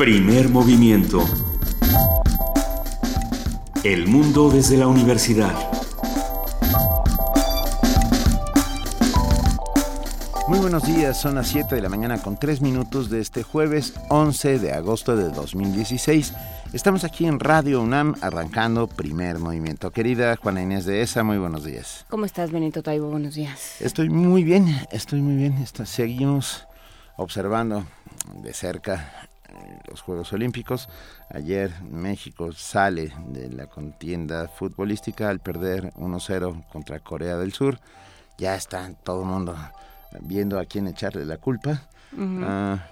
Primer movimiento. El mundo desde la universidad. Muy buenos días, son las 7 de la mañana con 3 minutos de este jueves 11 de agosto de 2016. Estamos aquí en Radio UNAM arrancando primer movimiento. Querida Juana Inés de ESA, muy buenos días. ¿Cómo estás, Benito Taibo? Buenos días. Estoy muy bien, estoy muy bien. seguimos observando de cerca los Juegos Olímpicos. Ayer México sale de la contienda futbolística al perder 1-0 contra Corea del Sur. Ya está todo el mundo viendo a quién echarle la culpa. Ah,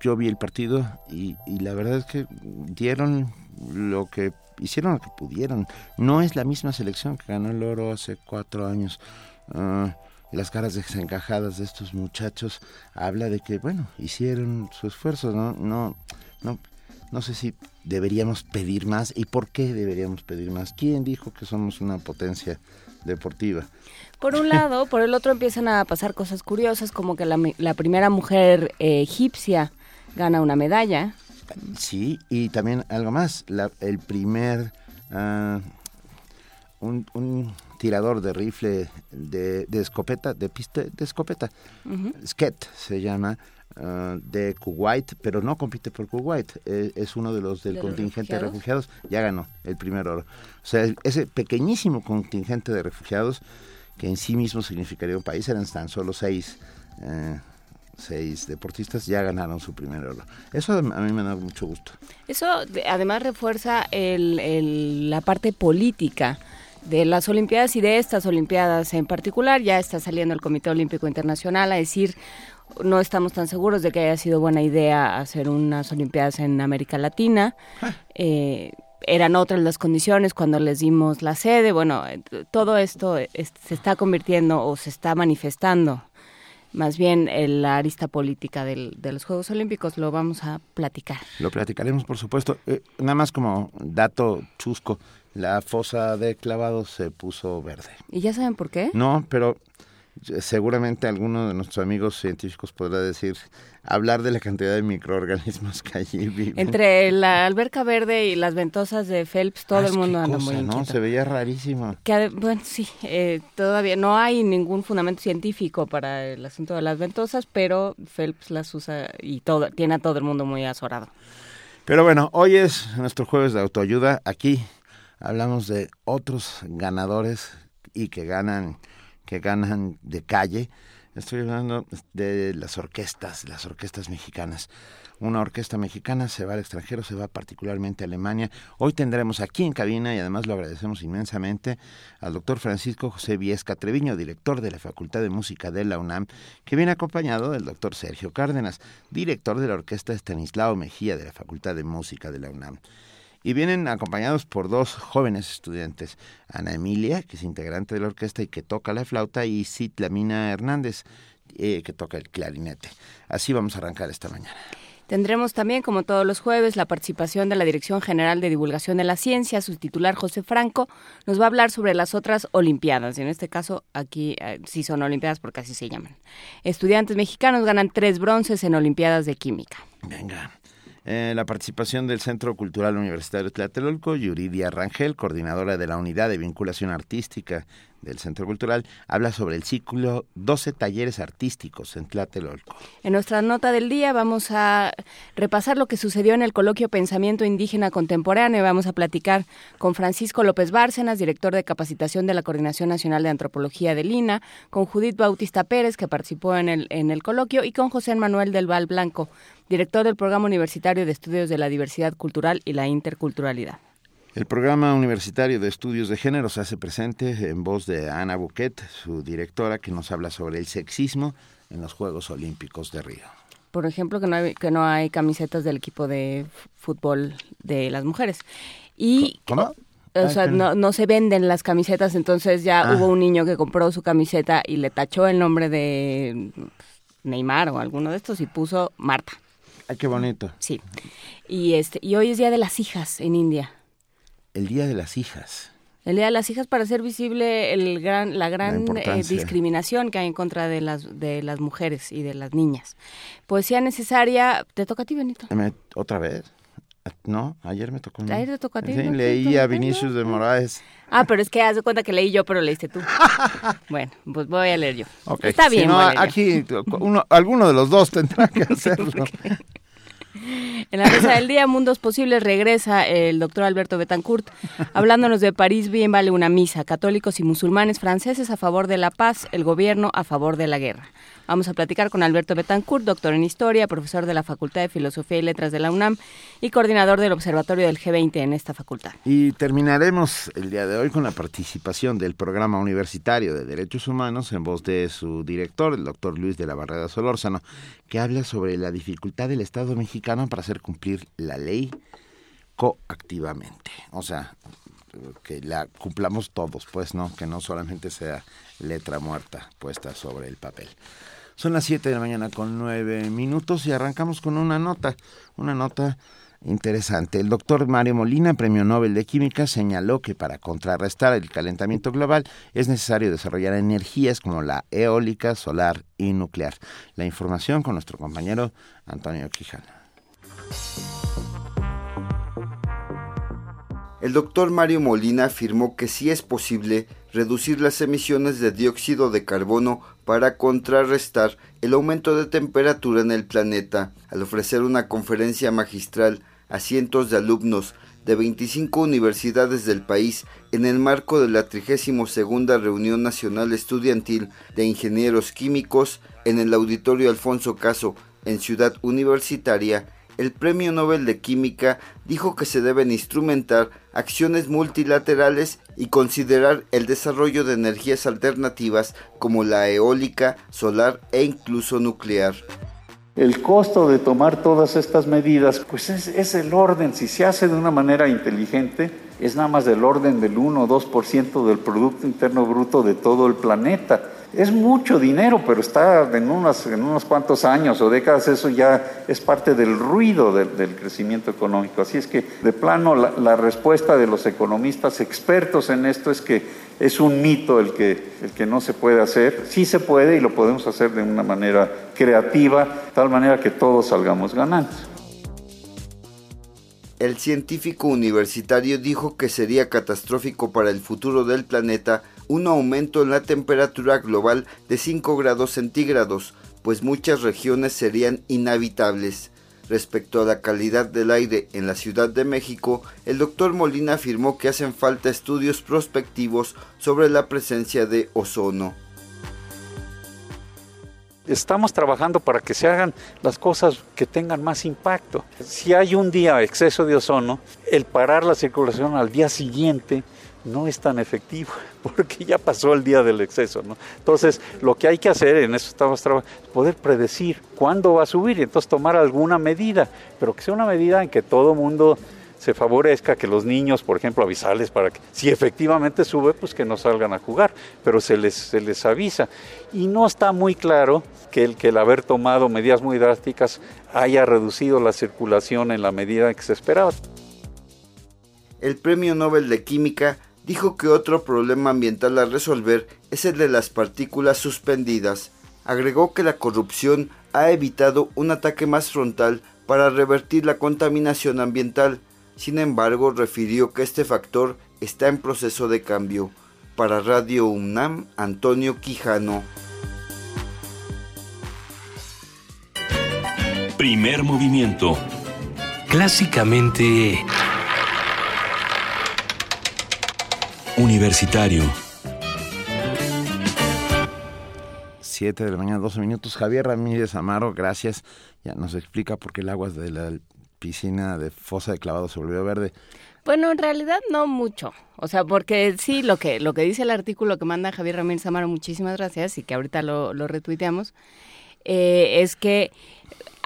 yo, vi el partido y, la verdad es que dieron lo que hicieron lo que pudieron. No es la misma selección que ganó el oro hace cuatro años. Ah, las caras desencajadas de estos muchachos habla de que bueno hicieron su esfuerzo no no no no sé si deberíamos pedir más y por qué deberíamos pedir más. Quién dijo que somos una potencia deportiva por un lado, por el otro empiezan a pasar cosas curiosas, como que la, primera mujer eh, egipcia gana una medalla. Sí, y también algo más, el primer... Ah, un, tirador de rifle de, escopeta, de pista de escopeta, Sket se llama, ah, de Kuwait, pero no compite por Kuwait, e, es uno de los del contingente de refugiados, ya ganó el primer oro. O sea, ese pequeñísimo contingente de refugiados que en sí mismo significaría un país, eran tan solo seis, eh, seis deportistas, ya ganaron su primer oro. Eso a mí me da mucho gusto. Eso además refuerza el, la parte política de las Olimpiadas y de estas Olimpiadas en particular. Ya está saliendo el Comité Olímpico Internacional a decir no estamos tan seguros de que haya sido buena idea hacer unas Olimpiadas en América Latina. Ah. Eh, eran otras las condiciones cuando les dimos la sede. Bueno, todo esto se está convirtiendo o se está manifestando. Más bien la arista política de los Juegos Olímpicos lo vamos a platicar. Lo platicaremos, por supuesto. Eh, nada más como dato chusco, la fosa de clavados se puso verde. ¿Y ya saben por qué? No, pero seguramente alguno de nuestros amigos científicos podrá decir, hablar de la cantidad de microorganismos que allí viven. Entre la alberca verde y las ventosas de Phelps, todo ah, el mundo anda muy ¿no? Se veía rarísimo. Que, bueno, sí, eh, todavía no hay ningún fundamento científico para el asunto de las ventosas, pero Phelps las usa y todo, tiene a todo el mundo muy azorado. Pero bueno, hoy es nuestro jueves de autoayuda. Aquí hablamos de otros ganadores y que ganan que ganan de calle. Estoy hablando de las orquestas, las orquestas mexicanas. Una orquesta mexicana se va al extranjero, se va particularmente a Alemania. Hoy tendremos aquí en cabina, y además lo agradecemos inmensamente, al doctor Francisco José Viesca Treviño, director de la Facultad de Música de la UNAM, que viene acompañado del doctor Sergio Cárdenas, director de la Orquesta Estanislao Mejía de la Facultad de Música de la UNAM y vienen acompañados por dos jóvenes estudiantes, Ana Emilia, que es integrante de la orquesta y que toca la flauta, y Citlamina Hernández, eh, que toca el clarinete. Así vamos a arrancar esta mañana. Tendremos también, como todos los jueves, la participación de la Dirección General de Divulgación de la Ciencia. Su titular, José Franco, nos va a hablar sobre las otras Olimpiadas. Y en este caso, aquí eh, sí son Olimpiadas porque así se llaman. Estudiantes mexicanos ganan tres bronces en Olimpiadas de Química. Venga. Eh, la participación del Centro Cultural Universitario Tlatelolco, Yuridia Rangel, coordinadora de la Unidad de Vinculación Artística del Centro Cultural, habla sobre el ciclo 12 talleres artísticos en Tlatelolco. En nuestra nota del día vamos a repasar lo que sucedió en el coloquio Pensamiento Indígena Contemporáneo vamos a platicar con Francisco López Bárcenas, director de capacitación de la Coordinación Nacional de Antropología de Lina, con Judith Bautista Pérez, que participó en el, en el coloquio, y con José Manuel del Val Blanco, director del Programa Universitario de Estudios de la Diversidad Cultural y la Interculturalidad. El programa universitario de estudios de género se hace presente en voz de Ana Buquet, su directora, que nos habla sobre el sexismo en los Juegos Olímpicos de Río. Por ejemplo, que no hay, que no hay camisetas del equipo de fútbol de las mujeres. Y, ¿Cómo? O sea, no, no, se venden las camisetas, entonces ya ah. hubo un niño que compró su camiseta y le tachó el nombre de Neymar o alguno de estos y puso Marta. Ay, qué bonito. Sí. Y este y hoy es Día de las Hijas en India el Día de las Hijas. El Día de las Hijas para hacer visible el gran, la gran eh, discriminación que hay en contra de las, de las mujeres y de las niñas. Poesía necesaria, te toca a ti, Benito. ¿Otra vez? No, ayer me tocó. Ayer te tocó a ti. Sí, leí a Vinicius de Moraes. Ah, pero es que haz de cuenta que leí yo, pero leíste tú. bueno, pues voy a leer yo. Está bien. no, aquí uno, alguno de los dos tendrá que hacerlo. En la mesa del día, Mundos Posibles, regresa el doctor Alberto Betancourt, hablándonos de París bien vale una misa, católicos y musulmanes franceses a favor de la paz, el gobierno a favor de la guerra. Vamos a platicar con Alberto Betancourt, doctor en Historia, profesor de la Facultad de Filosofía y Letras de la UNAM y coordinador del Observatorio del G20 en esta facultad. Y terminaremos el día de hoy con la participación del Programa Universitario de Derechos Humanos en voz de su director, el doctor Luis de la Barrera Solórzano, que habla sobre la dificultad del Estado mexicano para hacer cumplir la ley coactivamente. O sea, que la cumplamos todos, pues, ¿no? Que no solamente sea letra muerta puesta sobre el papel. Son las 7 de la mañana con 9 minutos y arrancamos con una nota, una nota interesante. El doctor Mario Molina, Premio Nobel de Química, señaló que para contrarrestar el calentamiento global es necesario desarrollar energías como la eólica, solar y nuclear. La información con nuestro compañero Antonio Quijana. El doctor Mario Molina afirmó que sí es posible reducir las emisiones de dióxido de carbono para contrarrestar el aumento de temperatura en el planeta, al ofrecer una conferencia magistral a cientos de alumnos de 25 universidades del país en el marco de la 32 Reunión Nacional Estudiantil de Ingenieros Químicos en el Auditorio Alfonso Caso en Ciudad Universitaria, el Premio Nobel de Química dijo que se deben instrumentar acciones multilaterales y considerar el desarrollo de energías alternativas como la eólica, solar e incluso nuclear. El costo de tomar todas estas medidas, pues es, el orden, si se hace de una manera inteligente, es nada más del orden del 1 o 2% del Producto Interno Bruto de todo el planeta es mucho dinero, pero está en, unos, en unos cuantos años o décadas, eso ya es parte del ruido del, crecimiento económico. Así es que, de plano, la, respuesta de los economistas expertos en esto es que es un mito el que, el que no se puede hacer. Sí se puede y lo podemos hacer de una manera creativa, tal manera que todos salgamos ganando. El científico universitario dijo que sería catastrófico para el futuro del planeta un aumento en la temperatura global de 5 grados centígrados, pues muchas regiones serían inhabitables. Respecto a la calidad del aire en la Ciudad de México, el doctor Molina afirmó que hacen falta estudios prospectivos sobre la presencia de ozono. Estamos trabajando para que se hagan las cosas que tengan más impacto. Si hay un día exceso de ozono, el parar la circulación al día siguiente no es tan efectivo porque ya pasó el día del exceso. ¿no? Entonces, lo que hay que hacer, en eso estamos trabajando, es poder predecir cuándo va a subir y entonces tomar alguna medida, pero que sea una medida en que todo mundo se favorezca, que los niños, por ejemplo, avisarles para que si efectivamente sube, pues que no salgan a jugar, pero se les, se les avisa. Y no está muy claro que el, que haber tomado medidas muy drásticas haya reducido la circulación en la medida que se esperaba. El Premio Nobel de Química dijo que otro problema ambiental a resolver es el de las partículas suspendidas. Agregó que la corrupción ha evitado un ataque más frontal para revertir la contaminación ambiental. Sin embargo, refirió que este factor está en proceso de cambio. Para Radio UNAM, Antonio Quijano. Primer movimiento. Clásicamente... Universitario. 7 de la mañana, 12 minutos. Javier Ramírez Amaro, gracias. Ya nos explica por qué el agua de la piscina de fosa de clavado se volvió verde. Bueno, en realidad no mucho. O sea, porque sí, lo que, lo que dice el artículo que manda Javier Ramírez Amaro, muchísimas gracias, y que ahorita lo, lo retuiteamos, eh, es que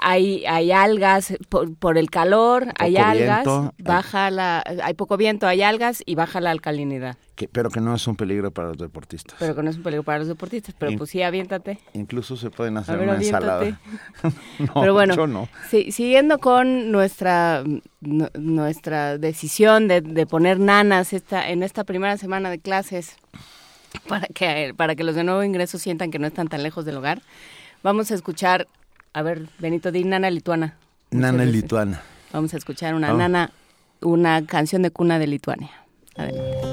hay, hay algas por, el calor, hay algas, baja la, hay poco viento, hay algas y baja la alcalinidad. Que, pero que no es un peligro para los deportistas. Pero que no es un peligro para los deportistas, pero pues sí, aviéntate. Incluso se pueden hacer una ensalada. pero bueno, no. siguiendo con nuestra, nuestra decisión de, de poner nanas esta, en esta primera semana de clases para que, para que los de nuevo ingreso sientan que no están tan lejos del hogar, vamos a escuchar a ver, Benito, di Nana Lituana. Nana Lituana. Vamos a escuchar una nana, una canción de cuna de Lituania. Adelante.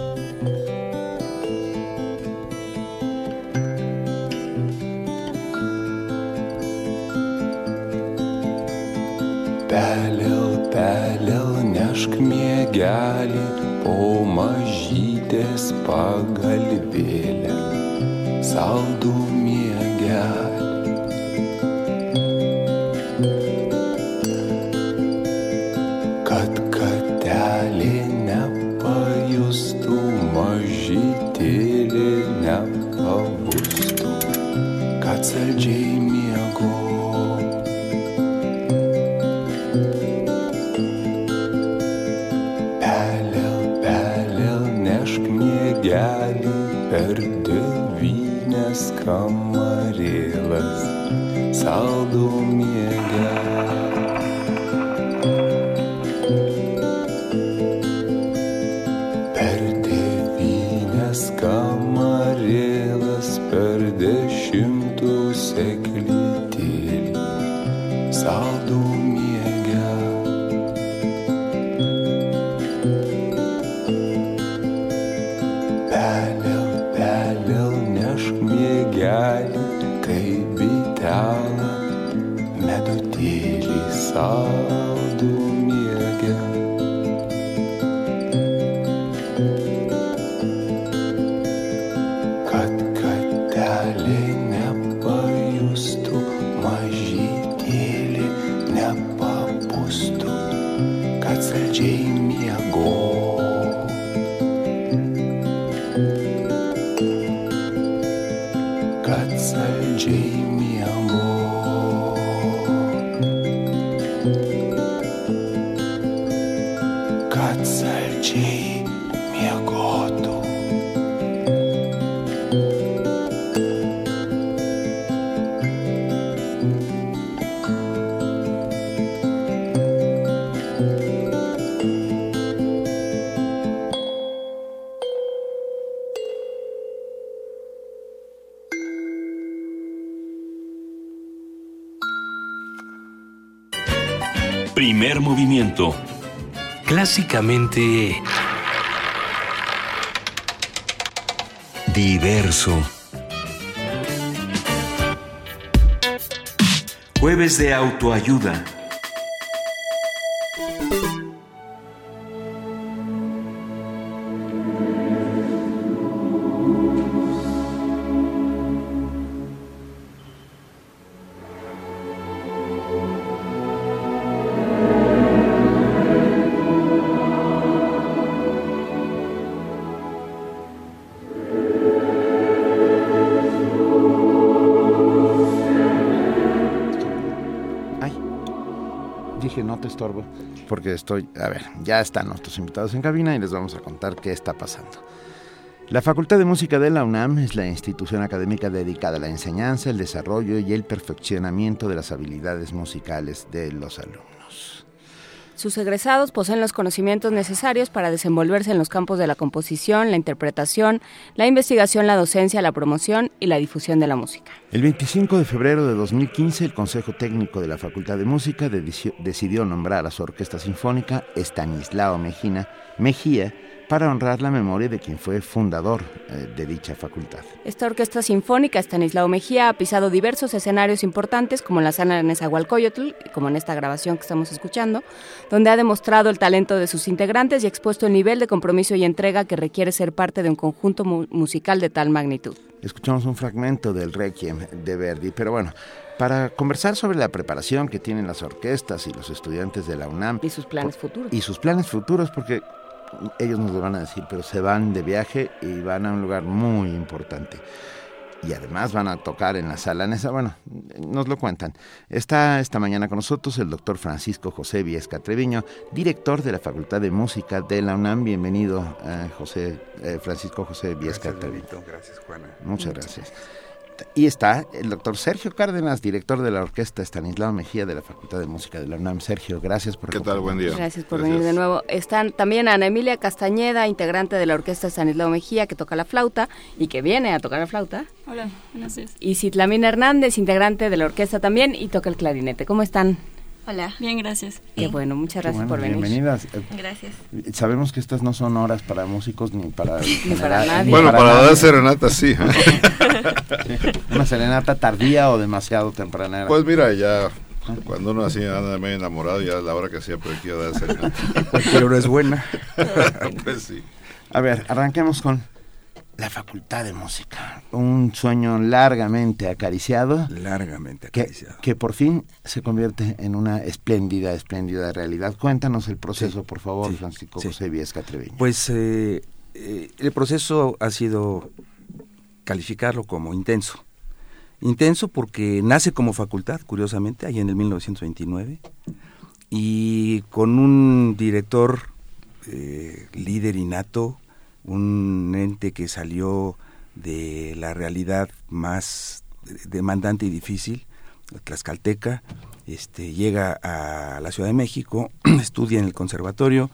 Pelel, pelel, nešk mėgelį po mažytės pagalbėlę, saldų mėgelį. Atsargiai miego. Pelel, pelel, nešk mėgelį per devynės kamarėlas, saldų Clásicamente... Diverso. Jueves de autoayuda. Porque estoy, a ver, ya están nuestros invitados en cabina y les vamos a contar qué está pasando. La Facultad de Música de la UNAM es la institución académica dedicada a la enseñanza, el desarrollo y el perfeccionamiento de las habilidades musicales de los alumnos. Sus egresados poseen los conocimientos necesarios para desenvolverse en los campos de la composición, la interpretación, la investigación, la docencia, la promoción y la difusión de la música. El 25 de febrero de 2015, el Consejo Técnico de la Facultad de Música decidió nombrar a su orquesta sinfónica Estanislao Mejía para honrar la memoria de quien fue fundador eh, de dicha facultad. Esta orquesta sinfónica, Estanislao Mejía, ha pisado diversos escenarios importantes, como la sala Nezahualcóyotl, como en esta grabación que estamos escuchando, donde ha demostrado el talento de sus integrantes y expuesto el nivel de compromiso y entrega que requiere ser parte de un conjunto musical de tal magnitud. Escuchamos un fragmento del Requiem de Verdi, pero bueno, para conversar sobre la preparación que tienen las orquestas y los estudiantes de la UNAM. Y sus planes futuros. Y sus planes futuros, porque ellos nos lo van a decir, pero se van de viaje y van a un lugar muy importante. y además van a tocar en la sala Nesa. Bueno, nos lo cuentan. Está esta mañana con nosotros el doctor Francisco José Viesca Treviño, director de la Facultad de Música de la UNAM. Bienvenido, eh, José eh, Francisco José Viesca Treviño. Gracias, Juana. Muchas gracias. Y está el doctor Sergio Cárdenas, director de la orquesta Estanislao Mejía de la Facultad de Música de la UNAM. Sergio, gracias por ¿Qué tal? Buen día. Gracias por venir de nuevo. Están también Ana Emilia Castañeda, integrante de la orquesta Estanislao Mejía, que toca la flauta y que viene a tocar la flauta. Hola, buenas Y Citlamina Hernández, integrante de la orquesta también y toca el clarinete. ¿Cómo están? Hola, bien, gracias. Qué bueno, muchas gracias por venir. Bienvenidas. Gracias. Sabemos que estas no son horas para músicos ni para... Ni para nadie. Bueno, para, dar serenata sí. Una serenata tardía o demasiado temprana. Pues mira, ya cuando uno así anda medio enamorado, ya es la hora que siempre quiero dar serenata. Cualquier hora es buena. pues sí. A ver, arranquemos con la Facultad de Música, un sueño largamente acariciado. Largamente acariciado. Que, por fin se convierte en una espléndida, espléndida realidad. Cuéntanos el proceso, por favor, Francisco José Viesca Treviño. Pues eh, eh, el proceso ha sido calificarlo como intenso. Intenso porque nace como facultad, curiosamente, ahí en el 1929, y con un director eh, líder innato, un ente que salió de la realidad más demandante y difícil, Tlaxcalteca, este, llega a la Ciudad de México, estudia en el conservatorio,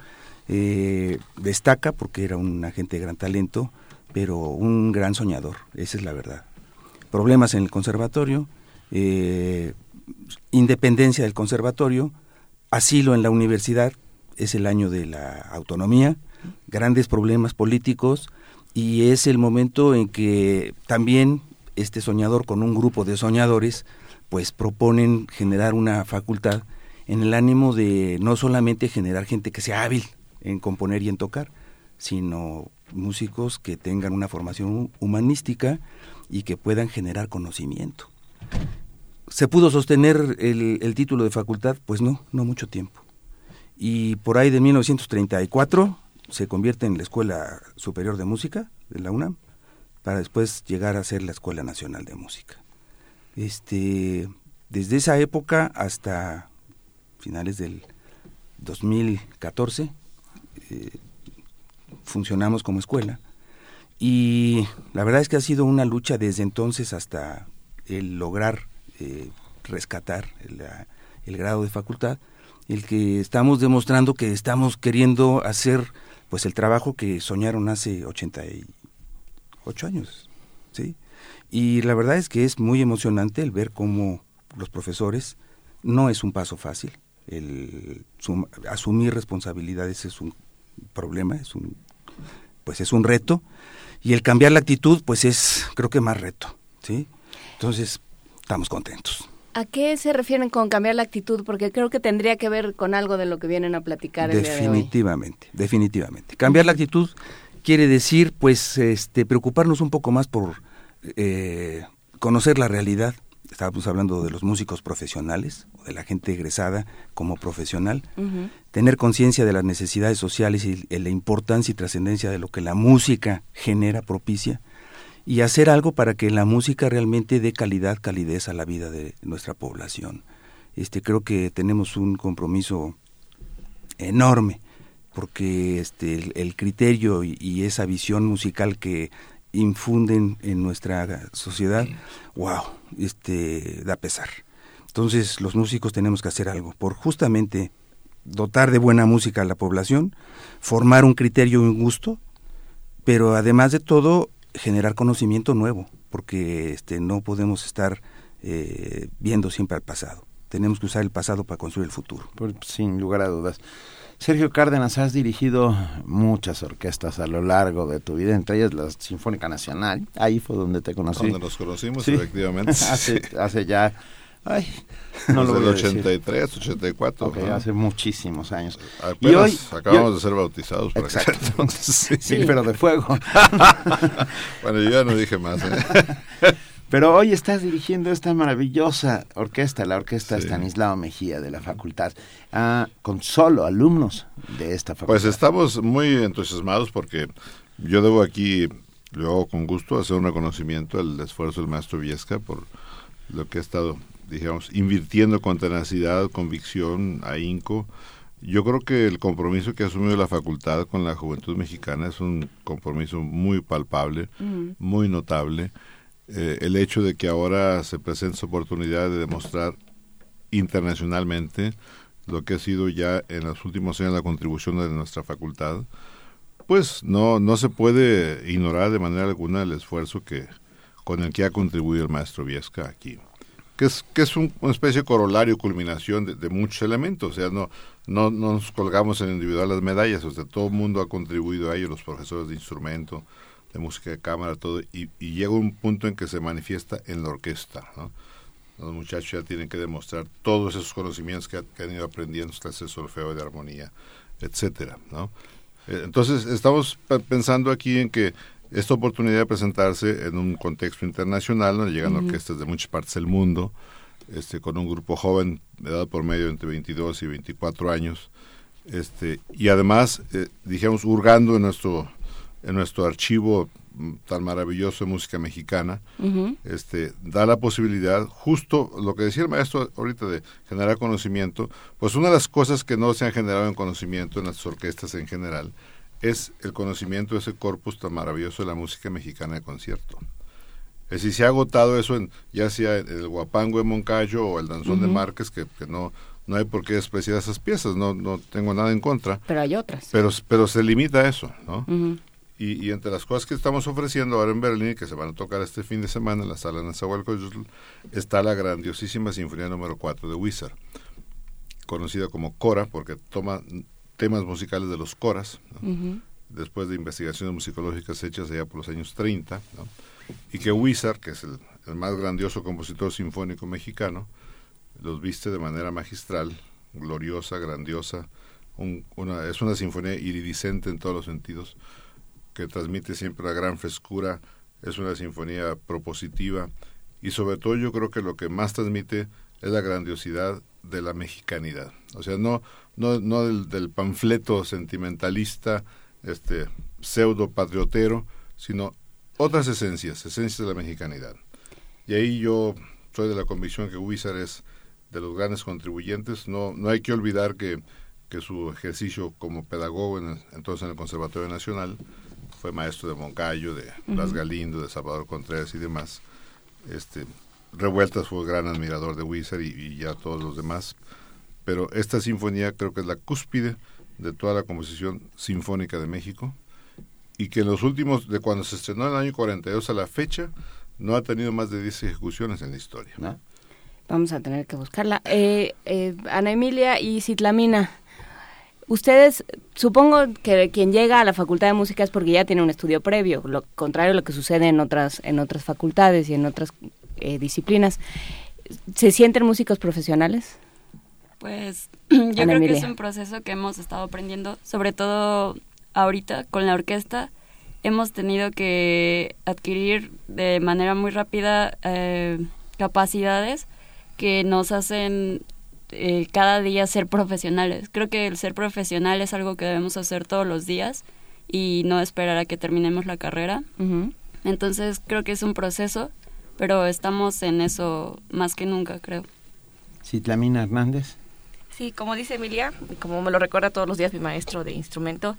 eh, destaca porque era un agente de gran talento, pero un gran soñador, esa es la verdad. Problemas en el conservatorio, eh, independencia del conservatorio, asilo en la universidad, es el año de la autonomía, grandes problemas políticos y es el momento en que también este soñador con un grupo de soñadores pues proponen generar una facultad en el ánimo de no solamente generar gente que sea hábil en componer y en tocar, sino músicos que tengan una formación humanística y que puedan generar conocimiento. ¿Se pudo sostener el, el título de facultad? Pues no, no mucho tiempo. Y por ahí de 1934 se convierte en la Escuela Superior de Música de la UNAM para después llegar a ser la Escuela Nacional de Música. Este, desde esa época hasta finales del 2014 eh, funcionamos como escuela y la verdad es que ha sido una lucha desde entonces hasta el lograr eh, rescatar el grado de facultad, el que estamos demostrando que estamos queriendo hacer pues el trabajo que soñaron hace 88 años, ¿sí? Y la verdad es que es muy emocionante el ver cómo los profesores, no es un paso fácil, el asumir responsabilidades es un problema, es un pues es un reto y el cambiar la actitud pues es creo que más reto, ¿sí? Entonces, estamos contentos. ¿A qué se refieren con cambiar la actitud? Porque creo que tendría que ver con algo de lo que vienen a platicar. El definitivamente, definitivamente. Cambiar la actitud quiere decir, pues, este, preocuparnos un poco más por eh, conocer la realidad. Estábamos hablando de los músicos profesionales, o de la gente egresada como profesional. Tener conciencia de las necesidades sociales y la importancia y trascendencia de lo que la música genera, propicia y hacer algo para que la música realmente dé calidad, calidez a la vida de nuestra población. Este, creo que tenemos un compromiso enorme porque este, el, criterio y, esa visión musical que infunden en nuestra sociedad, wow, este, da pesar. Entonces los músicos tenemos que hacer algo por justamente dotar de buena música a la población, formar un criterio y un gusto, pero además de todo generar conocimiento nuevo, porque este, no podemos estar eh, viendo siempre al pasado. Tenemos que usar el pasado para construir el futuro. sin lugar a dudas. Sergio Cárdenas, has dirigido muchas orquestas a lo largo de tu vida, entre ellas la Sinfónica Nacional. Ahí fue donde te conocí. Donde nos conocimos, efectivamente. hace, hace ya Ay, no lo voy 83, 84. hace muchísimos años. y hoy acabamos de ser bautizados. Para exacto. sí. pero de fuego. bueno, yo ya no dije más. ¿eh? Pero hoy estás dirigiendo esta maravillosa orquesta, la orquesta Stanislao Mejía de la facultad, ah, con solo alumnos de esta facultad. Pues estamos muy entusiasmados porque yo debo aquí lo hago con gusto, hacer un reconocimiento al esfuerzo del maestro Viesca por lo que ha estado, digamos, invirtiendo con tenacidad, convicción, ahínco. Yo creo que el compromiso que ha asumido la facultad con la juventud mexicana es un compromiso muy palpable, muy notable. Eh, el hecho de que ahora se presente esa oportunidad de demostrar internacionalmente lo que ha sido ya en los últimos años la contribución de nuestra facultad, pues no, no se puede ignorar de manera alguna el esfuerzo que con el que ha contribuido el maestro Viesca aquí. Que es, que es un- una especie de corolario, culminación de, muchos elementos. O sea, no, no, no nos colgamos en individual las medallas. O sea, todo el mundo ha contribuido a ello, los profesores de instrumento, de música de cámara, todo. Y, y llega un punto en que se manifiesta en la orquesta. Los muchachos ya tienen que demostrar todos esos conocimientos que, ha- que han ido aprendiendo, clases de solfeo de armonía, etcétera, ¿no? Eh, Entonces, estamos pe- pensando aquí en que esta oportunidad de presentarse en un contexto internacional, donde llegan orquestas de muchas partes del mundo, este, con un grupo joven, de edad por medio entre 22 y 24 años, este, y además, eh, dijimos, hurgando en nuestro, en nuestro archivo mm, tan maravilloso de música mexicana, este, da la posibilidad, justo lo que decía el maestro ahorita de generar conocimiento, pues una de las cosas que no se han generado en conocimiento en las orquestas en general es el conocimiento de ese corpus tan maravilloso de la música mexicana de concierto. Es decir, se ha agotado eso en, ya sea en el guapango de Moncayo o el danzón de. Márquez, que, que no, no hay por qué despreciar esas piezas, no, no tengo nada en contra, Pero hay otras. pero, pero se limita a eso, ¿no? Y, y entre las cosas que estamos ofreciendo ahora en Berlín que se van a tocar este fin de semana en la sala Nezahualcóyotl está la grandiosísima Sinfonía número 4 de Wizard, conocida como Cora porque toma temas musicales de los coras, después de investigaciones musicológicas hechas allá por los años 30, ¿no? y que Wizard, que es el, el más grandioso compositor sinfónico mexicano, los viste de manera magistral, gloriosa, grandiosa, un- una, es una sinfonía iridiscente en todos los sentidos, que transmite siempre una gran frescura, es una sinfonía propositiva y sobre todo yo creo que lo que más transmite es la grandiosidad de la mexicanidad. O sea, no, no, no del, del panfleto sentimentalista, este pseudo patriotero, sino otras esencias, esencias de la mexicanidad. Y ahí yo soy de la convicción que Wizard es de los grandes contribuyentes. No, no hay que olvidar que, que su ejercicio como pedagogo en el- entonces en el Conservatorio Nacional fue maestro de Moncayo, de Blas. Galindo, de Salvador Contreras y demás. Este, Revueltas fue gran admirador de Wizard y, y ya todos los demás. Pero esta sinfonía creo que es la cúspide de toda la composición sinfónica de México y que en los últimos, de cuando se estrenó en el año 42 a la fecha, no ha tenido más de 10 ejecuciones en la historia. Vamos a tener que buscarla. Eh, eh, Ana Emilia y Citlamina, ustedes, supongo que quien llega a la Facultad de Música es porque ya tiene un estudio previo, lo contrario a lo que sucede en otras, en otras facultades y en otras eh, disciplinas. ¿Se sienten músicos profesionales? Pues yo Ana creo que es un proceso que hemos estado aprendiendo, sobre todo ahorita con la orquesta. Hemos tenido que adquirir de manera muy rápida eh, capacidades que nos hacen eh, cada día ser profesionales. Creo que el ser profesional es algo que debemos hacer todos los días y no esperar a que terminemos la carrera. Entonces creo que es un proceso, pero estamos en eso más que nunca, creo. Citlamina Hernández. Sí, como dice Emilia, y como me lo recuerda todos los días mi maestro de instrumento,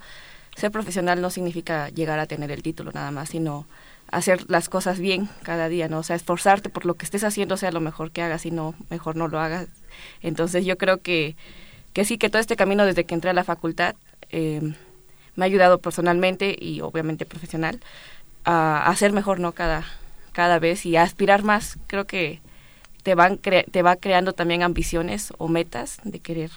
ser profesional no significa llegar a tener el título nada más, sino hacer las cosas bien cada día, ¿no? O sea, esforzarte por lo que estés haciendo sea lo mejor que hagas y no, mejor no lo hagas. Entonces yo creo que, que sí, que todo este camino desde que entré a la facultad eh, me ha ayudado personalmente y obviamente profesional a, ser mejor, ¿no? Cada, cada vez y a aspirar más. Creo que te, van cre- te va creando también ambiciones o metas de querer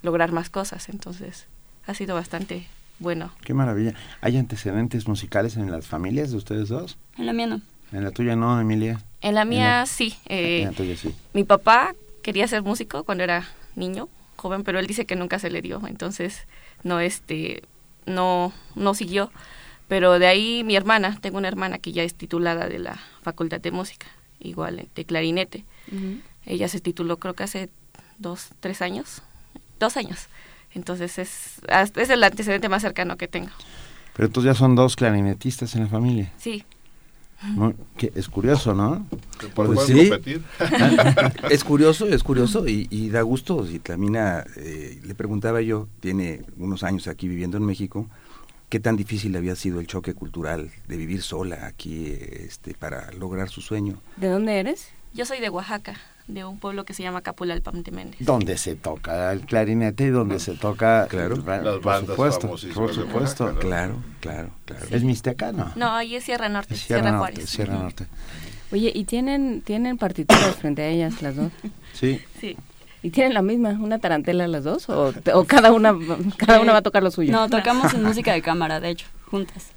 lograr más cosas. Entonces, ha sido bastante bueno. Qué maravilla. ¿Hay antecedentes musicales en las familias de ustedes dos? En la mía no. En la tuya no, Emilia. En la mía la- sí. eh, en la tuya sí. Mi papá quería ser músico cuando era niño, joven, pero él dice que nunca se le dio, entonces no este no no siguió. Pero de ahí mi hermana, tengo una hermana que ya es titulada de la Facultad de Música, igual de clarinete. Ella se tituló creo que hace dos, tres años, dos años. Entonces es, es el antecedente más cercano que tengo. Pero entonces ya son dos clarinetistas en la familia. Sí. Que es curioso, ¿no? Por Pues sí. competir. es curioso, es curioso y, y da gusto. Y Tlamina, eh, le preguntaba yo, tiene unos años aquí viviendo en México, qué tan difícil había sido el choque cultural de vivir sola aquí este, para lograr su sueño. ¿De dónde eres? Yo soy de Oaxaca, de un pueblo que se llama Capulalpan de Méndez. Donde se toca el clarinete y donde se toca... Claro. el- Las por bandas supuesto, famosísimas por de supuesto. Oaxaca, ¿no? Claro, claro, claro. Es mixtecano. No, ahí es Sierra Norte, Es Sierra, Sierra Norte, Juárez. Sierra Ujú. Norte. Oye, ¿y tienen, tienen partituras frente a ellas las dos? Sí. Sí. ¿Y tienen la misma, una tarantela las dos? ¿O, o cada una cada una va a tocar lo suyo? No, tocamos en música de cámara, de hecho, juntas.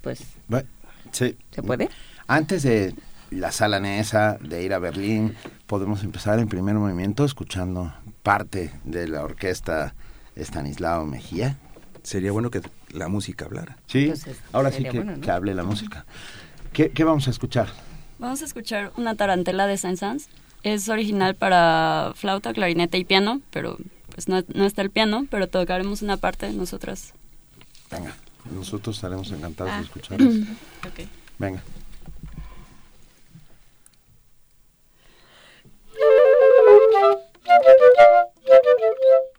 Pues, sí. ¿se puede? Antes de la sala Nesa, de ir a Berlín, podemos empezar en primer movimiento escuchando parte de la orquesta Estanislao Mejía. Sería bueno que la música hablara. Sí, Entonces, ahora sí que, bueno, ¿no? que hable la música. ¿Qué, qué vamos a escuchar? Vamos a escuchar una tarantela de Saint-Saëns. Es original para flauta, clarinete y piano, pero pues no, no está el piano, pero tocaremos una parte nosotras. Venga, nosotros estaremos encantados de Ah. escuchar eso. Ok. Venga.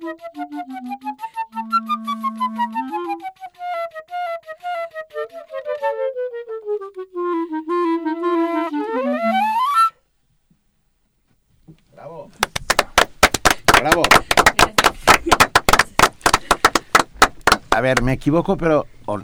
Bravo. Equivoco, pero o-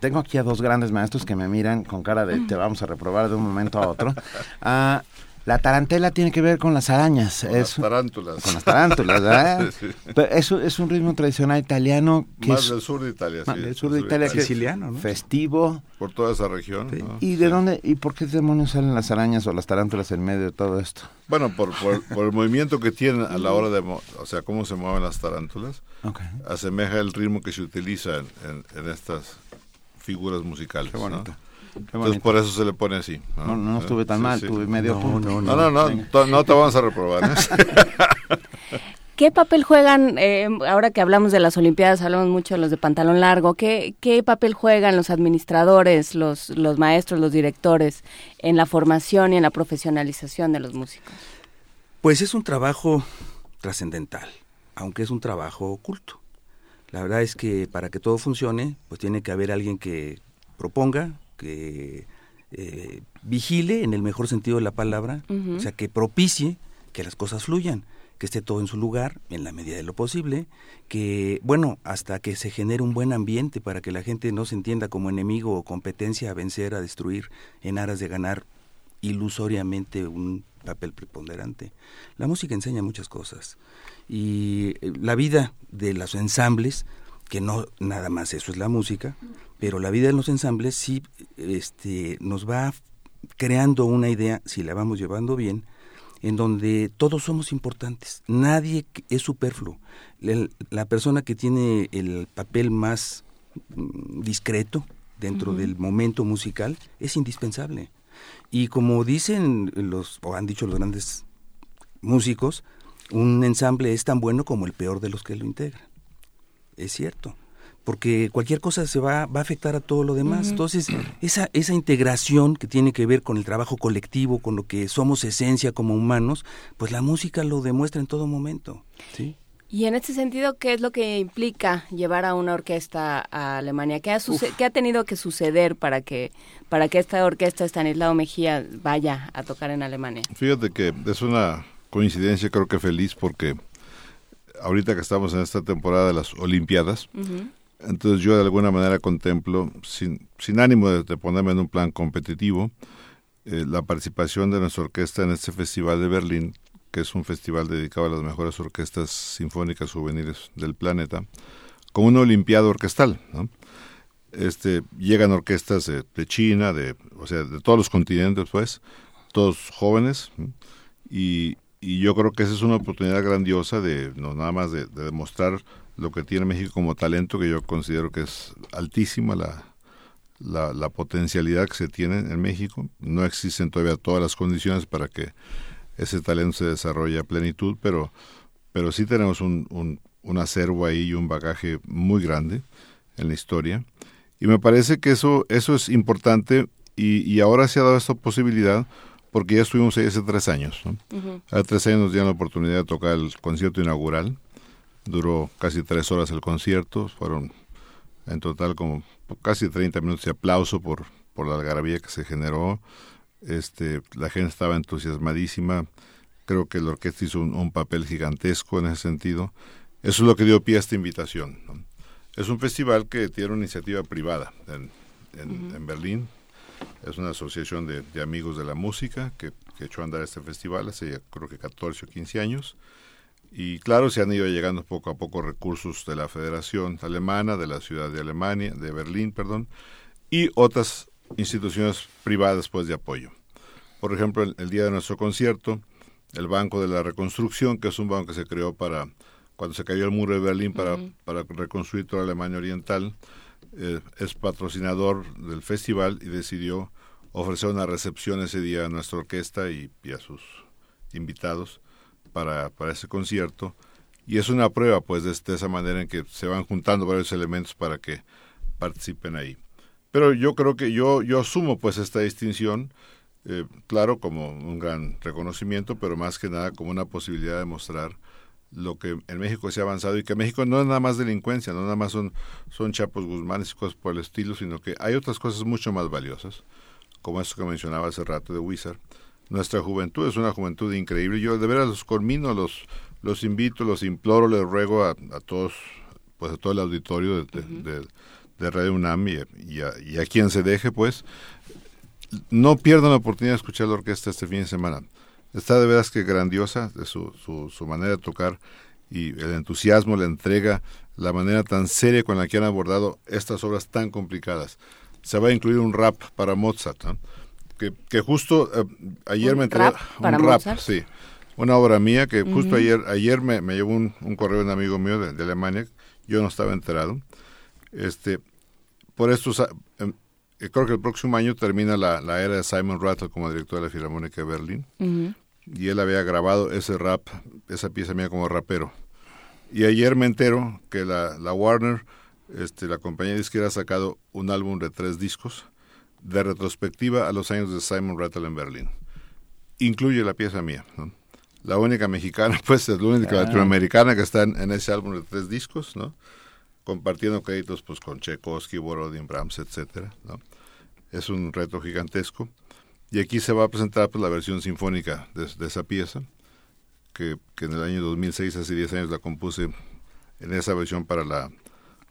tengo aquí a dos grandes maestros que me miran con cara de te vamos a reprobar de un momento a otro. Ah, la tarantela tiene que ver con las arañas. Con es, las tarántulas. Con las tarántulas, ¿verdad? Sí. Pero eso es un ritmo tradicional italiano que Más es del sur de Italia, más sí. del sur de Italia, que es Siciliano, ¿no? festivo. Por toda esa región. ¿no? ¿Y de Sí. dónde y por qué demonios salen las arañas o las tarántulas en medio de todo esto? Bueno, por, por, por el movimiento que tienen a la hora de, o sea, cómo se mueven las tarántulas, Ok. asemeja el ritmo que se utiliza en, en- en estas figuras musicales. Qué ¿no? bonito. Qué Entonces por eso se le pone así. No, No, no estuve tan Sí, mal, sí. tuve medio No, punto. no, No, no, no, no te vamos a reprobar. ¿eh? ¿Qué papel juegan, eh, ahora que hablamos de las Olimpiadas, hablamos mucho de los de pantalón largo, ¿qué, qué papel juegan los administradores, los, los maestros, los directores en la formación y en la profesionalización de los músicos? Pues es un trabajo trascendental, aunque es un trabajo oculto. La verdad es que para que todo funcione, pues tiene que haber alguien que proponga, que eh, vigile en el mejor sentido de la palabra, o sea, que propicie que las cosas fluyan, que esté todo en su lugar, en la medida de lo posible, que, bueno, hasta que se genere un buen ambiente para que la gente no se entienda como enemigo o competencia a vencer, a destruir, en aras de ganar ilusoriamente un papel preponderante. La música enseña muchas cosas y eh, la vida de los ensambles, que no nada más eso es la música, pero la vida de los ensambles sí este, nos va creando una idea, si la vamos llevando bien, en donde todos somos importantes, nadie es superfluo. La persona que tiene el papel más mm, discreto dentro del momento musical es indispensable. Y como dicen los, o han dicho los grandes músicos, un ensamble es tan bueno como el peor de los que lo integran. Es cierto. Porque cualquier cosa se va, va a afectar a todo lo demás. Entonces, esa, esa integración que tiene que ver con el trabajo colectivo, con lo que somos esencia como humanos, pues la música lo demuestra en todo momento. ¿sí? Y en este sentido, ¿qué es lo que implica llevar a una orquesta a Alemania? ¿Qué ha, qué ha tenido que suceder para que, para que esta orquesta Stanislao Mejía vaya a tocar en Alemania? Fíjate que es una coincidencia creo que feliz porque ahorita que estamos en esta temporada de las Olimpiadas, Ujú. Entonces yo de alguna manera contemplo, sin, sin ánimo de, de ponerme en un plan competitivo, eh, la participación de nuestra orquesta en este festival de Berlín, que es un festival dedicado a las mejores orquestas sinfónicas juveniles del planeta, como una olimpiada orquestal. Este, llegan orquestas de, China, de, o sea, de todos los continentes, pues, todos jóvenes, y, yo creo que esa es una oportunidad grandiosa de no nada más de, demostrar lo que tiene México como talento que yo considero que es altísima la, la, la, potencialidad que se tiene en México no existen todavía todas las condiciones para que ese talento se desarrolle a plenitud pero pero sí tenemos un, un, un acervo ahí y un bagaje muy grande en la historia y me parece que eso eso es importante y, y ahora se ha dado esta posibilidad porque ya estuvimos ahí hace tres años. ¿no? Uh -huh. Hace tres años nos dieron la oportunidad de tocar el concierto inaugural. Duró casi tres horas el concierto. Fueron en total como casi 30 minutos de aplauso por, por la algarabía que se generó. Este, la gente estaba entusiasmadísima. Creo que la orquesta hizo un, un papel gigantesco en ese sentido. Eso es lo que dio pie a esta invitación. ¿no? Es un festival que tiene una iniciativa privada en, en, uh -huh. en Berlín, es una asociación de, de amigos de la música que, que, echó a andar este festival hace creo que 14 o 15 años. Y claro, se han ido llegando poco a poco recursos de la Federación Alemana, de la ciudad de Alemania, de Berlín, perdón, y otras instituciones privadas pues de apoyo. Por ejemplo, el, el día de nuestro concierto, el Banco de la Reconstrucción, que es un banco que se creó para cuando se cayó el muro de Berlín para, uh -huh. para reconstruir toda Alemania Oriental, eh, es patrocinador del festival y decidió ofrecer una recepción ese día a nuestra orquesta y, y a sus invitados para, ese concierto. Y es una prueba, pues, de, de, esa manera en que se van juntando varios elementos para que participen ahí. Pero yo creo que yo, yo asumo, pues, esta distinción, eh, claro, como un gran reconocimiento, pero más que nada como una posibilidad de mostrar lo que en México se ha avanzado y que México no es nada más delincuencia, no nada más son, son chapos guzmanes y cosas por el estilo, sino que hay otras cosas mucho más valiosas, como esto que mencionaba hace rato de Wizard. Nuestra juventud es una juventud increíble. Yo de veras los conmino, los, los invito, los imploro, les ruego a, a todos, pues a todo el auditorio de, de, uh -huh. de, de Radio UNAM y, y, a, y a quien se deje, pues, no pierdan la oportunidad de escuchar la orquesta este fin de semana está de veras que grandiosa de su, su, su, manera de tocar y el entusiasmo, la entrega, la manera tan seria con la que han abordado estas obras tan complicadas. Se va a incluir un rap para Mozart, ¿no? Que, que, justo eh, ayer ¿Un me enteré... Un rap, sí. Una obra mía que justo uh -huh. ayer ayer me, me llevó un, un, correo de un amigo mío de, de, Alemania, yo no estaba enterado. Este, por estos creo que el próximo año termina la, la, era de Simon Rattle como director de la Filarmónica de Berlín. Uh -huh. Y él había grabado ese rap, esa pieza mía como rapero. Y ayer me entero que la, la Warner, este, la compañía disquera, ha sacado un álbum de tres discos de retrospectiva a los años de Simon Rattle en Berlín. Incluye la pieza mía. ¿no? La única mexicana, pues es la única ah. latinoamericana que está en, en, ese álbum de tres discos, ¿no? compartiendo créditos pues con Tchaikovsky, Borodin, Brahms, etcétera, ¿no? Es un reto gigantesco. Y aquí se va a presentar pues, la versión sinfónica de, de esa pieza, que, que, en el año 2006, hace 10 años, la compuse en esa versión para la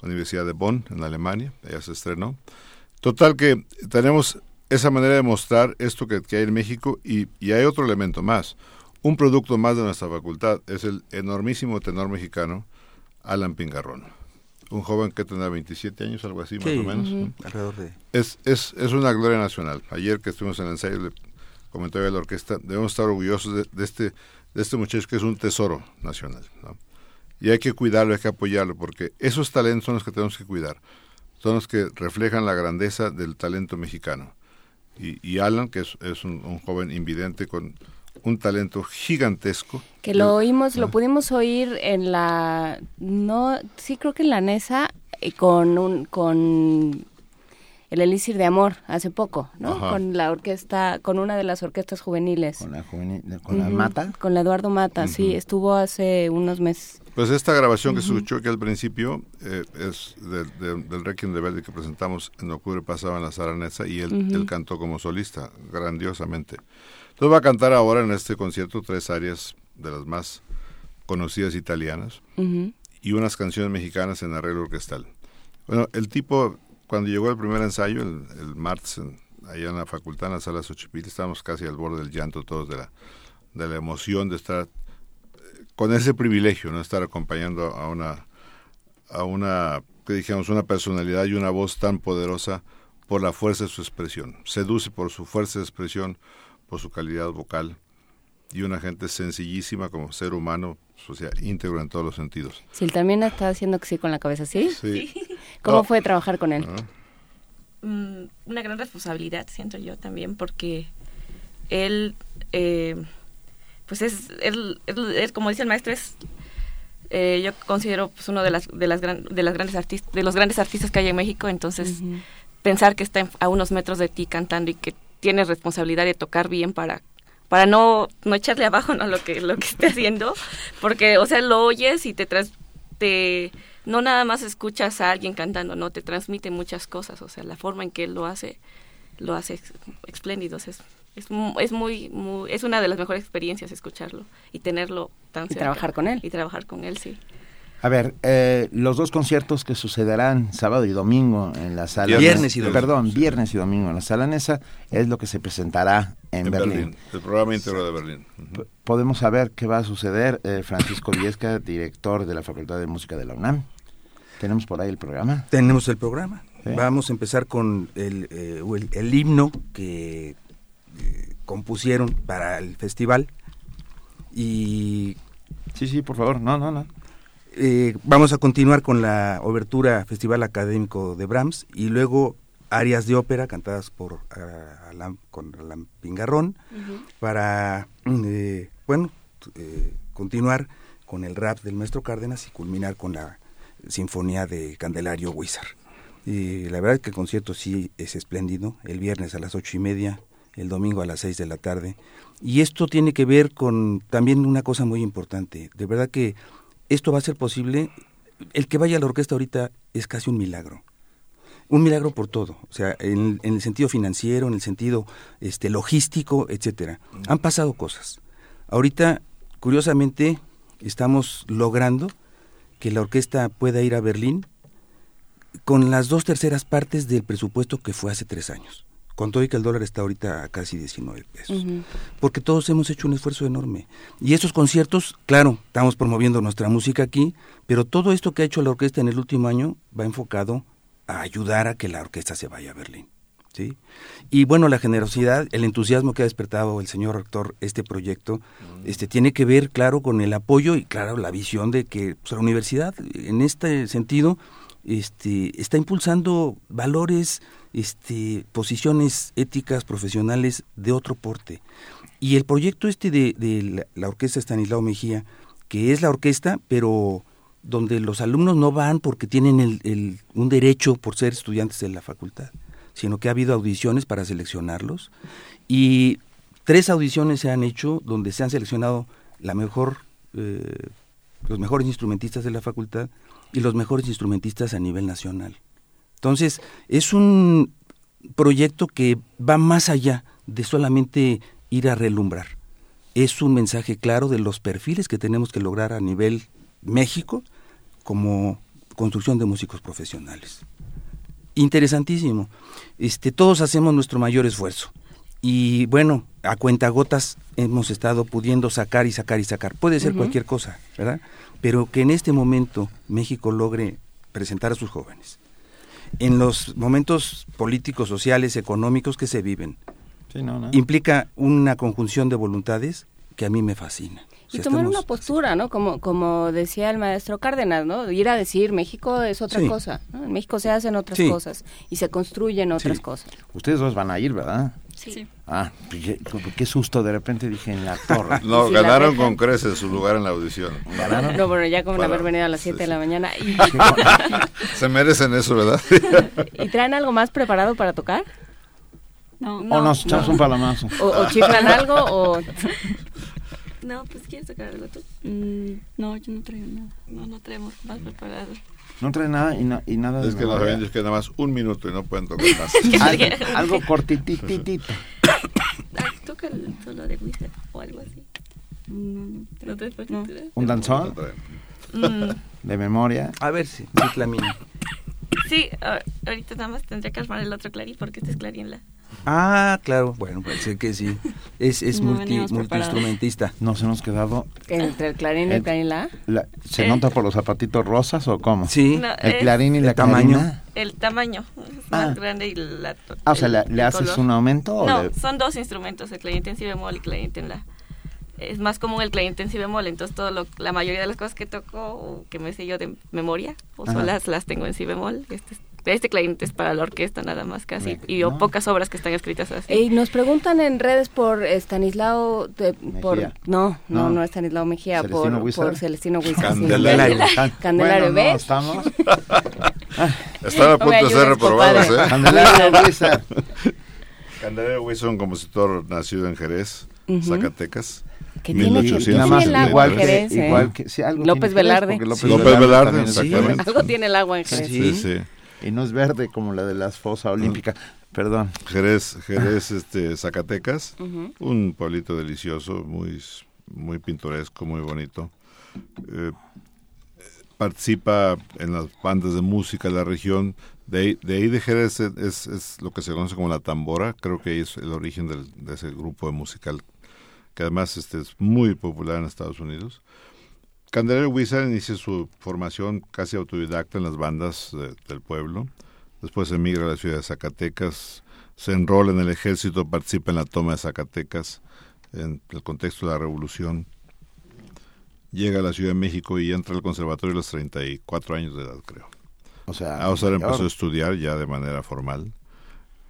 Universidad de Bonn, en Alemania, ella se estrenó. Total que tenemos esa manera de mostrar esto que, que hay en México y, y, hay otro elemento más. Un producto más de nuestra facultad es el enormísimo tenor mexicano Alan Pingarrón un joven que tendrá 27 años, algo así, sí, más o menos. Uh -huh. Alrededor de... Es, es, es una gloria nacional. Ayer que estuvimos en el ensayo, le comentaba a la orquesta, debemos estar orgullosos de, de, este, de este muchacho que es un tesoro nacional. ¿no? Y hay que cuidarlo, hay que apoyarlo, porque esos talentos son los que tenemos que cuidar. Son los que reflejan la grandeza del talento mexicano. Y, y Alan, que es, es un, un joven invidente con un talento gigantesco. Que lo oímos, lo pudimos oír en la, no, sí creo que en la NESA, eh, con un, con el Elixir de Amor hace poco, ¿no? Ajá. Con la orquesta, con una de las orquestas juveniles. Con la, juvenil, con uh -huh. la Mata. Con la Eduardo Mata, uh -huh. sí, estuvo hace unos meses. Pues esta grabación que uh -huh. se escuchó aquí al principio eh, es de, de, del Requiem de Verdi que presentamos en octubre pasado en la Sala Nesa y él, él cantó como solista, grandiosamente. Entonces va a cantar ahora en este concierto tres áreas de las más conocidas italianas uh -huh. y unas canciones mexicanas en arreglo orquestal. Bueno, el tipo, cuando llegó el primer ensayo, el, el martes, en- allá en la facultad, en la sala Xochipilli, estábamos casi al borde del llanto todos de la, de la emoción de estar con ese privilegio, ¿no? Estar acompañando a una, a una, que dijéramos, una personalidad y una voz tan poderosa por la fuerza de su expresión. Seduce por su fuerza de expresión, por su calidad vocal y una gente sencillísima como ser humano, o sea, íntegro en todos los sentidos. Él también está haciendo que sí con la cabeza, ¿sí? Sí. ¿Cómo No. fue trabajar con él? Mm, una gran responsabilidad, siento yo también, porque él, eh, pues es, él, él- él, como dice el maestro, es, eh, yo considero pues uno de las, de las, gran- de las grandes artistas, de los grandes artistas que hay en México, entonces pensar que está a unos metros de ti cantando y que tienes responsabilidad de tocar bien para para no, no echarle abajo ¿no? lo que lo que esté haciendo porque o sea lo oyes y te tras, te no nada más escuchas a alguien cantando no te transmite muchas cosas o sea la forma en que él lo hace lo hace espléndido o sea, es es, mu- es muy, muy es una de las mejores experiencias escucharlo y tenerlo tan Y cerca. trabajar con él. y trabajar con él sí A ver, eh, los dos conciertos que sucederán sábado y domingo en la sala... Viernes y domingo. Perdón, viernes y domingo en la sala Nesa es lo que se presentará en, En Berlín. Berlín, el programa íntegro de Berlín. Podemos saber qué va a suceder. Eh, Francisco Viesca, director de la Facultad de Música de la UNAM. ¿Tenemos por ahí el programa? Tenemos el programa. Sí. Vamos a empezar con el, eh, el, el himno que eh, compusieron para el festival. Y Sí, sí, por favor. No, no, no. eh, vamos a continuar con la obertura Festival Académico de Brahms y luego arias de ópera cantadas por ah, Alan- con Alan Pingarrón para, eh, bueno, eh, continuar con el rap del maestro Cárdenas y culminar con la sinfonía de Candelario Huizar. Y la verdad es que el concierto sí es espléndido, el viernes a las ocho y media, el domingo a las seis de la tarde. Y esto tiene que ver con también una cosa muy importante. De verdad que esto va a ser posible. El que vaya a la orquesta ahorita es casi un milagro. Un milagro por todo, o sea, en, en el sentido financiero, en el sentido este, logístico, etcétera. Han pasado cosas. Ahorita, curiosamente, estamos logrando que la orquesta pueda ir a Berlín con las dos terceras partes del presupuesto que fue hace tres años. Con todo y que el dólar está ahorita a casi 19 pesos. Porque todos hemos hecho un esfuerzo enorme. Y estos conciertos, claro, estamos promoviendo nuestra música aquí, pero todo esto que ha hecho la orquesta en el último año va enfocado a ayudar a que la orquesta se vaya a Berlín. ¿sí? Y bueno, la generosidad, el entusiasmo que ha despertado el señor rector este proyecto, este tiene que ver, claro, con el apoyo y, claro, la visión de que pues, la universidad, en este sentido, este, está impulsando valores, este, posiciones éticas, profesionales de otro porte. Y el proyecto este de, la orquesta Estanislao Mejía, que es la orquesta, pero donde los alumnos no van porque tienen el- el- un derecho por ser estudiantes de la facultad, sino que ha habido audiciones para seleccionarlos y tres audiciones se han hecho donde se han seleccionado la mejor, eh, los mejores instrumentistas de la facultad y los mejores instrumentistas a nivel nacional. Entonces, es un proyecto que va más allá de solamente ir a relumbrar. Es un mensaje claro de los perfiles que tenemos que lograr a nivel México como construcción de músicos profesionales. Interesantísimo. Este, todos hacemos nuestro mayor esfuerzo. Y bueno, a cuentagotas hemos estado pudiendo sacar y sacar y sacar. Puede ser cualquier cosa, ¿verdad? Pero que en este momento México logre presentar a sus jóvenes. En los momentos políticos, sociales, económicos que se viven, Sí, no, no. implica una conjunción de voluntades que a mí me fascina. O Y tomar estamos- una postura, ¿no? Como, como decía el maestro Cárdenas, ¿no? Ir a decir México es otra Sí. cosa. ¿no? En México se hacen otras Sí. cosas y se construyen otras Sí. cosas. Ustedes dos van a ir, ¿verdad? Sí. Ah, qué, qué susto, de repente dije en la torre. No, ganaron con creces su lugar en la audición. ¿Ganaron? No, bueno, ya como Para- haber venido a las sí, 7 de la mañana. Y, Se merecen eso, ¿verdad? ¿Y traen algo más preparado para tocar? No, o nos echamos un palamazo. ¿O, o chiflan algo? O... no pues quieres tocar algo tú Mm, no, yo no traigo nada. no no tenemos más preparado No trae nada y, na- y nada de Es que nos habían dicho que nada más un minuto y no pueden tocar más. algo, algo cortitititito. Ah, toca el solo de Wizard o algo así No, te. Un danzón Mm, de memoria. A ver si. Sí, a- ahorita nada más tendría que armar el otro clarín porque este es clarín la. Ah, claro, bueno, parece que sí. Es, es No multi, multiinstrumentista. Nos hemos quedado... Entre el clarín y el clarín la. La- ¿Se Eh. nota por los zapatitos rosas o cómo? Sí. No, El clarín y la El tamaño. clarina. El tamaño es más grande y la. Ah, o sea, el- ¿le, le el haces color. un aumento o No, le- son dos instrumentos, el clarinete en si bemol y clarinete en la. Es más común el clarinete en si bemol, entonces todo lo, la mayoría de las cosas que toco o que me sé yo de memoria, o Ajá. solas las tengo en si bemol. Este, es- este clarinete es para la orquesta nada más casi, Me- y o no. pocas obras que están escritas así. Y nos preguntan en redes por Estanislao, de- por, no, no, No. no, Estanislao Mejía, Celestino por, por Celestino Huizar. sí. Candelario. Candelario, Bueno, no, ¿ves? estamos. Están a punto de ser reprobados. ¿eh? Candelario Huizar. Candelario Huizar, un compositor nacido en Jerez, Ujú. Zacatecas. Que tiene- tiene el agua en 1873. Jerez, ¿eh? Igual que- sí, algo López Velarde. López Sí. López Velarde Velarde, exactamente. Algo tiene el agua en Jerez. Sí, sí. Y no es verde como la de las fosa olímpica. Perdón. Jerez, Jerez, este, Zacatecas, Ujú. un pueblito delicioso, muy, muy pintoresco, muy bonito. Eh, participa en las bandas de música de la región. De ahí de, ahí de Jerez es, es- es lo que se conoce como la tambora. Creo que ahí es el origen del- de ese grupo musical que además este, es muy popular en Estados Unidos. Candelario Wizard inicia su formación casi autodidacta en las bandas de- del pueblo. Después emigra a la ciudad de Zacatecas, se enrola en el ejército, participa en la toma de Zacatecas en el contexto de la revolución. Llega a la Ciudad de México y entra al conservatorio a los 34 años de edad, creo. O sea, Ah, empezó a estudiar ya de manera formal.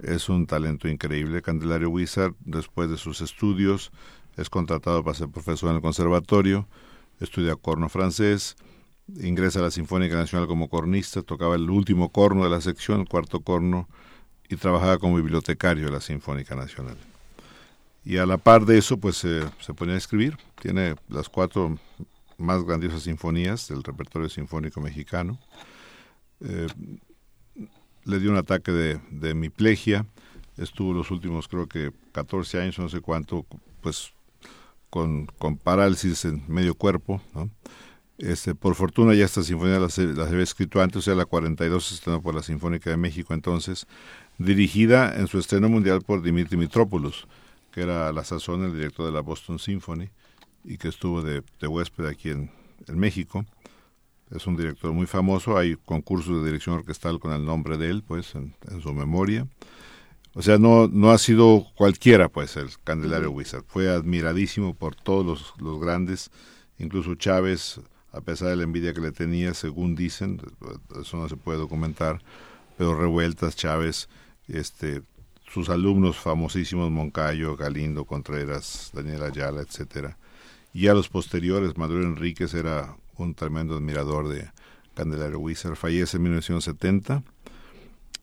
Es un talento increíble. Candelario Wizard, después de sus estudios, es contratado para ser profesor en el conservatorio, estudia corno francés, ingresa a la Sinfónica Nacional como cornista, tocaba el último corno de la sección, el cuarto corno, y trabajaba como bibliotecario de la Sinfónica Nacional. Y a la par de eso, pues eh, se ponía a escribir. Tiene las cuatro más grandiosas sinfonías del repertorio sinfónico mexicano. Eh, le dio un ataque de, de hemiplegia, estuvo los últimos creo que 14 años, no sé cuánto, pues con, con parálisis en medio cuerpo, ¿no? Este, por fortuna ya esta sinfonía las, las había escrito antes, o sea, la 42 se estrenó por la Sinfónica de México entonces, dirigida en su estreno mundial por Dimitri Mitropoulos, que era a la sazón el director de la Boston Symphony y que estuvo de, de huésped aquí en, en México. Es un director muy famoso, hay concursos de dirección orquestal con el nombre de él, pues, en, en su memoria. O sea, no, no ha sido cualquiera, pues, el Candelario Wizard. Fue admiradísimo por todos los, los grandes, incluso Chávez, a pesar de la envidia que le tenía, según dicen, eso no se puede documentar, pero Revueltas, Chávez, este, sus alumnos famosísimos, Moncayo, Galindo, Contreras, Daniel Ayala, etcétera. Y a los posteriores, Maduro Enríquez era un tremendo admirador de Candelario Wizard, fallece en 1970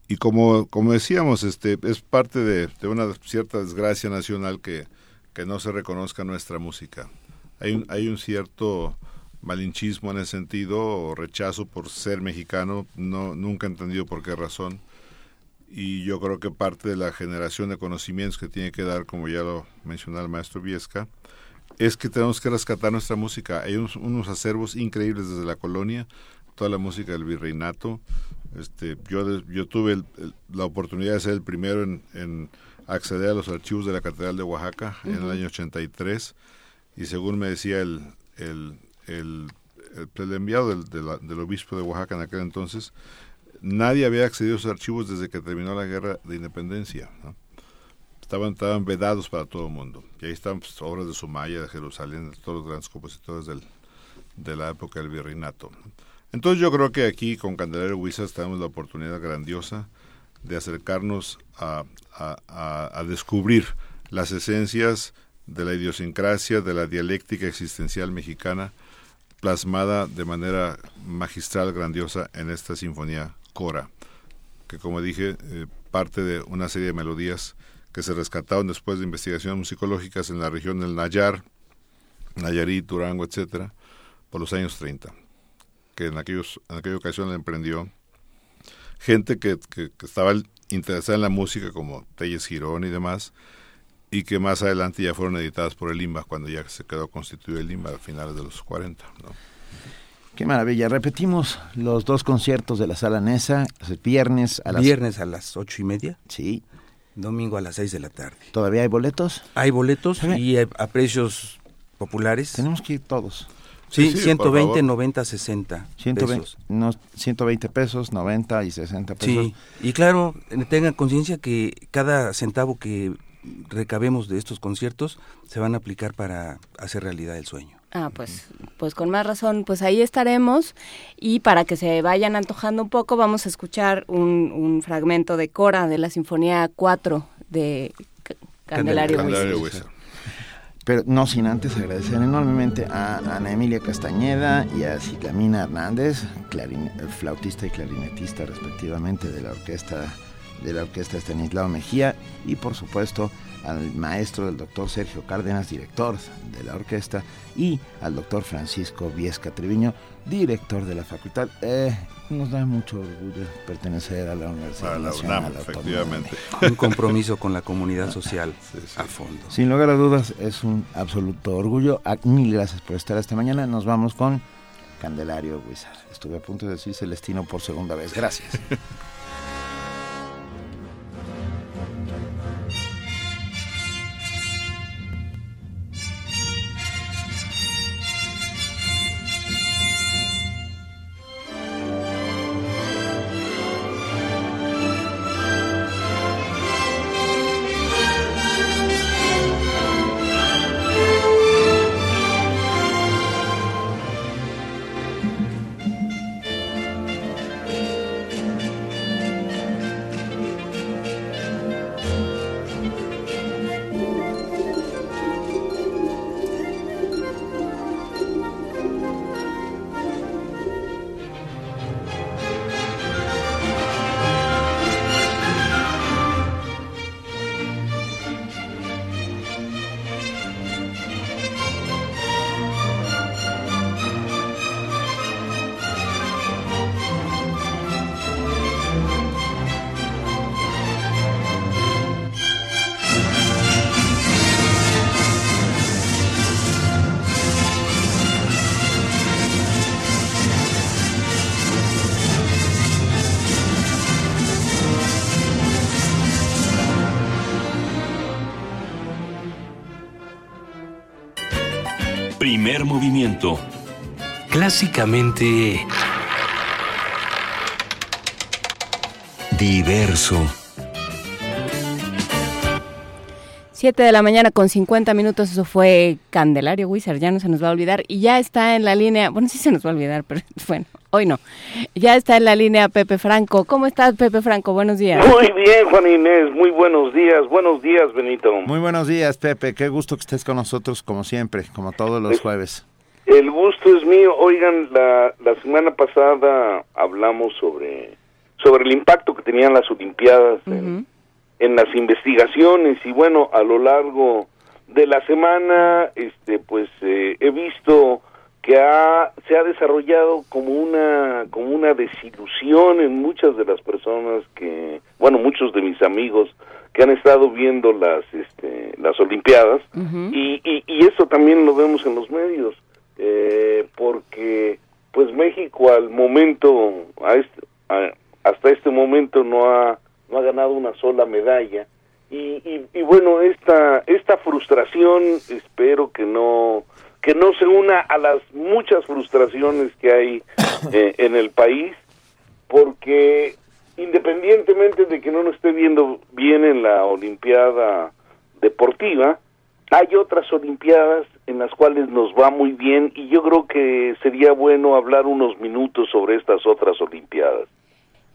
y como, como decíamos, este es parte de, de una cierta desgracia nacional que, que no se reconozca nuestra música. Hay un, hay un cierto malinchismo en ese sentido, o rechazo por ser mexicano, no, nunca he entendido por qué razón. Y yo creo que parte de la generación de conocimientos que tiene que dar, como ya lo mencionó el maestro Viesca, es que tenemos que rescatar nuestra música. Hay unos, unos acervos increíbles desde la colonia, toda la música del virreinato. Este, yo, yo tuve el- el- la oportunidad de ser el primero en, en acceder a los archivos de la Catedral de Oaxaca en el año 83 y según me decía el, el, el, el- el enviado del, obispo de Oaxaca en aquel entonces, nadie había accedido a esos archivos desde que terminó la guerra de independencia. ¿no? Estaban, estaban vedados para todo el mundo. Y ahí están pues, obras de Sumaya, de Jerusalén, de todos los grandes compositores del, de la época del virreinato. Entonces yo creo que aquí con Candelario Huizas tenemos la oportunidad grandiosa de acercarnos a, a- descubrir las esencias de la idiosincrasia, de la dialéctica existencial mexicana, plasmada de manera magistral, grandiosa en esta sinfonía Cora, que como dije, eh, parte de una serie de melodías que se rescataron después de investigaciones musicológicas en la región del Nayar, Nayarit, Durango, etcétera, por los años 30, que en, aquellos, en aquella ocasión la emprendió gente que, que- que estaba interesada en la música, como Telles Girón y demás, y que más adelante ya fueron editadas por el IMBA, cuando ya se quedó constituido el IMBA a finales de los 40. ¿no? Qué maravilla. Repetimos los dos conciertos de la Sala Nesa, el viernes a las... Viernes a las ocho y media. Sí. Domingo a las seis de la tarde. ¿Todavía hay boletos? Hay boletos y a precios populares. Tenemos que ir todos. Sí, Sí, sí, 120, por favor. 90, 60 120 pesos. no, 120 pesos, 90 y 60 pesos. Sí, y claro, tengan conciencia que cada centavo que recabemos de estos conciertos se van a aplicar para hacer realidad el sueño. Ah, pues, pues con más razón, pues ahí estaremos y para que se vayan antojando un poco vamos a escuchar un, un fragmento de Cora de la Sinfonía 4 de C- Candelario, Candelario Huizar. Pero no sin antes agradecer enormemente a Ana Emilia Castañeda y a Ciclamina Hernández, flautista y clarinetista respectivamente de la orquesta de la orquesta Estanislao Mejía y por supuesto al maestro del doctor Sergio Cárdenas, director de la orquesta, y al doctor Francisco Viesca Treviño, director de la facultad. Eh, nos da mucho orgullo pertenecer a la Universidad A la Nacional UNAM, de efectivamente. Un compromiso con la comunidad social a fondo. Sin lugar a dudas, es un absoluto orgullo. Ah, Mil gracias por estar esta mañana. Nos vamos con Candelario Huizar. Estuve a punto de decir Celestino por segunda vez. Gracias. Clásicamente... Diverso. 7 de la mañana con 50 minutos, eso fue Candelario Wizard, ya no se nos va a olvidar. Y ya está en la línea, bueno, sí se nos va a olvidar, pero bueno, hoy no. Ya está en la línea Pepe Franco. ¿Cómo estás, Pepe Franco? Buenos días. Muy bien, Juan Inés, muy buenos días. Buenos días, Benito. Muy buenos días, Pepe. Qué gusto que estés con nosotros, como siempre, como todos los jueves. El gusto es mío. Oigan, la, la semana pasada hablamos sobre, sobre el impacto que tenían las Olimpiadas en, en las investigaciones. Y bueno, a lo largo de la semana, este, pues eh, he visto que ha, se ha desarrollado como una como una desilusión en muchas de las personas que bueno muchos de mis amigos que han estado viendo las este, las olimpiadas. Y, y, y eso también lo vemos en los medios eh, porque pues México al momento a este, hasta este momento no ha no ha ganado una sola medalla. Y, y, y bueno esta esta frustración espero que no que no se una a las muchas frustraciones que hay eh, en el país porque independientemente de que no nos esté viendo bien en la olimpiada deportiva hay otras olimpiadas en las cuales nos va muy bien y yo creo que sería bueno hablar unos minutos sobre estas otras olimpiadas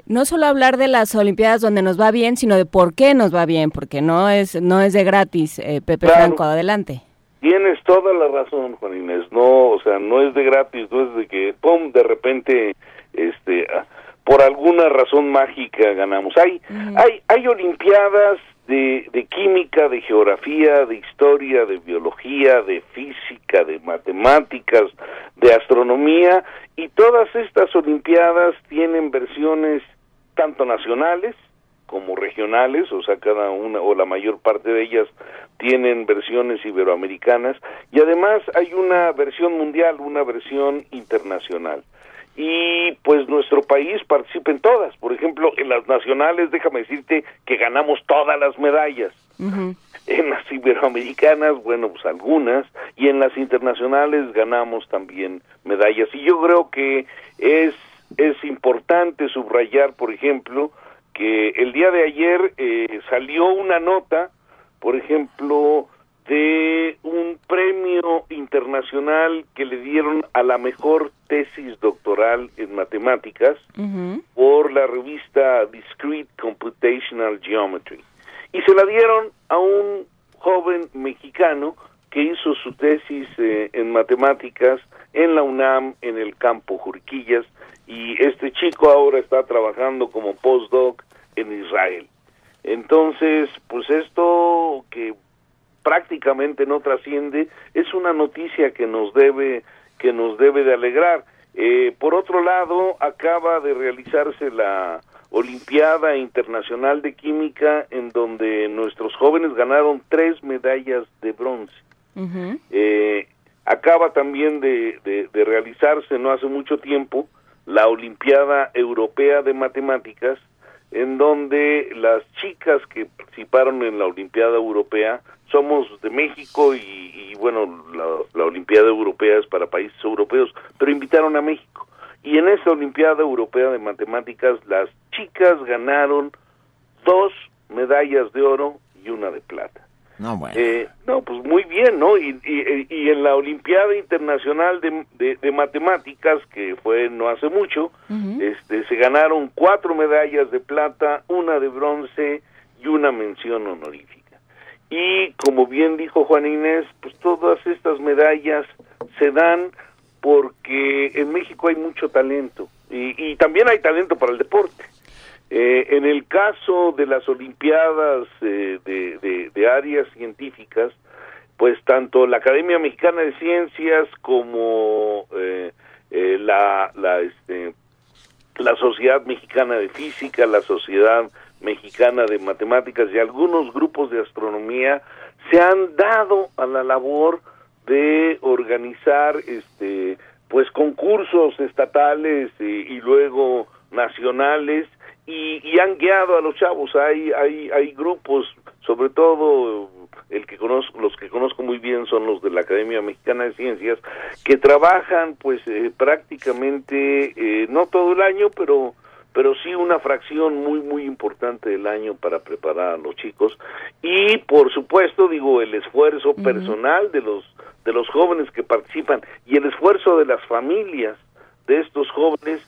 No solo hablar de las Olimpiadas donde nos va bien, sino de por qué nos va bien, porque no es no es de gratis. Eh, Pepe Claro. Franco, adelante. Tienes toda la razón, Juan Inés. No, o sea, no es de gratis, no es de que, pum, de repente, este, ah, por alguna razón mágica ganamos. Hay, hay, hay olimpiadas de, de química, de geografía, de historia, de biología, de física, de matemáticas, de astronomía, y todas estas olimpiadas tienen versiones tanto nacionales como regionales, o sea, cada una o la mayor parte de ellas tienen versiones iberoamericanas y además hay una versión mundial, una versión internacional. Y pues nuestro país participa en todas. Por ejemplo, en las nacionales, déjame decirte que ganamos todas las medallas. En las iberoamericanas, bueno, pues algunas, y en las internacionales ganamos también medallas. Y yo creo que es, es importante subrayar, por ejemplo, que el día de ayer eh, salió una nota, por ejemplo, de un premio internacional que le dieron a la mejor tesis doctoral en matemáticas por la revista Discrete Computational Geometry. Y se la dieron a un joven mexicano que hizo su tesis eh, en matemáticas en la UNAM, en el campo Jurquillas, y este chico ahora está trabajando como postdoc en Israel. Entonces, pues esto que prácticamente no trasciende es una noticia que nos debe que nos debe de alegrar. Eh, por otro lado, acaba de realizarse la Olimpiada Internacional de Química en donde nuestros jóvenes ganaron tres medallas de bronce. eh, acaba también de, de, de realizarse no hace mucho tiempo la Olimpiada Europea de Matemáticas en donde las chicas que participaron en la Olimpiada Europea somos de México y, bueno, la, la, Olimpiada Europea es para países europeos, pero invitaron a México. Y en esa Olimpiada Europea de Matemáticas las chicas ganaron dos medallas de oro y una de plata. No, bueno. Eh, no, pues muy bien, ¿no? Y, y, y en la Olimpiada Internacional de, de, de, Matemáticas, que fue no hace mucho, uh -huh. este, se ganaron cuatro medallas de plata, una de bronce y una mención honorífica. Y como bien dijo Juan Inés, pues todas estas medallas se dan porque en México hay mucho talento y, y también hay talento para el deporte. Eh, en el caso de las Olimpiadas eh, de, áreas científicas, pues tanto la Academia Mexicana de Ciencias como eh, la, la, este, la Sociedad Mexicana de Física, la Sociedad Mexicana de Matemáticas y algunos grupos de astronomía se han dado a la labor de organizar este pues concursos estatales y, y luego nacionales y, y, han guiado a los chavos. Hay, hay, hay grupos, sobre todo el que conozco, los que conozco muy bien son los de la Academia Mexicana de Ciencias, que trabajan pues eh, prácticamente, eh, no todo el año, pero pero sí una fracción muy muy importante del año para preparar a los chicos y por supuesto digo el esfuerzo uh -huh. personal de los de los jóvenes que participan y el esfuerzo de las familias de estos jóvenes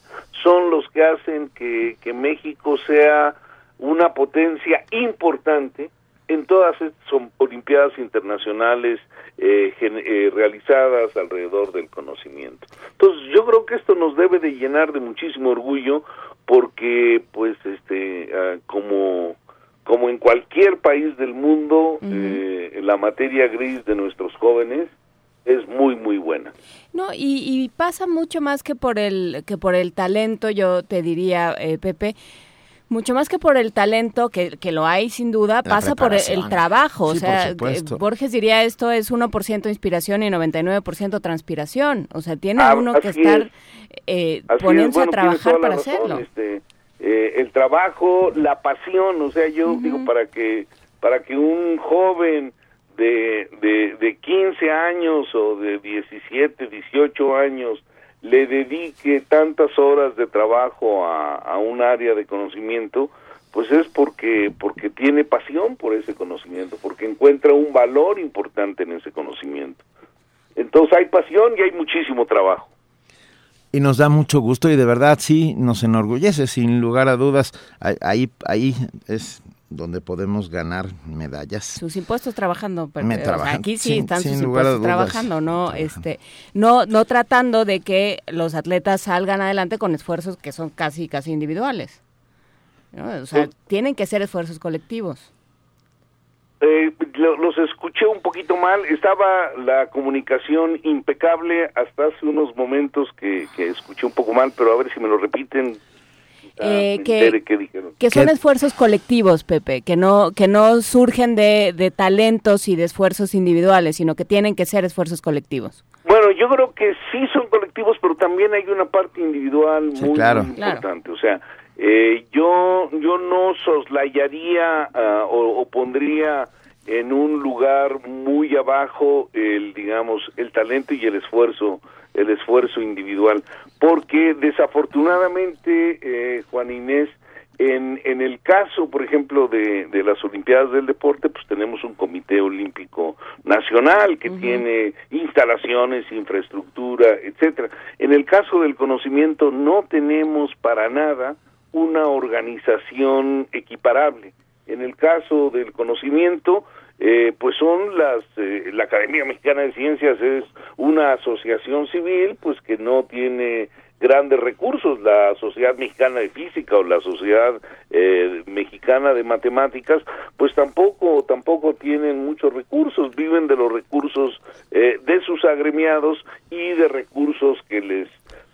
son los que hacen que, que México sea una potencia importante en todas estas Olimpiadas internacionales eh, eh, realizadas alrededor del conocimiento. Entonces yo creo que esto nos debe de llenar de muchísimo orgullo porque pues este uh, como como en cualquier país del mundo uh -huh. eh, la materia gris de nuestros jóvenes es muy muy buena. No, y, y, pasa mucho más que por el que por el talento, yo te diría, eh, Pepe, mucho más que por el talento, que, que lo hay sin duda, La pasa por el, el trabajo. Sí, o sea, Borges diría esto es 1% inspiración y 99% transpiración. O sea, tiene ah, uno que estar eh, poniéndose bueno, a trabajar para razón, hacerlo. Este, eh, el trabajo, la pasión, o sea, yo uh -huh. digo, para que, para que un joven de, de, de 15 años o de 17, 18 años le dedique tantas horas de trabajo a, a, un área de conocimiento, pues es porque, porque tiene pasión por ese conocimiento, porque encuentra un valor importante en ese conocimiento. Entonces hay pasión y hay muchísimo trabajo. Y nos da mucho gusto y de verdad sí nos enorgullece, sin lugar a dudas. Ahí, ahí es donde podemos ganar medallas. Sus impuestos trabajando, pero Me trabajan, aquí sí sin, están sin sus lugar impuestos trabajando, no este no no tratando de que los atletas salgan adelante con esfuerzos que son casi casi individuales. ¿no? O sea, tienen que ser esfuerzos colectivos. Eh, los escuché un poquito mal, estaba la comunicación impecable hasta hace unos momentos que, que escuché un poco mal, pero a ver si me lo repiten Eh, que- entere qué dijeron. Que son ¿Qué? esfuerzos colectivos, Pepe, que no que no surgen de, de talentos y de esfuerzos individuales, sino que tienen que ser esfuerzos colectivos. Bueno, yo creo que sí son colectivos, pero también hay una parte individual Sí, muy, claro. muy importante. O sea, eh, yo yo no soslayaría ah, o, o pondría en un lugar muy abajo el digamos el talento y el esfuerzo el esfuerzo individual porque desafortunadamente eh, Juan Inés en, en el caso, por ejemplo, de, de las Olimpiadas del Deporte, pues tenemos un Comité Olímpico Nacional que tiene instalaciones, infraestructura, etcétera. En el caso del conocimiento no tenemos para nada una organización equiparable. En el caso del conocimiento, eh, pues son las eh, la Academia Mexicana de Ciencias es una asociación civil, pues que no tiene grandes recursos, la Sociedad Mexicana de Física o la Sociedad eh, Mexicana de Matemáticas, pues tampoco tampoco tienen muchos recursos, viven de los recursos eh, de sus agremiados y de recursos que les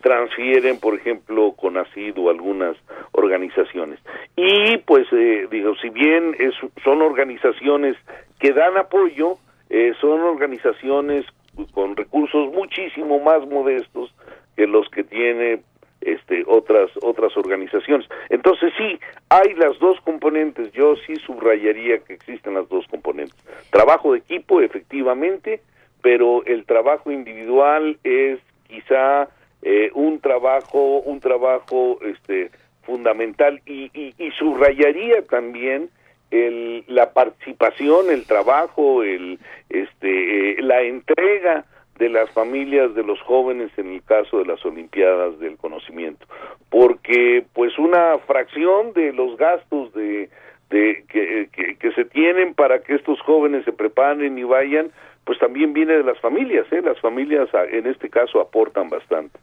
transfieren, por ejemplo, CONACID o algunas organizaciones. Y pues, eh, digo, si bien es, son organizaciones que dan apoyo, eh, son organizaciones con recursos muchísimo más modestos que los que tiene este otras otras organizaciones. Entonces sí, hay las dos componentes, yo sí subrayaría que existen las dos componentes. Trabajo de equipo efectivamente, pero el trabajo individual es quizá eh, un trabajo un trabajo este fundamental y, subrayaría también el, la participación, el trabajo, el, este, eh, la entrega de las familias de los jóvenes en el caso de las Olimpiadas del Conocimiento, porque pues una fracción de los gastos de, que, que, se tienen para que estos jóvenes se preparen y vayan, pues también viene de las familias, ¿eh? las familias en este caso aportan bastante.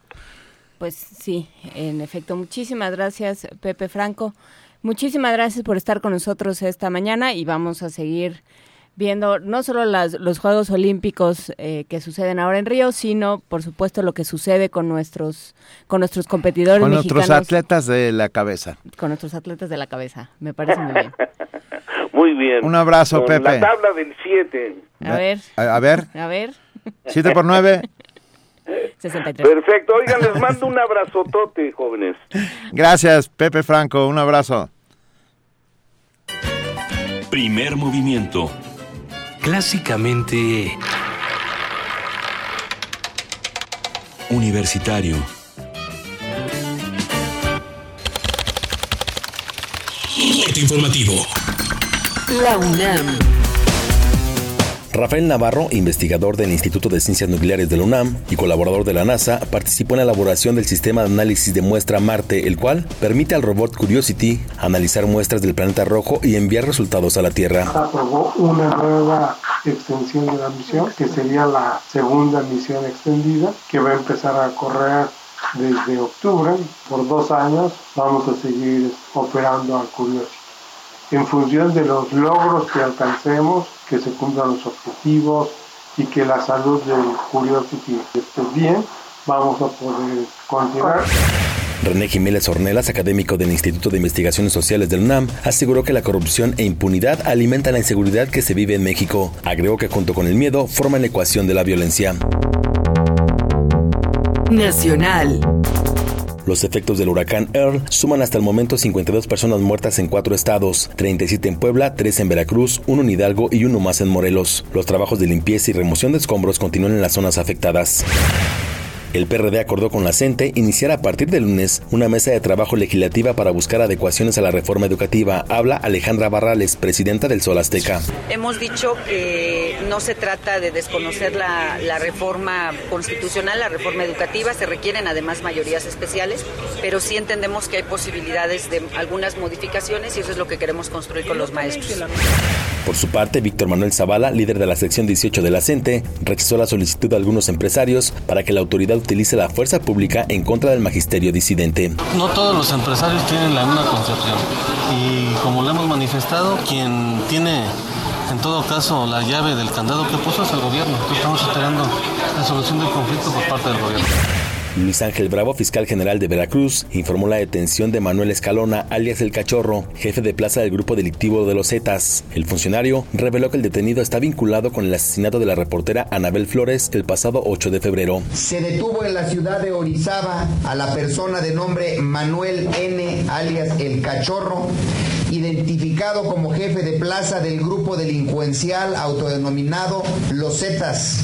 Pues sí, en efecto. Muchísimas gracias, Pepe Franco. Muchísimas gracias por estar con nosotros esta mañana y vamos a seguir viendo no solo las, los Juegos Olímpicos eh, que suceden ahora en Río, sino, por supuesto, lo que sucede con nuestros con nuestros competidores Con mexicanos, nuestros atletas de la cabeza. con nuestros atletas de la cabeza. Me parece muy bien. Muy bien. Un abrazo, Con Pepe. La tabla del 7. A ver, A, a ver, a ver. 7 por 9. 63. Perfecto. Oigan, les mando un abrazotote, jóvenes. Gracias, Pepe Franco. Un abrazo. Primer movimiento. Clásicamente... Universitario. Corte informativo. La UNAM. Rafael Navarro, investigador del Instituto de Ciencias Nucleares de la UNAM y colaborador de la NASA, participó en la elaboración del sistema de análisis de muestra Marte, el cual permite al robot Curiosity analizar muestras del planeta rojo y enviar resultados a la Tierra. aprobó una nueva extensión de la misión, que sería la segunda misión extendida, que va a empezar a correr desde octubre. Por dos años vamos a seguir operando a Curiosity. En función de los logros que alcancemos, que se cumplan los objetivos y que la salud del Curiosity esté bien, vamos a poder continuar. René Jiménez Ornelas, académico del Instituto de Investigaciones Sociales del UNAM, aseguró que la corrupción e impunidad alimentan la inseguridad que se vive en México. Agregó que junto con el miedo forman la ecuación de la violencia. Nacional. Los efectos del huracán Earl suman hasta el momento 52 personas muertas en cuatro estados, 37 en Puebla, 3 en Veracruz, uno en Hidalgo y uno más en Morelos. Los trabajos de limpieza y remoción de escombros continúan en las zonas afectadas. El PRD acordó con la CENTE iniciar a partir del lunes una mesa de trabajo legislativa para buscar adecuaciones a la reforma educativa. Habla Alejandra Barrales, presidenta del Sol Azteca. Hemos dicho que no se trata de desconocer la, la, reforma constitucional, la reforma educativa, se requieren además mayorías especiales, pero sí entendemos que hay posibilidades de algunas modificaciones y eso es lo que queremos construir con los maestros. Por su parte, Víctor Manuel Zavala, líder de la sección 18 de la CENTE, rechazó la solicitud de algunos empresarios para que la autoridad utilice la fuerza pública en contra del magisterio disidente. No todos los empresarios tienen la misma concepción y como lo hemos manifestado, quien tiene en todo caso la llave del candado que puso es el gobierno. Estamos esperando la solución del conflicto por parte del gobierno. Luis Ángel Bravo, fiscal general de Veracruz, informó la detención de Manuel Escalona, alias El Cachorro, jefe de plaza del grupo delictivo de los Zetas. El funcionario reveló que el detenido está vinculado con el asesinato de la reportera Anabel Flores el pasado 8 de febrero. Se detuvo en la ciudad de Orizaba a la persona de nombre Manuel N., alias El Cachorro, identificado como jefe de plaza del grupo delincuencial autodenominado Los Zetas.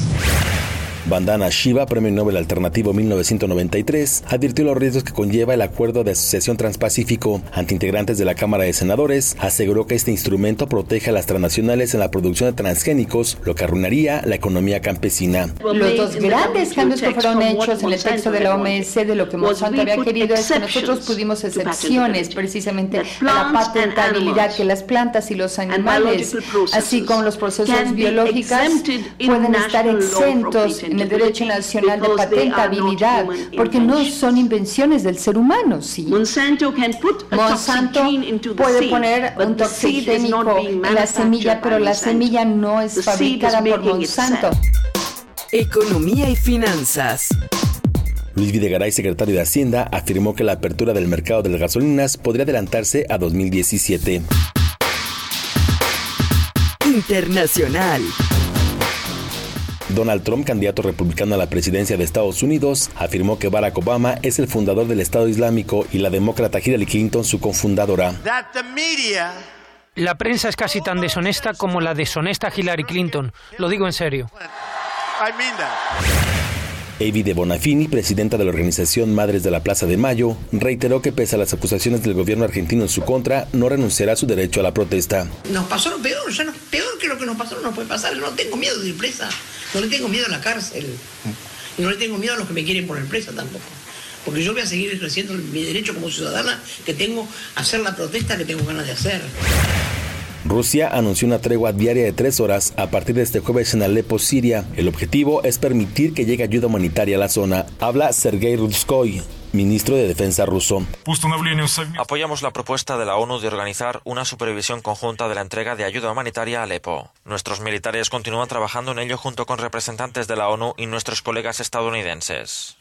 Bandana Shiva, Premio Nobel Alternativo 1993, advirtió los riesgos que conlleva el acuerdo de asociación transpacífico ante integrantes de la Cámara de Senadores. Aseguró que este instrumento protege a las transnacionales en la producción de transgénicos, lo que arruinaría la economía campesina. Los dos grandes cambios que fueron hechos en el texto de la OMS de lo que Monsanto había querido es que nosotros pudimos excepciones precisamente a la patentabilidad que las plantas y los animales, así como los procesos biológicos, pueden estar exentos en el derecho nacional de patentabilidad, porque no son invenciones del ser humano, ¿sí? Monsanto puede poner un toxigénico en la semilla, pero la semilla no es fabricada por Monsanto. Economía y finanzas. Luis Videgaray, secretario de Hacienda, afirmó que la apertura del mercado de las gasolinas podría adelantarse a 2017. Internacional. Donald Trump, candidato republicano a la presidencia de Estados Unidos, afirmó que Barack Obama es el fundador del Estado Islámico y la demócrata Hillary Clinton su cofundadora. La prensa es casi tan deshonesta como la deshonesta Hillary Clinton. Lo digo en serio. Avi de Bonafini, presidenta de la organización Madres de la Plaza de Mayo, reiteró que pese a las acusaciones del gobierno argentino en su contra, no renunciará a su derecho a la protesta. Nos pasó lo peor, ya no, peor que lo que nos pasó no nos puede pasar. No tengo miedo de ir presa, no le tengo miedo a la cárcel, y no le tengo miedo a los que me quieren poner presa tampoco. Porque yo voy a seguir ejerciendo mi derecho como ciudadana que tengo a hacer la protesta que tengo ganas de hacer. Rusia anunció una tregua diaria de tres horas a partir de este jueves en Alepo, Siria. El objetivo es permitir que llegue ayuda humanitaria a la zona. Habla Sergei Rudskoy, ministro de Defensa ruso. Apoyamos la propuesta de la ONU de organizar una supervisión conjunta de la entrega de ayuda humanitaria a Alepo. Nuestros militares continúan trabajando en ello junto con representantes de la ONU y nuestros colegas estadounidenses.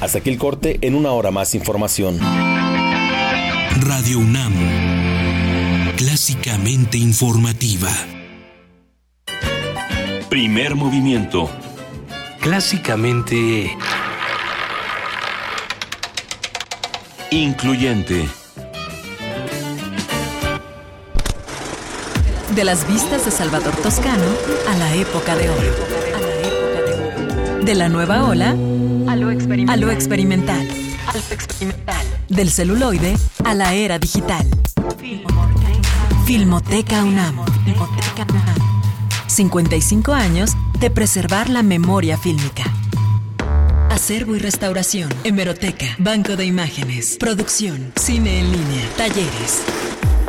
Hasta aquí el corte, en una hora más información. Radio UNAM, clásicamente informativa. Primer movimiento. Clásicamente... Incluyente. De las vistas de Salvador Toscano a la época de oro. De la nueva ola a lo experimental. A lo experimental. Del celuloide a la era digital. Filmoteca UNAM. 55 años de preservar la memoria fílmica. Acervo y restauración, hemeroteca, banco de imágenes, producción, cine en línea, talleres.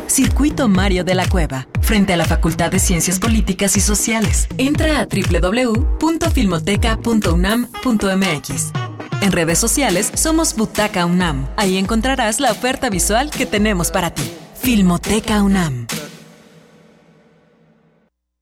Circuito Mario de la Cueva, frente a la Facultad de Ciencias Políticas y Sociales. Entra a www.filmoteca.unam.mx. En redes sociales somos Butaca UNAM. Ahí encontrarás la oferta visual que tenemos para ti. Filmoteca UNAM.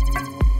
Thank you.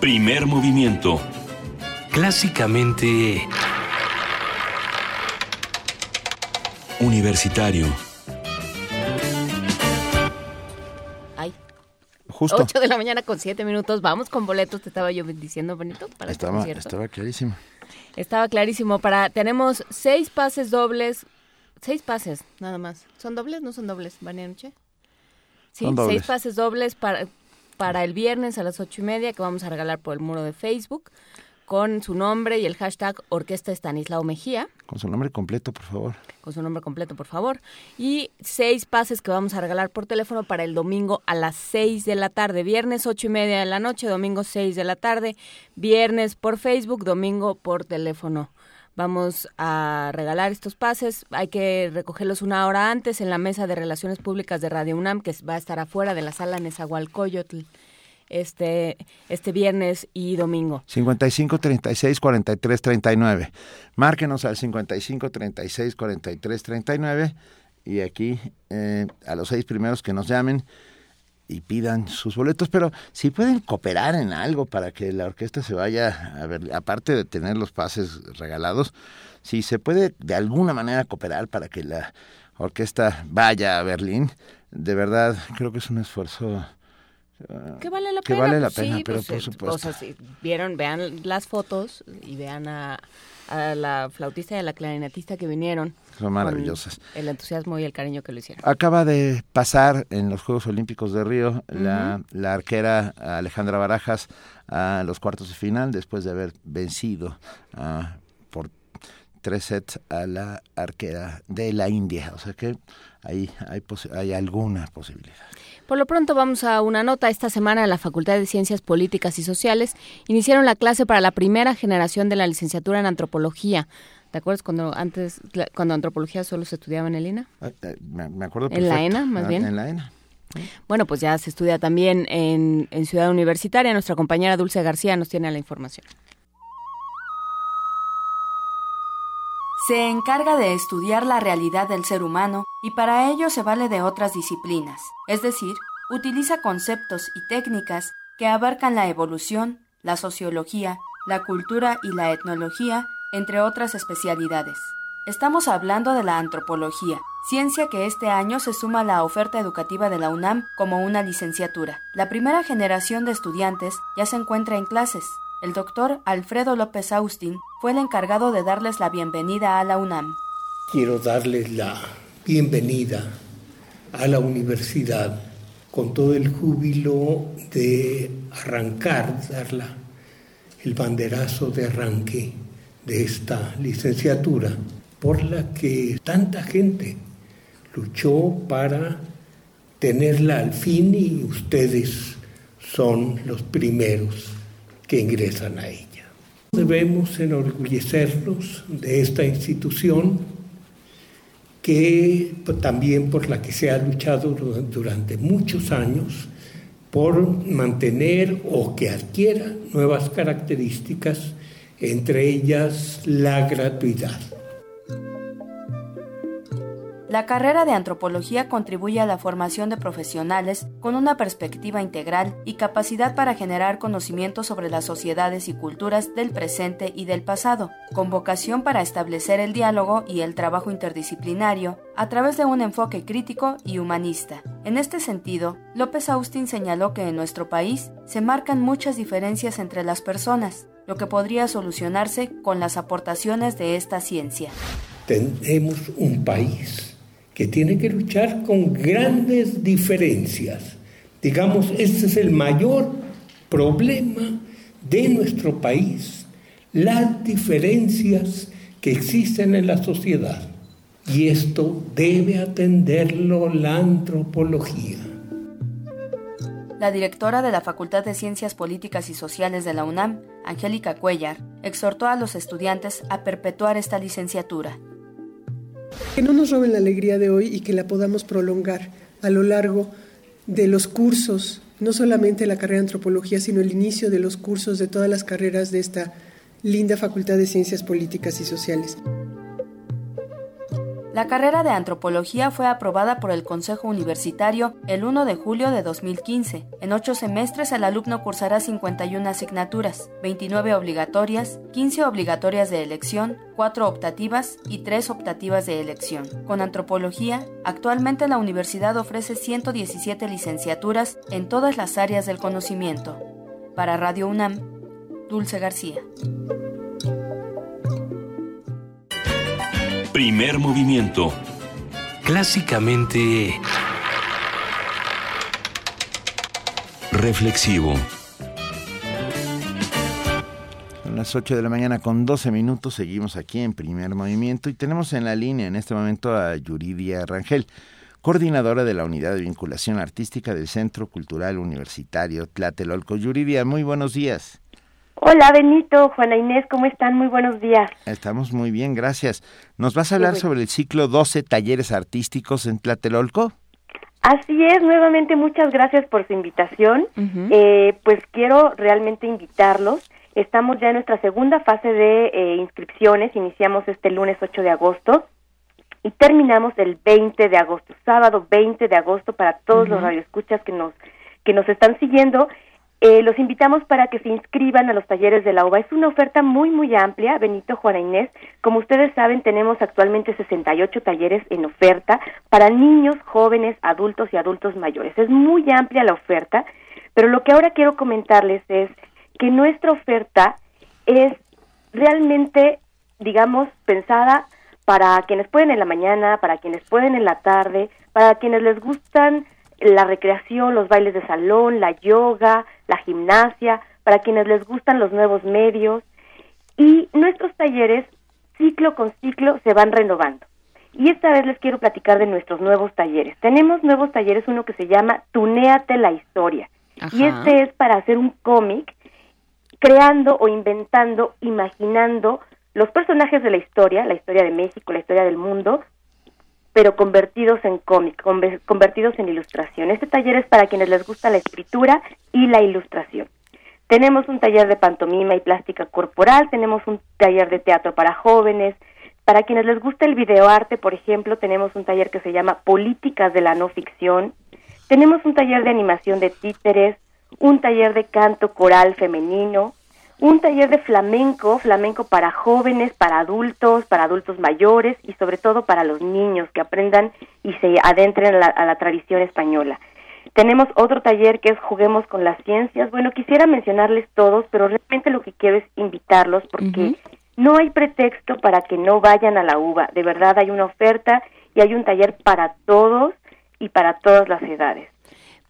Primer movimiento. Clásicamente... Universitario. justo. 8 de la mañana con 7 minutos. Vamos con boletos, te estaba yo diciendo, Benito, para este estaba, Estaba clarísimo. Estaba clarísimo. Para, tenemos seis pases dobles, seis pases nada más. ¿Son dobles? ¿No son dobles, Vania Noche? Sí, seis pases dobles para, para el viernes a las ocho y media que vamos a regalar por el muro de Facebook con su nombre y el hashtag Orquesta Estanislao Mejía. Con su nombre completo, por favor. Con su nombre completo, por favor. Y seis pases que vamos a regalar por teléfono para el domingo a las seis de la tarde. Viernes ocho y media de la noche, domingo seis de la tarde. Viernes por Facebook, domingo por teléfono. Vamos a regalar estos pases. Hay que recogerlos una hora antes en la mesa de Relaciones Públicas de Radio UNAM, que va a estar afuera de la sala Nezahualcóyotl este, este viernes y domingo. 55 36 43 39. Márquenos al 55 36 43 39 y aquí eh, a los seis primeros que nos llamen y pidan sus boletos, pero si pueden cooperar en algo para que la orquesta se vaya a ver, aparte de tener los pases regalados, si se puede de alguna manera cooperar para que la orquesta vaya a Berlín, de verdad creo que es un esfuerzo que vale la que pena. vale la pues pena, sí, pero pues, por eh, supuesto. o sea, si vieron, vean las fotos y vean a, a la flautista y a la clarinetista que vinieron. Son maravillosas. El entusiasmo y el cariño que lo hicieron. Acaba de pasar en los Juegos Olímpicos de Río la, la arquera Alejandra Barajas a los cuartos de final después de haber vencido ah, por tres sets a la arquera de la India. O sea que ahí hay, hay alguna posibilidad. Por lo pronto vamos a una nota. Esta semana en la Facultad de Ciencias Políticas y Sociales iniciaron la clase para la primera generación de la licenciatura en antropología. ¿Te acuerdas cuando antes, cuando antropología solo se estudiaba en el INA? Ah, eh, me acuerdo En la ENA, más Ah, bien. En la ENA. Bueno, pues ya se estudia también en, en Ciudad Universitaria. Nuestra compañera Dulce García nos tiene la información. Se encarga de estudiar la realidad del ser humano y para ello se vale de otras disciplinas, es decir, utiliza conceptos y técnicas que abarcan la evolución, la sociología, la cultura y la etnología, entre otras especialidades. Estamos hablando de la antropología, ciencia que este año se suma a la oferta educativa de la UNAM como una licenciatura. La primera generación de estudiantes ya se encuentra en clases. El doctor Alfredo López Austin fue el encargado de darles la bienvenida a la UNAM. Quiero darles la bienvenida a la universidad con todo el júbilo de arrancar, dar la- el banderazo de arranque de esta licenciatura por la que tanta gente luchó para tenerla al fin y ustedes son los primeros que ingresan a ella. Debemos enorgullecernos de esta institución que también por la que se ha luchado du- durante muchos años por mantener o que adquiera nuevas características, entre ellas la gratuidad. La carrera de antropología contribuye a la formación de profesionales con una perspectiva integral y capacidad para generar conocimiento sobre las sociedades y culturas del presente y del pasado, con vocación para establecer el diálogo y el trabajo interdisciplinario a través de un enfoque crítico y humanista. En este sentido, López Austin señaló que en nuestro país se marcan muchas diferencias entre las personas, lo que podría solucionarse con las aportaciones de esta ciencia. Tenemos un país que tiene que luchar con grandes diferencias. Digamos, este es el mayor problema de nuestro país, las diferencias que existen en la sociedad. Y esto debe atenderlo la antropología. La directora de la Facultad de Ciencias Políticas y Sociales de la UNAM, Angélica Cuellar, exhortó a los estudiantes a perpetuar esta licenciatura. Que no nos roben la alegría de hoy y que la podamos prolongar a lo largo de los cursos, no solamente la carrera de antropología, sino el inicio de los cursos de todas las carreras de esta linda Facultad de Ciencias Políticas y Sociales. La carrera de antropología fue aprobada por el Consejo Universitario el 1 de julio de 2015. En ocho semestres el alumno cursará 51 asignaturas, 29 obligatorias, 15 obligatorias de elección, 4 optativas y 3 optativas de elección. Con antropología, actualmente la universidad ofrece 117 licenciaturas en todas las áreas del conocimiento. Para Radio UNAM, Dulce García. Primer movimiento. Clásicamente... Reflexivo. Son las 8 de la mañana con 12 minutos. Seguimos aquí en primer movimiento y tenemos en la línea en este momento a Yuridia Rangel, coordinadora de la Unidad de Vinculación Artística del Centro Cultural Universitario Tlatelolco. Yuridia, muy buenos días. Hola Benito, Juana Inés, ¿cómo están? Muy buenos días. Estamos muy bien, gracias. ¿Nos vas a hablar sobre el ciclo 12 talleres artísticos en Tlatelolco? Así es, nuevamente muchas gracias por su invitación. eh, pues quiero realmente invitarlos. Estamos ya en nuestra segunda fase de eh, inscripciones, iniciamos este lunes 8 de agosto y terminamos el 20 de agosto, sábado 20 de agosto para todos los radioescuchas que nos que nos están siguiendo eh, los invitamos para que se inscriban a los talleres de la UBA. Es una oferta muy, muy amplia, Benito, Juana Inés. Como ustedes saben, tenemos actualmente 68 talleres en oferta para niños, jóvenes, adultos y adultos mayores. Es muy amplia la oferta, pero lo que ahora quiero comentarles es que nuestra oferta es realmente, digamos, pensada para quienes pueden en la mañana, para quienes pueden en la tarde, para quienes les gustan la recreación, los bailes de salón, la yoga, la gimnasia, para quienes les gustan los nuevos medios. Y nuestros talleres, ciclo con ciclo, se van renovando. Y esta vez les quiero platicar de nuestros nuevos talleres. Tenemos nuevos talleres, uno que se llama Tunéate la historia. Y este es para hacer un cómic creando o inventando, imaginando los personajes de la historia, la historia de México, la historia del mundo, pero convertidos en cómic, convertidos en ilustración. Este taller es para quienes les gusta la escritura y la ilustración. Tenemos un taller de pantomima y plástica corporal, tenemos un taller de teatro para jóvenes, para quienes les gusta el videoarte, por ejemplo, tenemos un taller que se llama Políticas de la no ficción, tenemos un taller de animación de títeres, un taller de canto coral femenino, un taller de flamenco, flamenco para jóvenes, para adultos, para adultos mayores y sobre todo para los niños que aprendan y se adentren a la, a la tradición española. Tenemos otro taller que es Juguemos con las Ciencias. Bueno, quisiera mencionarles todos, pero realmente lo que quiero es invitarlos porque no hay pretexto para que no vayan a la UBA. De verdad hay una oferta y hay un taller para todos y para todas las edades.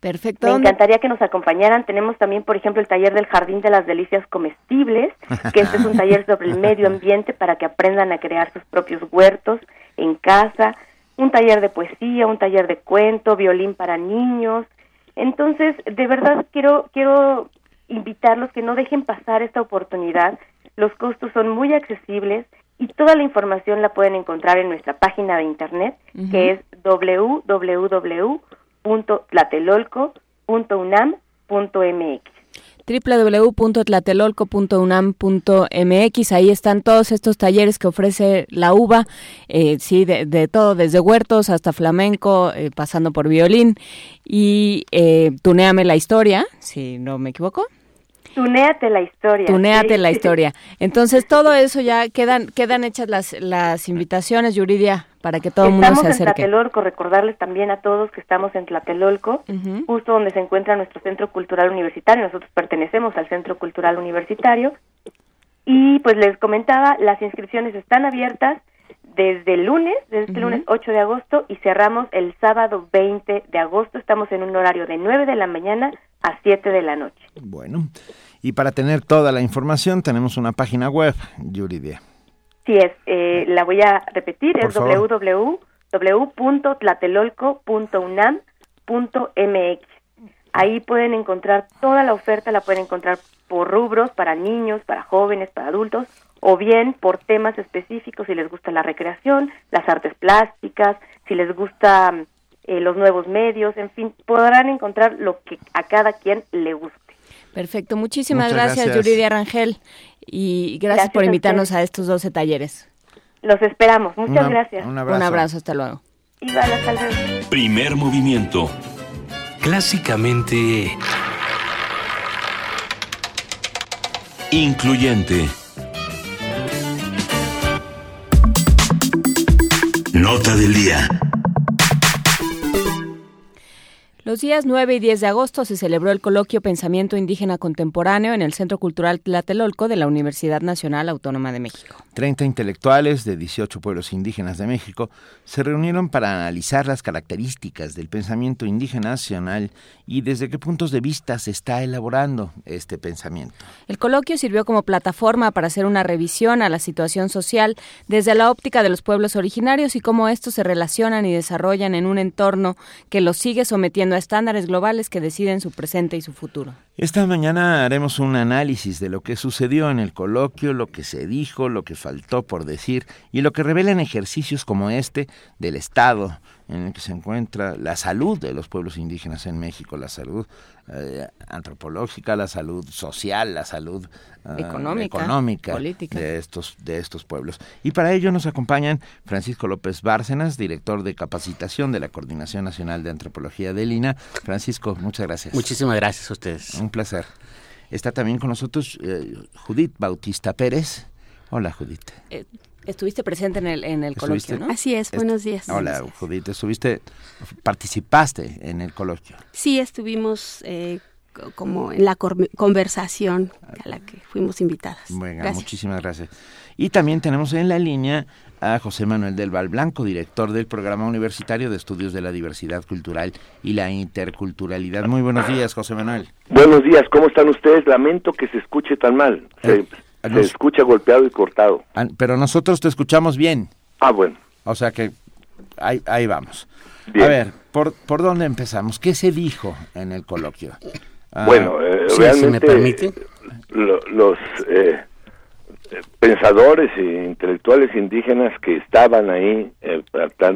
Perfecto. Me encantaría que nos acompañaran. Tenemos también, por ejemplo, el taller del Jardín de las Delicias Comestibles, que este es un taller sobre el medio ambiente para que aprendan a crear sus propios huertos en casa. Un taller de poesía, un taller de cuento, violín para niños. Entonces, de verdad quiero quiero invitarlos que no dejen pasar esta oportunidad. Los costos son muy accesibles y toda la información la pueden encontrar en nuestra página de internet, que es www.tlatelolco.unam.mx www.tlatelolco.unam.mx ahí están todos estos talleres que ofrece la UBA, eh, sí, de, todo, desde huertos hasta flamenco, eh, pasando por violín y eh, tuneame la historia, si no me equivoco. Tuneate la historia. Tuneate sí. la historia. Entonces, todo eso ya quedan quedan hechas las las invitaciones, Yuridia, para que todo el mundo se acerque. Estamos en Tlatelolco, recordarles también a todos que estamos en Tlatelolco, uh -huh. justo donde se encuentra nuestro Centro Cultural Universitario. Nosotros pertenecemos al Centro Cultural Universitario. Y pues les comentaba, las inscripciones están abiertas desde el lunes, desde este uh -huh. lunes 8 de agosto y cerramos el sábado 20 de agosto. Estamos en un horario de 9 de la mañana a 7 de la noche. Bueno, y para tener toda la información tenemos una página web, Yuridia. Sí, es, eh, la voy a repetir, Por es www.tlatelolco.unam.mx. Ahí pueden encontrar toda la oferta, la pueden encontrar por rubros, para niños, para jóvenes, para adultos, o bien por temas específicos, si les gusta la recreación, las artes plásticas, si les gusta eh, los nuevos medios, en fin, podrán encontrar lo que a cada quien le guste. Perfecto, muchísimas gracias, gracias, Yuridia Rangel y gracias, gracias por invitarnos a, a, estos 12 talleres. Los esperamos. Muchas gracias. Un abrazo. Un abrazo, hasta luego. Y vale, hasta luego. Primer movimiento. Clásicamente... Incluyente. Nota del día. Los días 9 y 10 de agosto se celebró el coloquio Pensamiento Indígena Contemporáneo en el Centro Cultural Tlatelolco de la Universidad Nacional Autónoma de México. Treinta intelectuales de 18 pueblos indígenas de México se reunieron para analizar las características del pensamiento indígena nacional y desde qué puntos de vista se está elaborando este pensamiento. El coloquio sirvió como plataforma para hacer una revisión a la situación social desde la óptica de los pueblos originarios y cómo estos se relacionan y desarrollan en un entorno que los sigue sometiendo estándares globales que deciden su presente y su futuro. Esta mañana haremos un análisis de lo que sucedió en el coloquio, lo que se dijo, lo que faltó por decir y lo que revelan ejercicios como este del Estado, en el que se encuentra la salud de los pueblos indígenas en México, la salud eh, antropológica, la salud social, la salud ah, económica, económica política. de estos de estos pueblos. Y para ello nos acompañan Francisco López Bárcenas, director de capacitación de la Coordinación Nacional de Antropología de Lina. Francisco, muchas gracias. Muchísimas gracias a ustedes. Un placer. Está también con nosotros eh, Judith Bautista Pérez. Hola, Judith. Eh, Estuviste presente en el, en el coloquio, ¿no? Así es, buenos días. Hola, Judith, estuviste, participaste en el coloquio. Sí, estuvimos eh, como en la conversación a la que fuimos invitadas. Bueno, muchísimas gracias. Y también tenemos en la línea a José Manuel del Val Blanco, director del Programa Universitario de Estudios de la Diversidad Cultural y la Interculturalidad. Muy buenos días, José Manuel. Buenos días, ¿cómo están ustedes? Lamento que se escuche tan mal. Eh, se escucha golpeado y cortado. Ah, pero nosotros te escuchamos bien. Ah, bueno. O sea que ahí, ahí vamos. A ver, ¿por, ¿por dónde empezamos? ¿Qué se dijo en el coloquio? Ah, bueno, eh, realmente me permite. los eh, pensadores e intelectuales indígenas que estaban ahí, eh,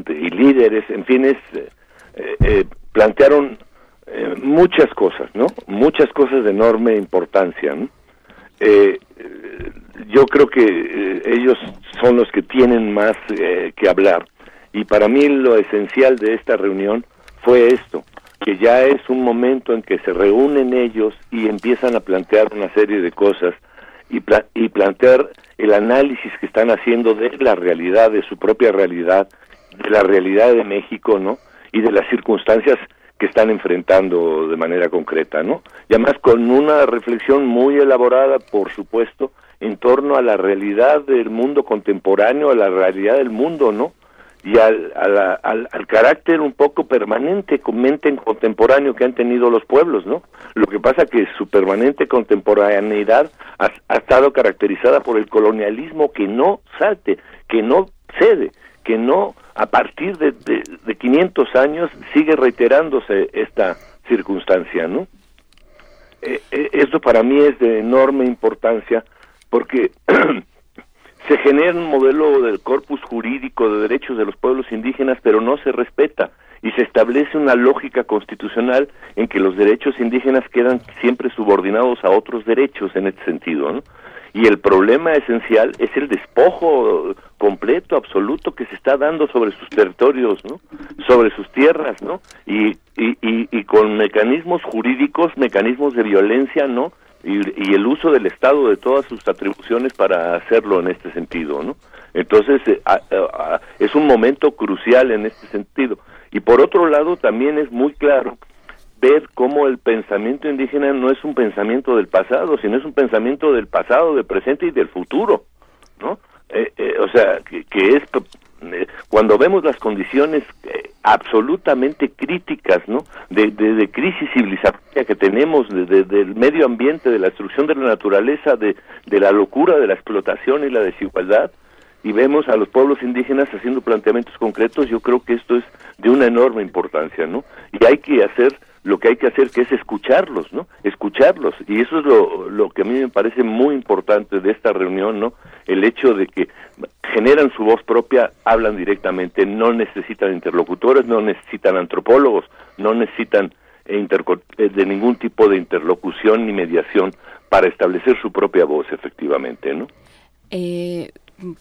y líderes, en fin, eh, plantearon muchas cosas, ¿no? Muchas cosas de enorme importancia, ¿no? Eh, yo creo que eh, ellos son los que tienen más eh, que hablar. Y para mí lo esencial de esta reunión fue esto, que ya es un momento en que se reúnen ellos y empiezan a plantear una serie de cosas y, y plantear el análisis que están haciendo de la realidad, de su propia realidad, de la realidad de México, ¿no? Y de las circunstancias que están enfrentando de manera concreta, ¿no? Y además con una reflexión muy elaborada, por supuesto, en torno a la realidad del mundo contemporáneo, a la realidad del mundo, ¿no? Y al, al, al, carácter un poco permanente, mente contemporáneo que han tenido los pueblos, ¿no? Lo que pasa que su permanente contemporaneidad ha, ha estado caracterizada por el colonialismo que no salte, que no cede, que no a partir de, de, 500 años sigue reiterándose esta circunstancia, ¿no? Eh, eh, esto para mí es de enorme importancia porque se genera un modelo del corpus jurídico de derechos de los pueblos indígenas, pero no se respeta y se establece una lógica constitucional en que los derechos indígenas quedan siempre subordinados a otros derechos en este sentido, ¿no? Y el problema esencial es el despojo completo, absoluto que se está dando sobre sus territorios, ¿no? Sobre sus tierras, ¿no? Y, y, y, con mecanismos jurídicos, mecanismos de violencia, ¿no? Y, el uso del Estado de todas sus atribuciones para hacerlo en este sentido, ¿no? Entonces, eh, es un momento crucial en este sentido. Y por otro lado, también es muy claro ver cómo el pensamiento indígena no es un pensamiento del pasado, sino es un pensamiento del pasado, del presente y del futuro, ¿no? Eh, eh, o sea, que, es eh, cuando vemos las condiciones absolutamente críticas, ¿no? De, de, crisis civilizatoria que tenemos, de, del medio ambiente, de la destrucción de la naturaleza, de, de la locura, de la explotación y la desigualdad, y vemos a los pueblos indígenas haciendo planteamientos concretos, yo creo que esto es de una enorme importancia, ¿no? Y hay que hacer lo que hay que hacer que es escucharlos, ¿no? Escucharlos. Y eso es lo, lo que a mí me parece muy importante de esta reunión, ¿no? El hecho de que generan su voz propia, hablan directamente, no necesitan interlocutores, no necesitan antropólogos, no necesitan eh, de ningún tipo de interlocución ni mediación para establecer su propia voz, efectivamente, ¿no? Eh,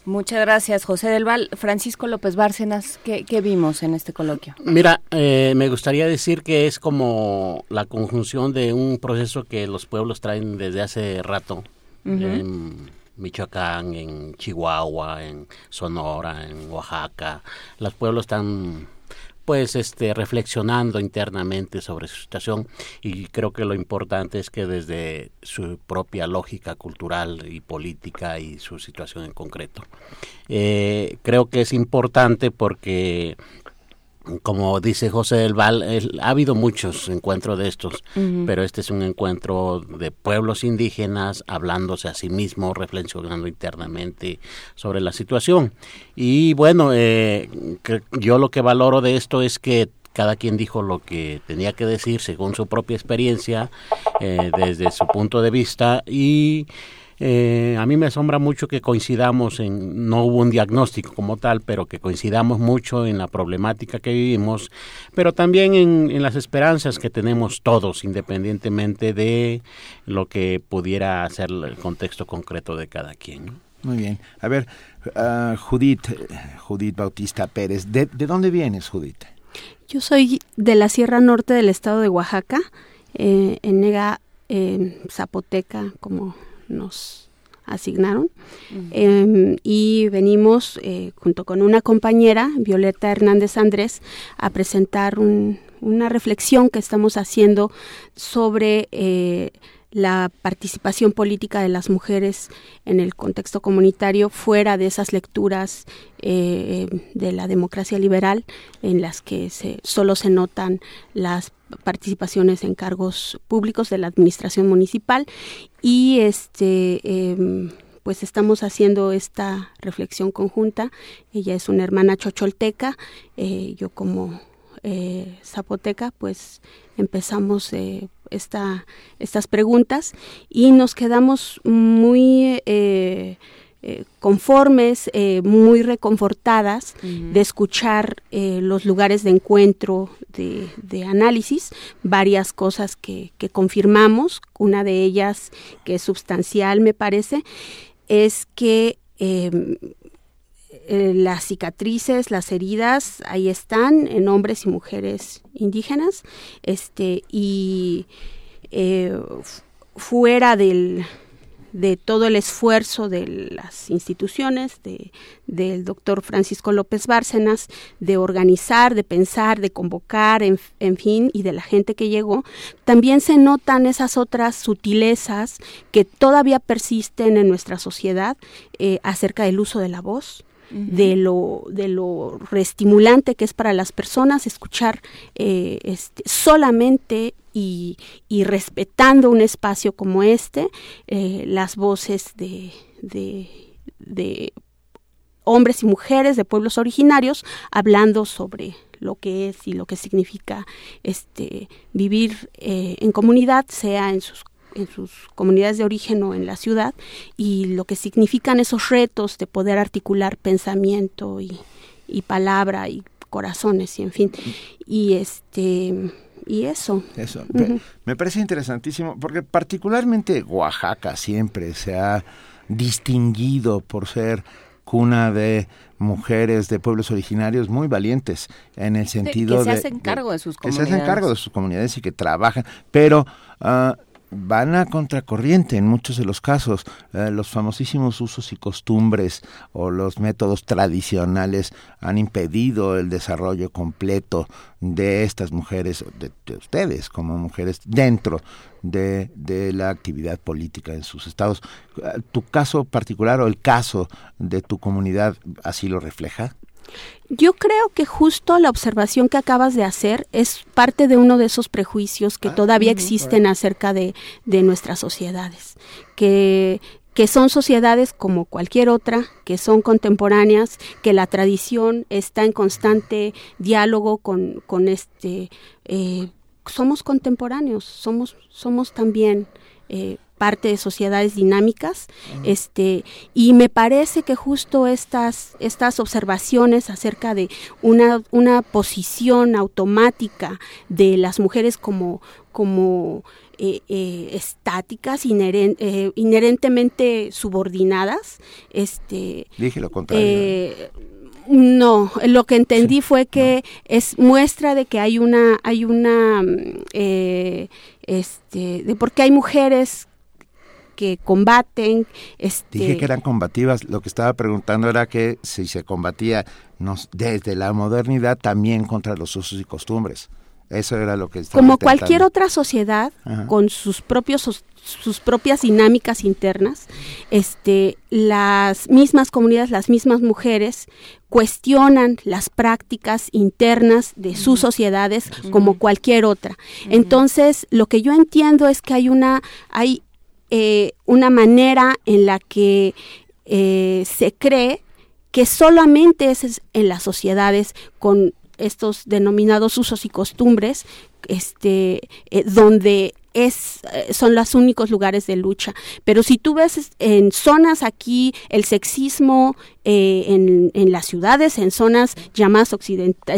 Muchas gracias, José del Val. Francisco López Bárcenas, ¿qué, vimos en este coloquio? Mira, eh, me gustaría decir que es como la conjunción de un proceso que los pueblos traen desde hace rato. En Michoacán, en Chihuahua, en Sonora, en Oaxaca. Los pueblos están pues este reflexionando internamente sobre su situación. Y creo que lo importante es que desde su propia lógica cultural y política y su situación en concreto. Eh, creo que es importante porque como dice José del Val, ha habido muchos encuentros de estos, pero este es un encuentro de pueblos indígenas hablándose a sí mismos, reflexionando internamente sobre la situación. Y bueno, eh, yo lo que valoro de esto es que cada quien dijo lo que tenía que decir según su propia experiencia, eh, desde su punto de vista y eh, a mí me asombra mucho que coincidamos en, no hubo un diagnóstico como tal, pero que coincidamos mucho en la problemática que vivimos, pero también en, las esperanzas que tenemos todos, independientemente de lo que pudiera ser el contexto concreto de cada quien. Muy bien. A ver, uh, Judith, Judith Bautista Pérez, ¿de, dónde vienes, Judith? Yo soy de la Sierra Norte del estado de Oaxaca, eh, en Nega, Zapoteca, como nos asignaron. Em, y venimos eh, junto con una compañera, Violeta Hernández Andrés, a presentar una reflexión que estamos haciendo sobre eh, la participación política de las mujeres en el contexto comunitario fuera de esas lecturas eh, de la democracia liberal en las que se, solo se notan las participaciones en cargos públicos de la administración municipal y este em, pues estamos haciendo esta reflexión conjunta. Ella es una hermana chocholteca eh, yo como eh, zapoteca pues empezamos eh, esta, estas preguntas y nos quedamos muy eh, eh, conformes, eh, muy reconfortadas de escuchar los lugares de encuentro, de, análisis, varias cosas que, que, confirmamos. Una de ellas, que es sustancial, me parece, es que em, las cicatrices, las heridas, ahí están en hombres y mujeres indígenas, este, y eh, fuera del, de todo el esfuerzo de las instituciones, de, del doctor Francisco López Bárcenas, de organizar, de pensar, de convocar, en, fin, y de la gente que llegó, también se notan esas otras sutilezas que todavía persisten en nuestra sociedad eh, acerca del uso de la voz, de lo de lo reestimulante que es para las personas escuchar eh, este, solamente y, respetando un espacio como este eh, las voces de, de, hombres y mujeres de pueblos originarios hablando sobre lo que es y lo que significa este vivir eh, en comunidad sea en sus en sus comunidades de origen o en la ciudad y lo que significan esos retos de poder articular pensamiento y, palabra y corazones y en fin. Y este y eso. Eso. Me parece interesantísimo porque particularmente Oaxaca siempre se ha distinguido por ser cuna de mujeres de pueblos originarios muy valientes en el sentido de que se hacen cargo de, sus comunidades. Que se hacen cargo de sus comunidades y que trabajan, pero uh, van a contracorriente en muchos de los casos. Eh, los famosísimos usos y costumbres o los métodos tradicionales han impedido el desarrollo completo de estas mujeres, de, ustedes como mujeres, dentro de, la actividad política en sus estados. Eh, ¿Tu caso particular o el caso de tu comunidad así lo refleja? Yo creo que justo la observación que acabas de hacer es parte de uno de esos prejuicios que ah, todavía existen acerca de, nuestras sociedades, que, que son sociedades como cualquier otra, que son contemporáneas, que la tradición está en constante diálogo con, con este... Eh, somos contemporáneos, somos, somos también eh, parte de sociedades dinámicas, este, y me parece que justo estas, estas observaciones acerca de una, una posición automática de las mujeres como, como eh, eh, estáticas, eh, inherentemente subordinadas, este, Dije lo contrario. no, lo que entendí fue que es muestra de que hay una, hay una, este, de por qué hay mujeres que combaten. Este... Dije que eran combativas. Lo que estaba preguntando era que si se combatía desde la modernidad también contra los usos y costumbres. Eso era lo que estaba Como cualquier otra sociedad, con sus propios sus propias dinámicas internas, este, las mismas comunidades, las mismas mujeres cuestionan las prácticas internas de sus sociedades como cualquier otra. Entonces, lo que yo entiendo es que hay una, hay eh, una manera en la que eh, se cree que solamente es en las sociedades con estos denominados usos y costumbres, este, eh, donde es, son los únicos lugares de lucha. Pero si tú ves en zonas aquí el sexismo en, en, las ciudades, en zonas llamadas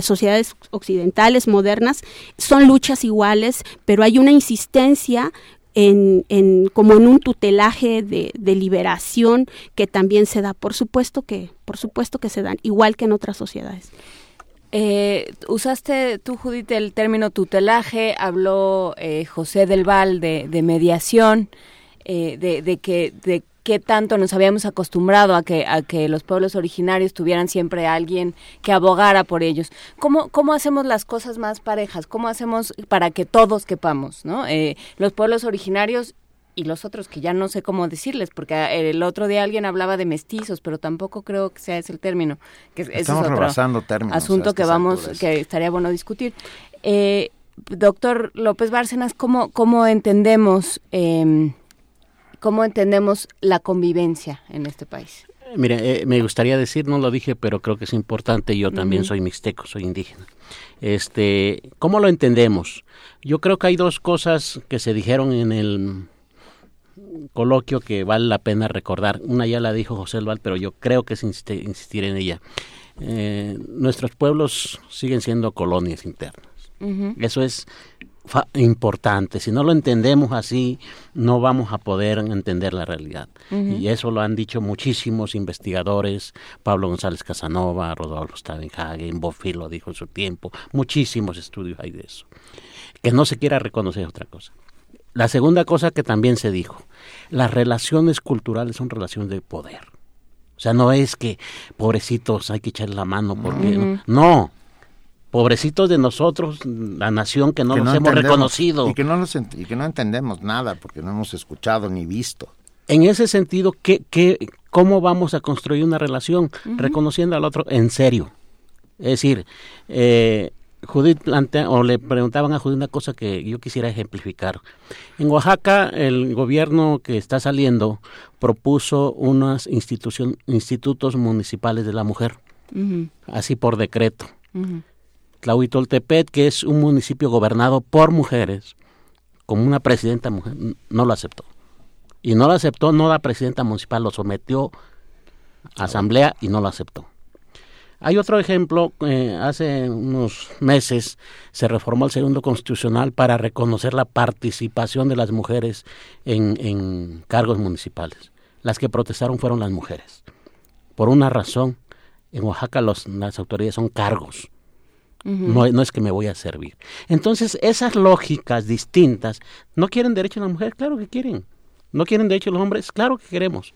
sociedades occidentales modernas, son luchas iguales, pero hay una insistencia en, en, como en un tutelaje de, de, liberación que también se da, por supuesto que, por supuesto que se dan, igual que en otras sociedades. Eh, usaste tú, Judith, el término tutelaje, habló eh, José del Val de, de mediación, eh, de, de, que, de qué tanto nos habíamos acostumbrado a que, a que los pueblos originarios tuvieran siempre a alguien que abogara por ellos. ¿Cómo, ¿Cómo hacemos las cosas más parejas? ¿Cómo hacemos para que todos quepamos? ¿no? Eh, los pueblos originarios y los otros que ya no sé cómo decirles, porque eh, el otro día alguien hablaba de mestizos, pero tampoco creo que sea ese el término. Que Estamos es rebasando términos. Asunto que vamos, que estaría bueno discutir. Eh, doctor López Bárcenas, ¿cómo, cómo entendemos eh, ¿Cómo entendemos la convivencia en este país? Mire, eh, me gustaría decir, no lo dije, pero creo que es importante, yo también soy mixteco, soy indígena. Este, ¿cómo lo entendemos? Yo creo que hay dos cosas que se dijeron en el coloquio que vale la pena recordar. Una ya la dijo José Val, pero yo creo que es insistir en ella. Eh, nuestros pueblos siguen siendo colonias internas. Eso es importante. Si no lo entendemos así, no vamos a poder entender la realidad. Y eso lo han dicho muchísimos investigadores, Pablo González Casanova, Rodolfo Stavenhagen, Bofill lo dijo en su tiempo, muchísimos estudios hay de eso. Que no se quiera reconocer otra cosa. La segunda cosa que también se dijo, las relaciones culturales son relaciones de poder. O sea, no es que, pobrecitos, hay que echarle la mano porque... no pobrecitos de nosotros, la nación que no nos hemos reconocido. Y que no, y que no entendemos nada porque no hemos escuchado ni visto. En ese sentido, ¿qué, qué, ¿cómo vamos a construir una relación reconociendo al otro en serio? Es decir, eh, Judith plantea, o le preguntaban a Judith una cosa que yo quisiera ejemplificar. En Oaxaca, el gobierno que está saliendo propuso unos institutos municipales de la mujer, así por decreto. Tlahuitoltepet, que es un municipio gobernado por mujeres, como una presidenta mujer, no lo aceptó. Y no lo aceptó, no la presidenta municipal, lo sometió a asamblea y no lo aceptó. Hay otro ejemplo, eh, hace unos meses se reformó el segundo constitucional para reconocer la participación de las mujeres en, cargos municipales. Las que protestaron fueron las mujeres. Por una razón, en Oaxaca las autoridades son cargos no, no, es que me voy a servir. Entonces, esas lógicas distintas, ¿no quieren derecho a la mujer? Claro que quieren. ¿No quieren derecho a los hombres? Claro que queremos.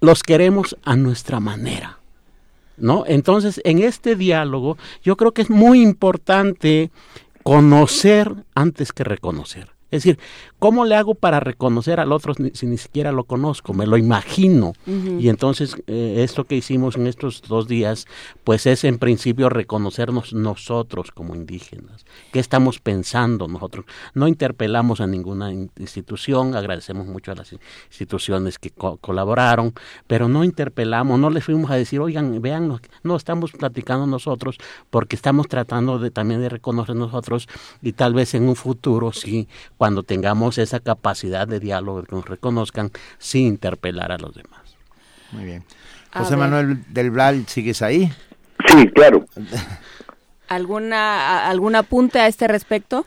Los queremos a nuestra manera. ¿No? Entonces, en este diálogo, yo creo que es muy importante conocer antes que reconocer. Es decir, ¿cómo le hago para reconocer al otro si ni siquiera lo conozco? Me lo imagino. Y entonces eh, esto que hicimos en estos dos días, pues es en principio reconocernos nosotros como indígenas. ¿Qué estamos pensando nosotros? No interpelamos a ninguna institución, agradecemos mucho a las instituciones que colaboraron, pero no interpelamos, no les fuimos a decir, oigan, vean, no estamos platicando nosotros porque estamos tratando de también de reconocer nosotros y tal vez en un futuro sí cuando tengamos esa capacidad de diálogo, que nos reconozcan sin interpelar a los demás. Muy bien. José Manuel del Bral, ¿sigues ahí? Sí, claro. ¿Alguna, ¿Algún apunte a este respecto?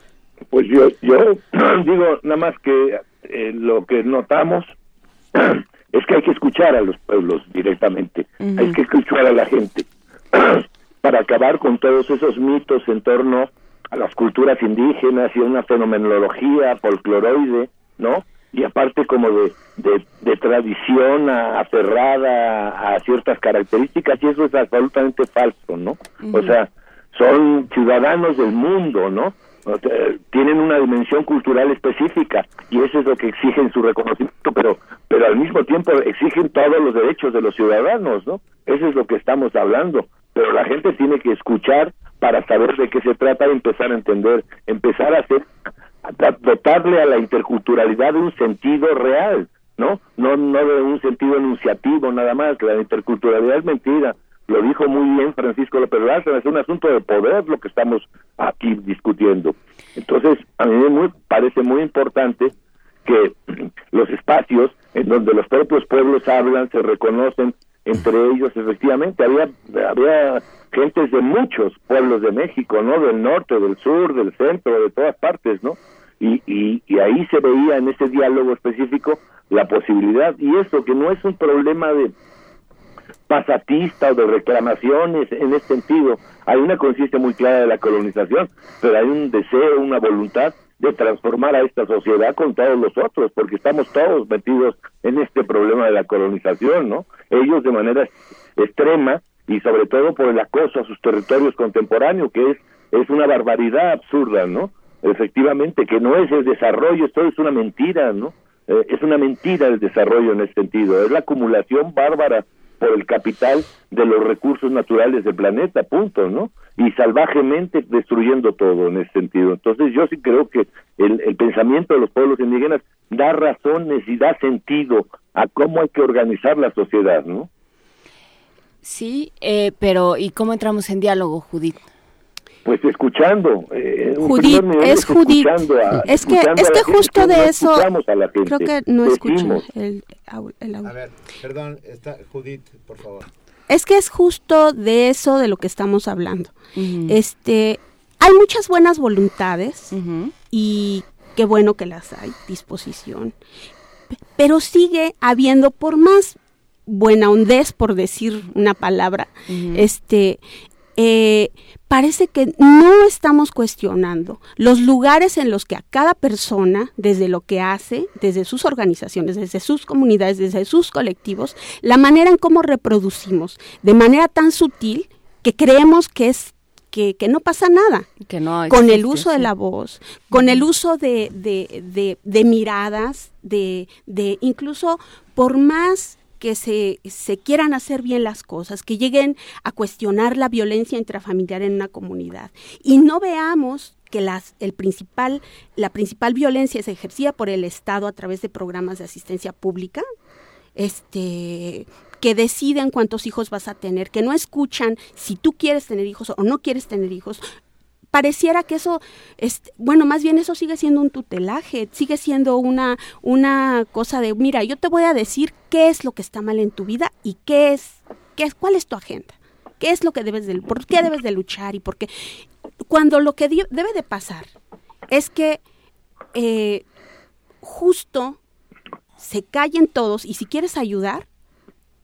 Pues yo, yo digo nada más que eh, lo que notamos es que hay que escuchar a los pueblos directamente, hay que escuchar a la gente para acabar con todos esos mitos en torno a las culturas indígenas y a una fenomenología folcloroide, ¿no? Y aparte como de, de, tradición aferrada a ciertas características, y eso es absolutamente falso, ¿no? O sea, son ciudadanos del mundo, ¿no? tienen una dimensión cultural específica y eso es lo que exigen su reconocimiento, pero pero al mismo tiempo exigen todos los derechos de los ciudadanos, ¿no? Eso es lo que estamos hablando, pero la gente tiene que escuchar para saber de qué se trata y empezar a entender, empezar a hacer a dotarle a la interculturalidad de un sentido real, ¿no? No no de un sentido enunciativo nada más, que la interculturalidad es mentira, lo dijo muy bien Francisco López Lázaro, es un asunto de poder lo que estamos aquí discutiendo. Entonces, a mí me parece muy importante que los espacios en donde los propios pueblos hablan, se reconocen entre ellos, efectivamente, había, había gentes de muchos pueblos de México, ¿no? Del norte, del sur, del centro, de todas partes, ¿no? Y, y, ahí se veía en ese diálogo específico la posibilidad, y eso que no es un problema de pasatista o de reclamaciones en ese sentido. Hay una conciencia muy clara de la colonización, pero hay un deseo, una voluntad de transformar a esta sociedad con todos los otros, porque estamos todos metidos en este problema de la colonización, ¿no? Ellos de manera extrema y sobre todo por el acoso a sus territorios contemporáneos, que es, es una barbaridad absurda, ¿no? Efectivamente, que no es el desarrollo, esto es una mentira, ¿no? Eh, es una mentira el desarrollo en ese sentido, es la acumulación bárbara por el capital de los recursos naturales del planeta, punto, ¿no? Y salvajemente destruyendo todo en ese sentido. Entonces yo sí creo que el, el pensamiento de los pueblos indígenas da razones y da sentido a cómo hay que organizar la sociedad, ¿no? Sí, eh, pero ¿y cómo entramos en diálogo, Judith? Pues escuchando. Eh, Judith, es Judith. es que, es que justo de eso, creo que no escucho el, el, A ver, perdón, está, Judith, por favor. Es que es justo de eso de lo que estamos hablando. Este, hay muchas buenas voluntades y qué bueno que las hay, disposición. Pero sigue habiendo, por más buena hondez, por decir una palabra, este, eh, parece que no estamos cuestionando los lugares en los que a cada persona, desde lo que hace, desde sus organizaciones, desde sus comunidades, desde sus colectivos, la manera en cómo reproducimos de manera tan sutil que creemos que es que, no pasa nada. Que no con el uso de la voz, con el uso de, de, de miradas, de, de incluso por más que se, se, quieran hacer bien las cosas, que lleguen a cuestionar la violencia intrafamiliar en una comunidad. Y no veamos que el principal, la principal violencia es ejercida por el Estado a través de programas de asistencia pública, este, que deciden cuántos hijos vas a tener, que no escuchan si tú quieres tener hijos o no quieres tener hijos, pareciera que eso, es, bueno, más bien eso sigue siendo un tutelaje, sigue siendo una, una cosa de, mira, yo te voy a decir qué es lo que está mal en tu vida y qué es, qué es cuál es tu agenda, qué es lo que debes de, por qué debes de luchar y por qué. Cuando lo que debe de pasar es que eh, justo se callen todos y si quieres ayudar,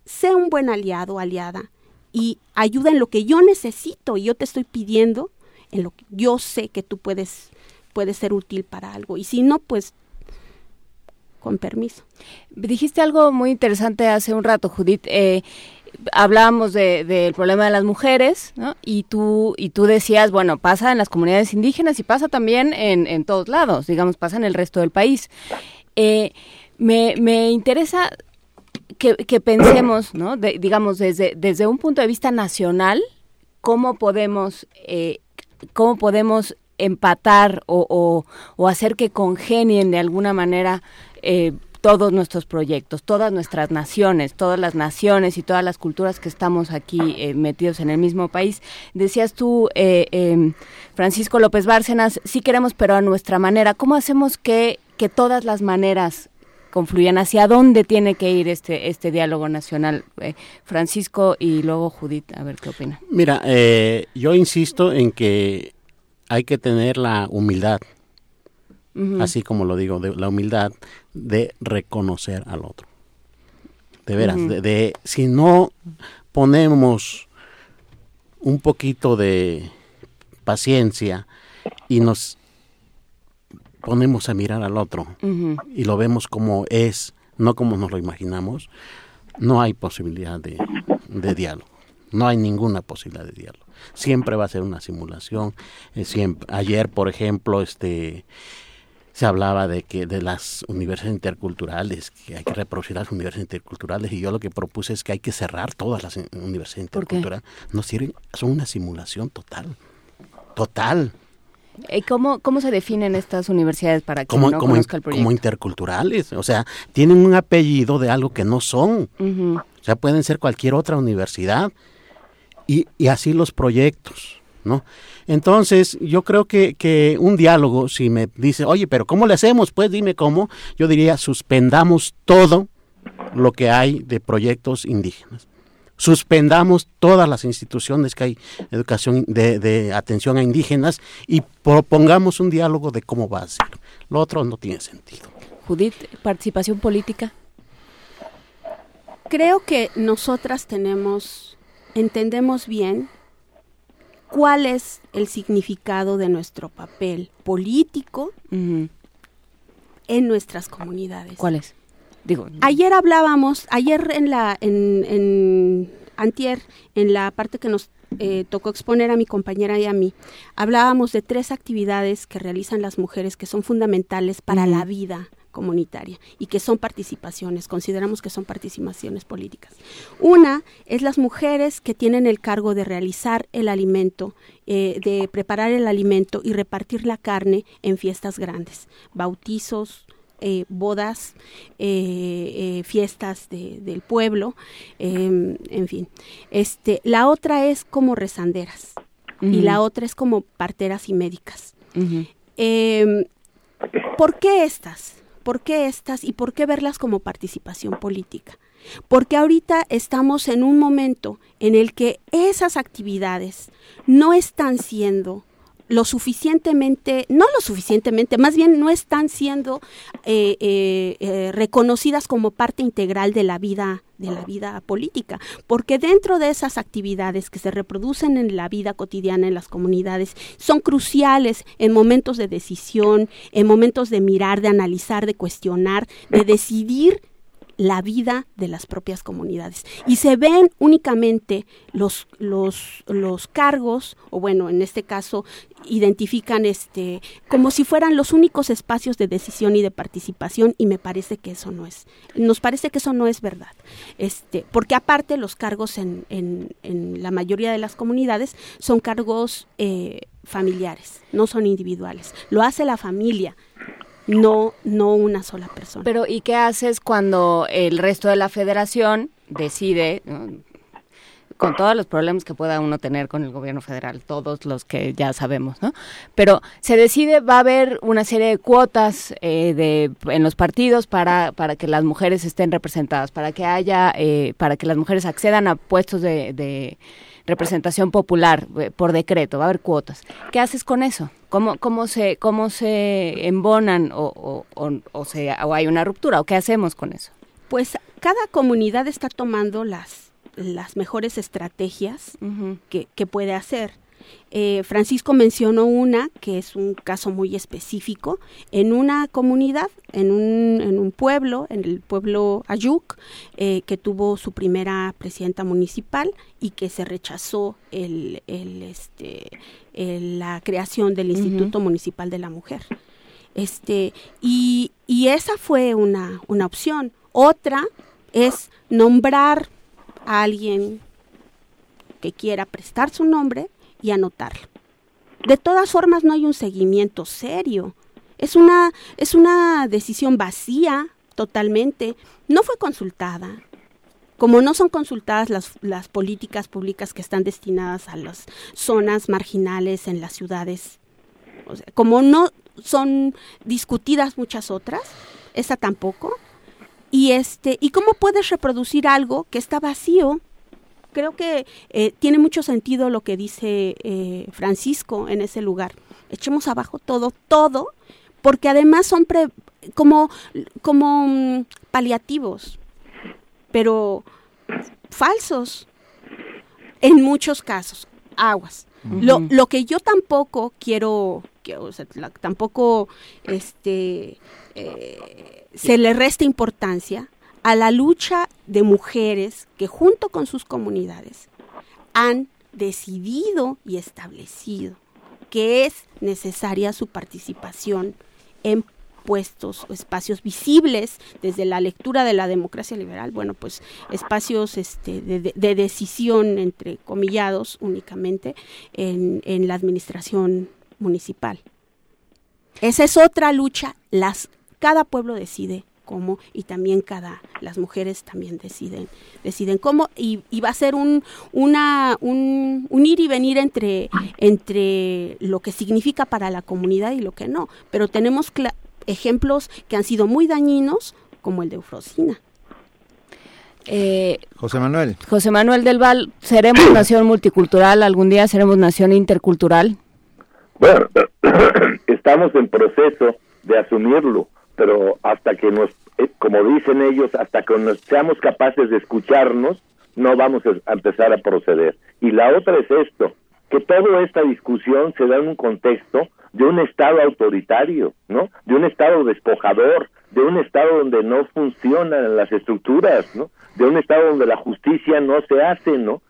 sé un buen aliado, aliada y ayuda en lo que yo necesito y yo te estoy pidiendo en lo que yo sé que tú puedes, ser útil para algo. Y si no, pues con permiso. Dijiste algo muy interesante hace un rato, Judith. Eh, hablábamos del problema de las mujeres, ¿no? Y tú, y tú decías, bueno, pasa en las comunidades indígenas y pasa también en, en todos lados, digamos, pasa en el resto del país. Eh, me, me interesa que, que pensemos, ¿no? digamos, desde, desde un punto de vista nacional, cómo podemos eh, cómo podemos empatar o, o, hacer que congenien de alguna manera eh, todos nuestros proyectos, todas nuestras naciones, todas las naciones y todas las culturas que estamos aquí eh, metidos en el mismo país. Decías tú, eh, em, Francisco López Bárcenas, sí queremos, pero a nuestra manera. ¿Cómo hacemos que, que todas las maneras confluyan? ¿Hacia dónde tiene que ir este, este diálogo nacional? Eh, Francisco y luego Judith, a ver qué opina. Mira, yo insisto en que hay que tener la humildad así como lo digo, de la humildad de reconocer al otro. De veras, de, si no ponemos un poquito de paciencia y nos ponemos a mirar al otro y lo vemos como es, no como nos lo imaginamos, no hay posibilidad de, de diálogo. No hay ninguna posibilidad de diálogo. Siempre va a ser una simulación. Eh, siempre, ayer, por ejemplo, este se hablaba de que de las universidades interculturales, que hay que reproducir las universidades interculturales, y yo lo que propuse es que hay que cerrar todas las universidades interculturales. No sirven, son una simulación total, total. ¿Y cómo, cómo se definen estas universidades para que no conozca el proyecto? Como interculturales, o sea, tienen un apellido de algo que no son. O sea, pueden ser cualquier otra universidad. Y, y así los proyectos, ¿no? Entonces, yo creo que, que un diálogo, si me dice, oye, pero ¿cómo le hacemos? Pues dime cómo. Yo diría, suspendamos todo lo que hay de proyectos indígenas. Suspendamos todas las instituciones que hay educación de, de atención a indígenas y propongamos un diálogo de cómo va a ser. Lo otro no tiene sentido. Judith, participación política. Creo que nosotras tenemos, entendemos bien cuál es el significado de nuestro papel político en nuestras comunidades. ¿Cuál es? Digo, ayer hablábamos, ayer en la, en, en antier, en la parte que nos eh, tocó exponer a mi compañera y a mí, hablábamos de tres actividades que realizan las mujeres que son fundamentales para la vida comunitaria y que son participaciones, consideramos que son participaciones políticas. Una es las mujeres que tienen el cargo de realizar el alimento, eh, de preparar el alimento y repartir la carne en fiestas grandes, bautizos, eh, bodas, eh, fiestas del pueblo, em, en fin. Este, la otra es como rezanderas y la otra es como parteras y médicas. Em, ¿Por qué estas? ¿Por qué estas y por qué verlas como participación política? Porque ahorita estamos en un momento en el que esas actividades no están siendo lo suficientemente, no lo suficientemente, más bien no están siendo eh, eh, eh, reconocidas como parte integral de la vida de la vida política, porque dentro de esas actividades que se reproducen en la vida cotidiana en las comunidades son cruciales en momentos de decisión, en momentos de mirar, de analizar, de cuestionar, de decidir la vida de las propias comunidades. Y se ven únicamente los, los, los cargos, o bueno, en este caso, identifican este como si fueran los únicos espacios de decisión y de participación y me parece que eso no es nos parece que eso no es verdad este porque aparte los cargos en, en, en la mayoría de las comunidades son cargos eh, familiares no son individuales lo hace la familia no, no una sola persona. Pero ¿y qué haces cuando el resto de la federación decide, con todos los problemas que pueda uno tener con el gobierno federal, todos los que ya sabemos, ¿no? Pero se decide, va a haber una serie de cuotas eh, de, en los partidos para, para que las mujeres estén representadas, para que haya, eh, para que las mujeres accedan a puestos de representación popular eh, por decreto, va a haber cuotas. ¿Qué haces con eso? ¿Cómo, cómo, se, cómo se embonan o, o, o, se, o hay una ruptura? ¿O qué hacemos con eso? Pues cada comunidad está tomando las, las mejores estrategias que, que puede hacer. Eh, Francisco mencionó una que es un caso muy específico en una comunidad, en un, en un pueblo, en el pueblo Ayuk, eh, que tuvo su primera presidenta municipal y que se rechazó el, el, este, la creación del Instituto Municipal de la Mujer. Este, y, y esa fue una, una opción. Otra es nombrar a alguien que quiera prestar su nombre y anotarlo. De todas formas, no hay un seguimiento serio. Es una, es una decisión vacía totalmente. No fue consultada. Como no son consultadas las, las políticas públicas que están destinadas a las zonas marginales en las ciudades, como no son discutidas muchas otras, esa tampoco. Y este, ¿y cómo puedes reproducir algo que está vacío? Creo que eh, tiene mucho sentido lo que dice eh, Francisco en ese lugar. Echemos abajo todo, todo, porque además son como, como mm, paliativos, pero falsos en muchos casos. Aguas. lo, lo, que yo tampoco quiero, que, tampoco este, eh, se le resta importancia a la lucha de mujeres que junto con sus comunidades han decidido y establecido que es necesaria su participación en puestos o espacios visibles desde la lectura de la democracia liberal, bueno, pues espacios este, de, decisión, entre comillados únicamente, en, en la administración municipal. Esa es otra lucha, las, cada pueblo decide cómo y también cada las mujeres también deciden deciden cómo y, va a ser un una un, ir y venir entre entre lo que significa para la comunidad y lo que no pero tenemos ejemplos que han sido muy dañinos como el de Eufrosina eh, José Manuel. José Manuel del Val, ¿seremos nación multicultural? ¿Algún día seremos nación intercultural? Bueno, estamos en proceso de asumirlo, pero hasta que nos, como dicen ellos, hasta que nos seamos capaces de escucharnos, no vamos a empezar a proceder. Y la otra es esto, que toda esta discusión se da en un contexto de un Estado autoritario, ¿no? De un Estado despojador, de un Estado donde no funcionan las estructuras, ¿no? De un Estado donde la justicia no se hace, ¿no?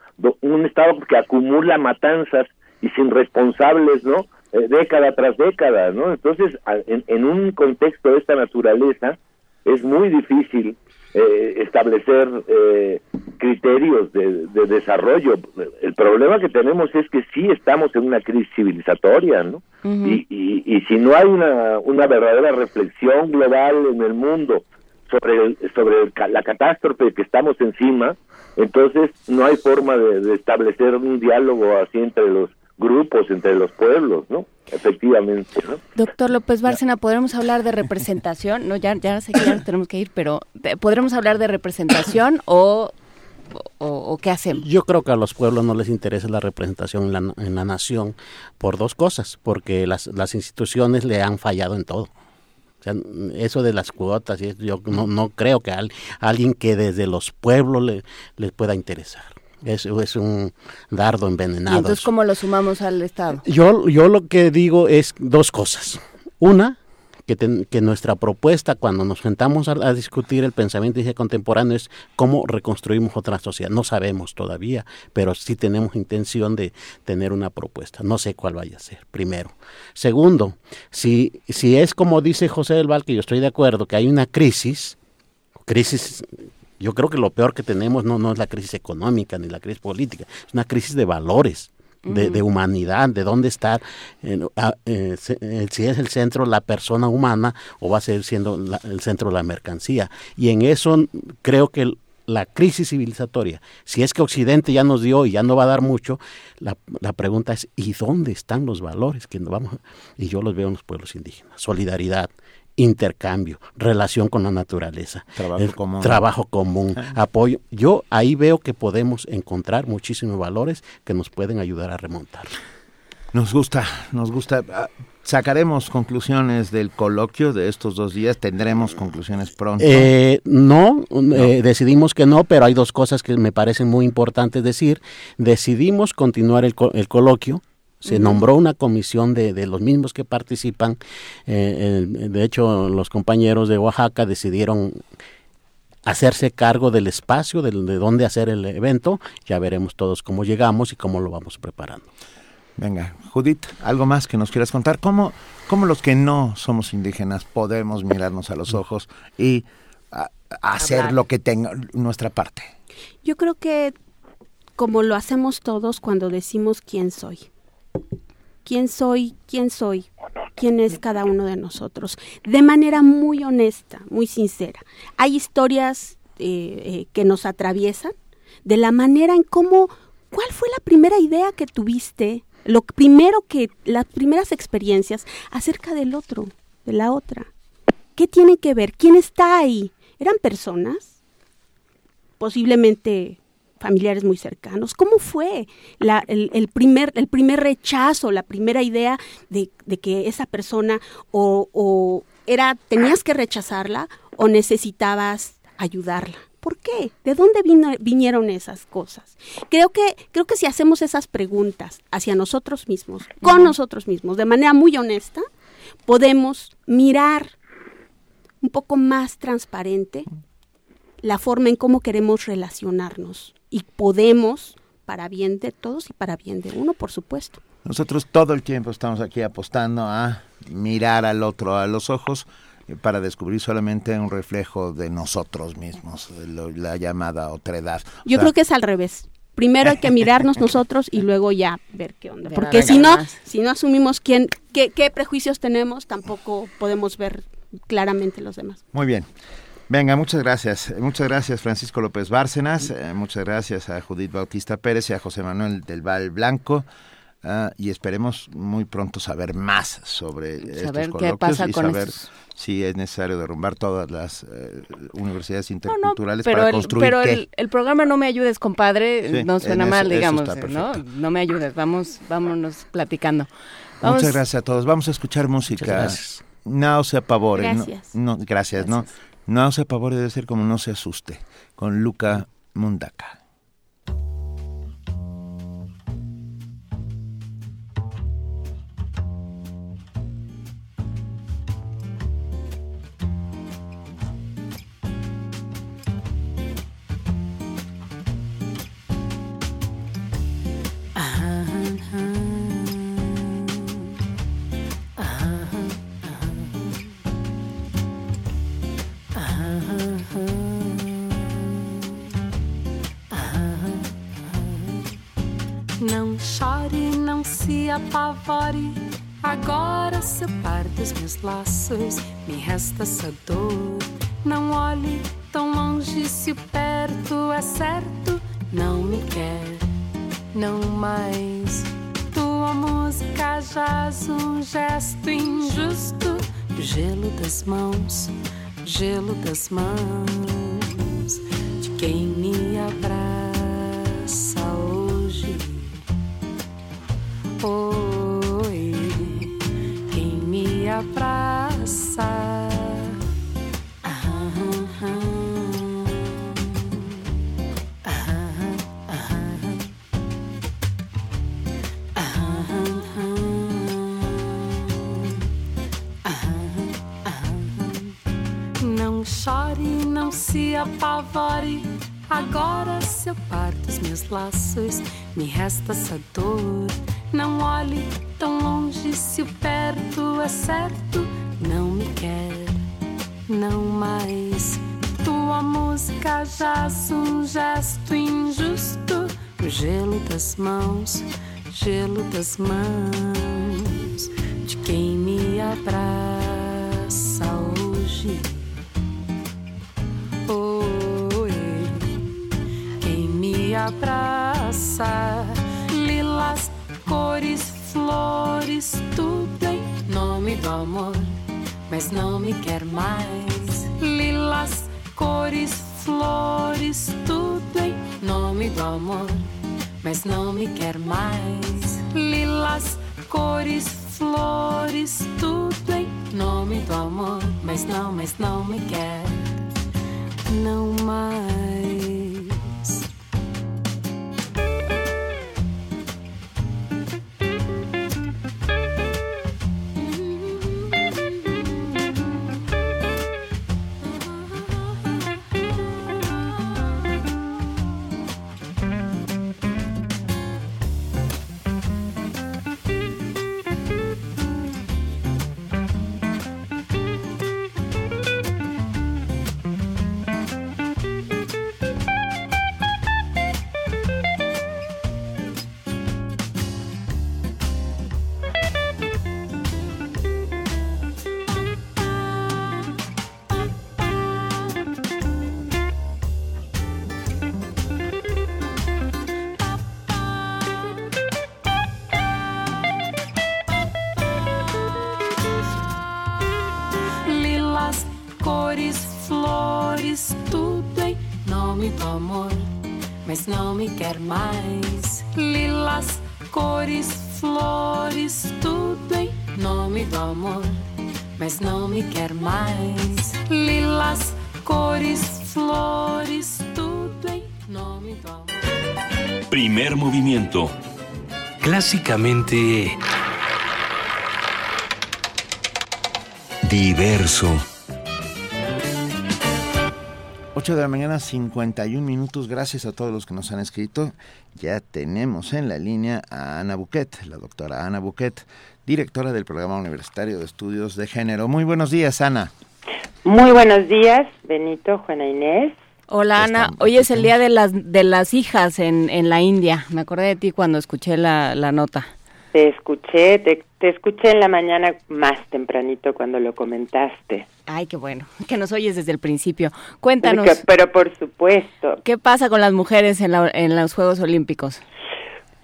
un Estado que acumula matanzas y sin responsables, ¿no? Eh, década tras década, ¿no? Entonces, en, un contexto de esta naturaleza, es muy difícil eh, establecer eh, criterios de, desarrollo. El problema que tenemos es que sí estamos en una crisis civilizatoria, ¿no? y, y, si no hay una, una verdadera reflexión global en el mundo sobre, sobre la catástrofe que estamos encima, entonces no hay forma de establecer un diálogo así entre los grupos entre los pueblos, ¿no? Efectivamente, ¿no? Doctor López Bárcena, ¿podremos hablar de representación? No, ya, ya sé que ya tenemos que ir, pero ¿podremos hablar de representación o, o, qué hacemos? Yo creo que a los pueblos no les interesa la representación en la, en la nación por dos cosas, porque las, las instituciones le han fallado en todo. O sea, eso de las cuotas, yo no, no creo que a alguien que desde los pueblos le, le pueda interesar. Es, es un dardo envenenado. ¿Y entonces cómo lo sumamos al Estado? Yo, yo lo que digo es dos cosas. Una, que, que, nuestra propuesta cuando nos sentamos a, discutir el pensamiento contemporáneo es cómo reconstruimos otra sociedad. No sabemos todavía, pero sí tenemos intención de tener una propuesta. No sé cuál vaya a ser, primero. Segundo, si, si es como dice José del Val, que yo estoy de acuerdo, que hay una crisis, crisis yo creo que lo peor que tenemos no, no es la crisis económica ni la crisis política, es una crisis de valores. De, humanidad, de dónde está, eh, eh, si es el centro la persona humana o va a seguir siendo el centro la mercancía. Y en eso creo que la crisis civilizatoria, si es que Occidente ya nos dio y ya no va a dar mucho, la, la pregunta es, ¿y dónde están los valores que nos vamos? Y yo los veo en los pueblos indígenas, solidaridad, intercambio, relación con la naturaleza, trabajo común, trabajo común apoyo. Yo ahí veo que podemos encontrar muchísimos valores que nos pueden ayudar a remontar. Nos gusta, nos gusta. Ah, sacaremos conclusiones del coloquio de estos dos días. Tendremos conclusiones pronto. Eh, no, eh, decidimos que no, pero hay dos cosas que me parecen muy importantes decir. Decidimos continuar el, el coloquio se nombró una comisión de, de, los mismos que participan. Eh, de hecho, los compañeros de Oaxaca decidieron hacerse cargo del espacio, de, de dónde hacer el evento. Ya veremos todos cómo llegamos y cómo lo vamos preparando. Venga, Judith, algo más que nos quieras contar. ¿Cómo, cómo los que no somos indígenas podemos mirarnos a los ojos y hacer lo que tenga nuestra parte? Yo creo que como lo hacemos todos cuando decimos quién soy. ¿Quién soy? ¿Quién soy? quién es cada uno de nosotros, de manera muy honesta, muy sincera. Hay historias eh, eh, que nos atraviesan de la manera en cómo, ¿cuál fue la primera idea que tuviste? Lo primero que, las primeras experiencias acerca del otro, de la otra. ¿Qué tiene que ver? ¿Quién está ahí? ¿Eran personas? Posiblemente familiares muy cercanos. ¿Cómo fue el, primer, el primer rechazo, la primera idea de, que esa persona o, era, tenías que rechazarla o necesitabas ayudarla? ¿Por qué? ¿De dónde vinieron esas cosas? Creo que, creo que si hacemos esas preguntas hacia nosotros mismos, con nosotros mismos, de manera muy honesta, podemos mirar un poco más transparente la forma en cómo queremos relacionarnos y podemos para bien de todos y para bien de uno, por supuesto. Nosotros todo el tiempo estamos aquí apostando a mirar al otro a los ojos eh, para descubrir solamente un reflejo de nosotros mismos, la llamada otredad. Yo creo que es al revés. Primero hay que mirarnos nosotros y luego ya ver qué onda. Porque si no, si no asumimos quién, qué, qué prejuicios tenemos, tampoco podemos ver claramente los demás. Muy bien. Venga, muchas gracias. Muchas gracias Francisco López Bárcenas, eh, muchas gracias a Judith Bautista Pérez y a José Manuel del Val Blanco. Ah, y esperemos muy pronto saber más sobre estos coloquios y saber si es necesario derrumbar todas las eh, universidades interculturales para construir pero El, programa no me ayudes compadre no suena mal digamos no no me ayudes vamos vámonos platicando. Muchas gracias a todos. Vamos a escuchar música. no se apavore gracias. no, gracias. no no se apavore debe ser como no se asuste, con Luca Mundaka. Apavore. Agora seu par dos meus laços, me resta essa dor. Não olhe tão longe se perto é certo. Não me quer, não mais. Tua música jaz um gesto injusto. Gelo das mãos, gelo das mãos de quem me abraça. Apavore. Agora, se eu parto os meus laços, me resta essa dor não olhe tão longe se o perto é certo. Não me quer, não mais. Tua música jaz um gesto injusto. O gelo das mãos, gelo das mãos de quem me abraça hoje. Me abraça cores, flores, tudo em nome do amor, mas não me quer mais. Lilas, cores, flores, tudo em nome do amor, mas não me quer mais. Lilas, cores, flores, tudo em nome do amor, mas não, mas não me quer, não mais. Cores, flores, tudo em nome do amor, mas não me quer mais. Lilas, cores, flores, tudo em nome do amor. Primer movimiento. Clásicamente... Diverso. 8 de la mañana, 51 minutos. Gracias a todos los que nos han escrito. Ya tenemos en la línea a Ana Buquet, la doctora Ana Buquet, directora del Programa Universitario de Estudios de Género. Muy buenos días, Ana. Muy buenos días, Benito, Juana Inés. Hola Ana, hoy es el día de las de las hijas en, en la India. Me acordé de ti cuando escuché la, la nota. Te escuché, te, te, escuché en la mañana más tempranito cuando lo comentaste. Ay, qué bueno, que nos oyes desde el principio. Cuéntanos. Pero, pero por supuesto. ¿Qué pasa con las mujeres en, la, en los Juegos Olímpicos?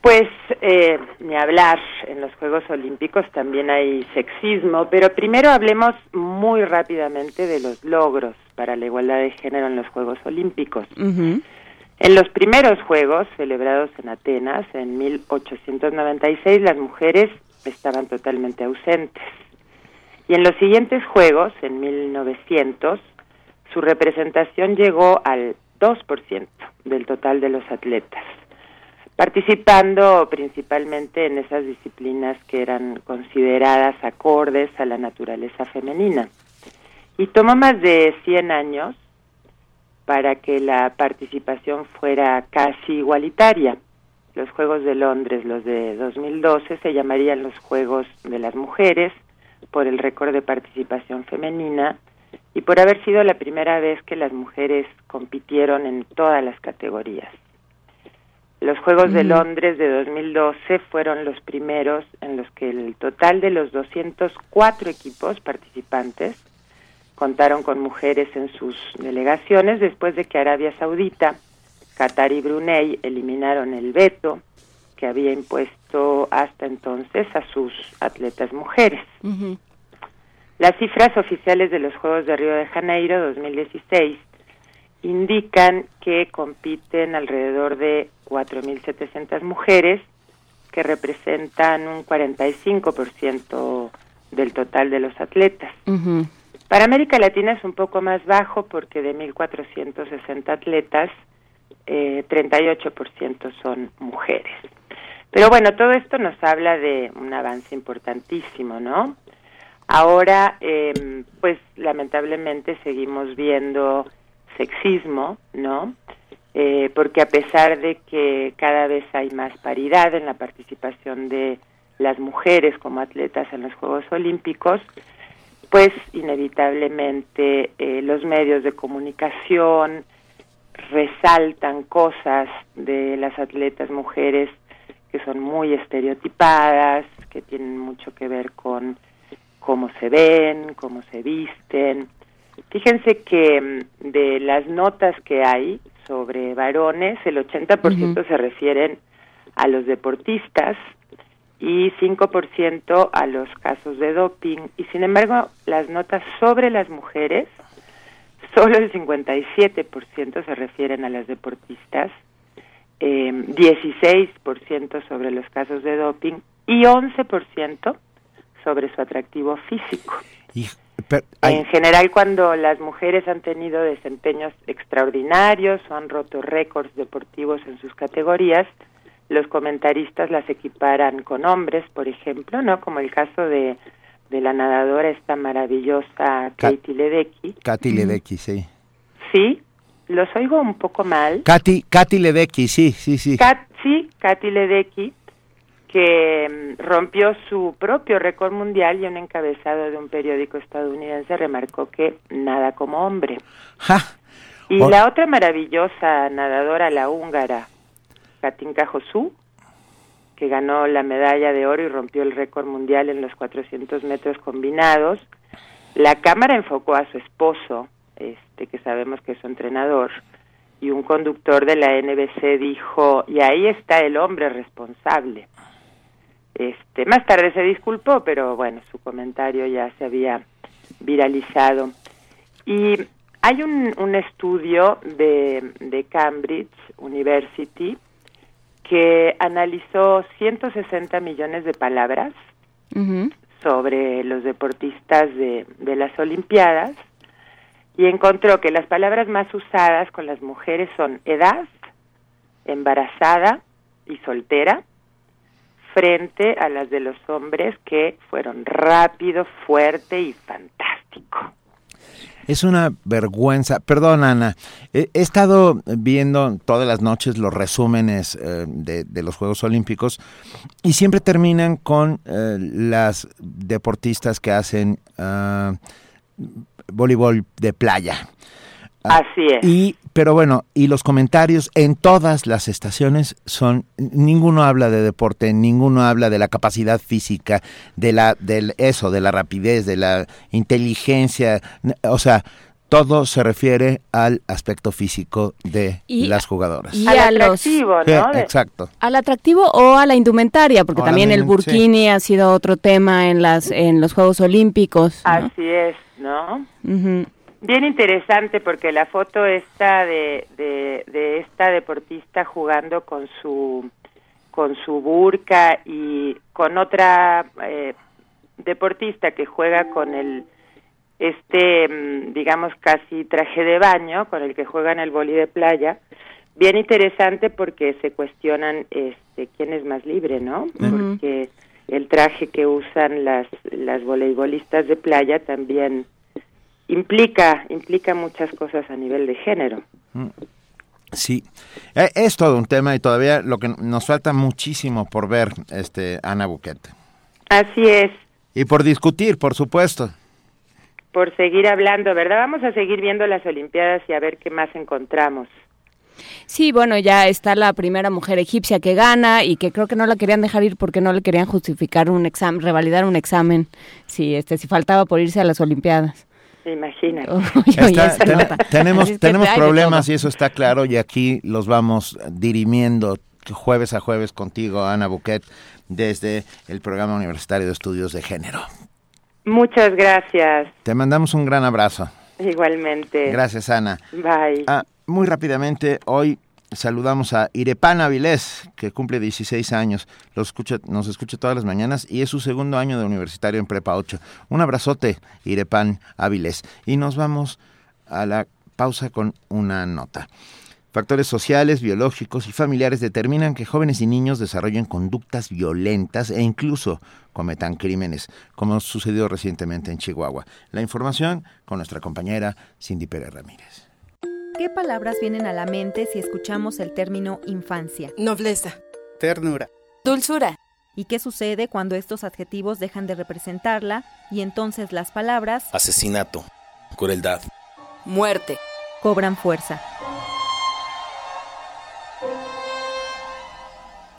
Pues eh, ni hablar, en los Juegos Olímpicos también hay sexismo, pero primero hablemos muy rápidamente de los logros para la igualdad de género en los Juegos Olímpicos. Uh -huh. En los primeros Juegos celebrados en Atenas en 1896 las mujeres estaban totalmente ausentes. Y en los siguientes Juegos, en 1900, su representación llegó al 2% del total de los atletas, participando principalmente en esas disciplinas que eran consideradas acordes a la naturaleza femenina. Y tomó más de 100 años para que la participación fuera casi igualitaria. Los Juegos de Londres, los de 2012, se llamarían los Juegos de las Mujeres por el récord de participación femenina y por haber sido la primera vez que las mujeres compitieron en todas las categorías. Los Juegos de Londres de 2012 fueron los primeros en los que el total de los 204 equipos participantes contaron con mujeres en sus delegaciones después de que Arabia Saudita, Qatar y Brunei eliminaron el veto que había impuesto hasta entonces a sus atletas mujeres. Uh -huh. Las cifras oficiales de los Juegos de Río de Janeiro 2016 indican que compiten alrededor de 4.700 mujeres que representan un 45% del total de los atletas. Uh -huh. Para América Latina es un poco más bajo porque de 1.460 atletas, eh, 38% son mujeres. Pero bueno, todo esto nos habla de un avance importantísimo, ¿no? Ahora, eh, pues lamentablemente seguimos viendo sexismo, ¿no? Eh, porque a pesar de que cada vez hay más paridad en la participación de las mujeres como atletas en los Juegos Olímpicos, pues inevitablemente eh, los medios de comunicación resaltan cosas de las atletas mujeres que son muy estereotipadas, que tienen mucho que ver con cómo se ven, cómo se visten. Fíjense que mm, de las notas que hay sobre varones, el 80% uh -huh. se refieren a los deportistas y 5% a los casos de doping. Y sin embargo, las notas sobre las mujeres, solo el 57% se refieren a las deportistas, eh, 16% sobre los casos de doping y 11% sobre su atractivo físico. Y, pero, en general, cuando las mujeres han tenido desempeños extraordinarios o han roto récords deportivos en sus categorías, los comentaristas las equiparan con hombres, por ejemplo, ¿no? Como el caso de, de la nadadora esta maravillosa Katie Ledecky. Katy Ledecky, sí. Sí, los oigo un poco mal. Katy, Katy Ledecky, sí, sí, sí. Kat, sí, Katy Ledecky, que mm, rompió su propio récord mundial y un encabezado de un periódico estadounidense remarcó que nada como hombre. Ja. Y oh. la otra maravillosa nadadora, la húngara, Katinka Josu, que ganó la medalla de oro y rompió el récord mundial en los 400 metros combinados. La cámara enfocó a su esposo, este que sabemos que es su entrenador, y un conductor de la NBC dijo, y ahí está el hombre responsable. Este, más tarde se disculpó, pero bueno, su comentario ya se había viralizado. Y hay un, un estudio de, de Cambridge University que analizó 160 millones de palabras sobre los deportistas de, de las Olimpiadas y encontró que las palabras más usadas con las mujeres son edad, embarazada y soltera, frente a las de los hombres que fueron rápido, fuerte y fantástico. Es una vergüenza. Perdón, Ana. He, estado viendo todas las noches los resúmenes eh, de, los Juegos Olímpicos y siempre terminan con eh, las deportistas que hacen uh, voleibol de playa. Así es. Y, pero bueno, y los comentarios en todas las estaciones son, ninguno habla de deporte, ninguno habla de la capacidad física, de la, del eso, de la rapidez, de la inteligencia, o sea, todo se refiere al aspecto físico de las jugadoras. Y al atractivo, ¿no? exacto. Al atractivo o a la indumentaria, porque también el burkini ha sido otro tema en las en los Juegos Olímpicos. Así es, ¿no? Bien interesante porque la foto está de, de, esta deportista jugando con su con su burka y con otra eh, deportista que juega con el este mm, digamos casi traje de baño con el que juega en el boli de playa bien interesante porque se cuestionan este quién es más libre no porque el traje que usan las las voleibolistas de playa también implica, implica muchas cosas a nivel de género. Mm. Sí, e, es todo un tema y todavía lo que nos falta muchísimo por ver, este Ana Buquet. Así es. Y por discutir, por supuesto. Por seguir hablando, ¿verdad? Vamos a seguir viendo las Olimpiadas y a ver qué más encontramos. Sí, bueno, ya está la primera mujer egipcia que gana y que creo que no la querían dejar ir porque no le querían justificar un examen, revalidar un examen, si este si faltaba por irse a las Olimpiadas. Imagínate. tenemos tenemos problemas y eso está claro y aquí los vamos dirimiendo jueves a jueves contigo, Ana Buquet, desde el Programa Universitario de Estudios de Género. Muchas gracias. Te mandamos un gran abrazo. Igualmente. Gracias, Ana. Bye. Ah, muy rápidamente, hoy saludamos a Irepán Avilés, que cumple 16 años. Los escucha, nos escucha todas las mañanas y es su segundo año de universitario en Prepa 8. Un abrazote, Irepán Avilés. Y nos vamos a la pausa con una nota. Factores sociales, biológicos y familiares determinan que jóvenes y niños desarrollen conductas violentas e incluso cometan crímenes, como sucedió recientemente en Chihuahua. La información con nuestra compañera Cindy Pérez Ramírez. ¿Qué palabras vienen a la mente si escuchamos el término infancia? Nobleza. Ternura. Dulzura. ¿Y qué sucede cuando estos adjetivos dejan de representarla y entonces las palabras asesinato, crueldad, muerte cobran fuerza?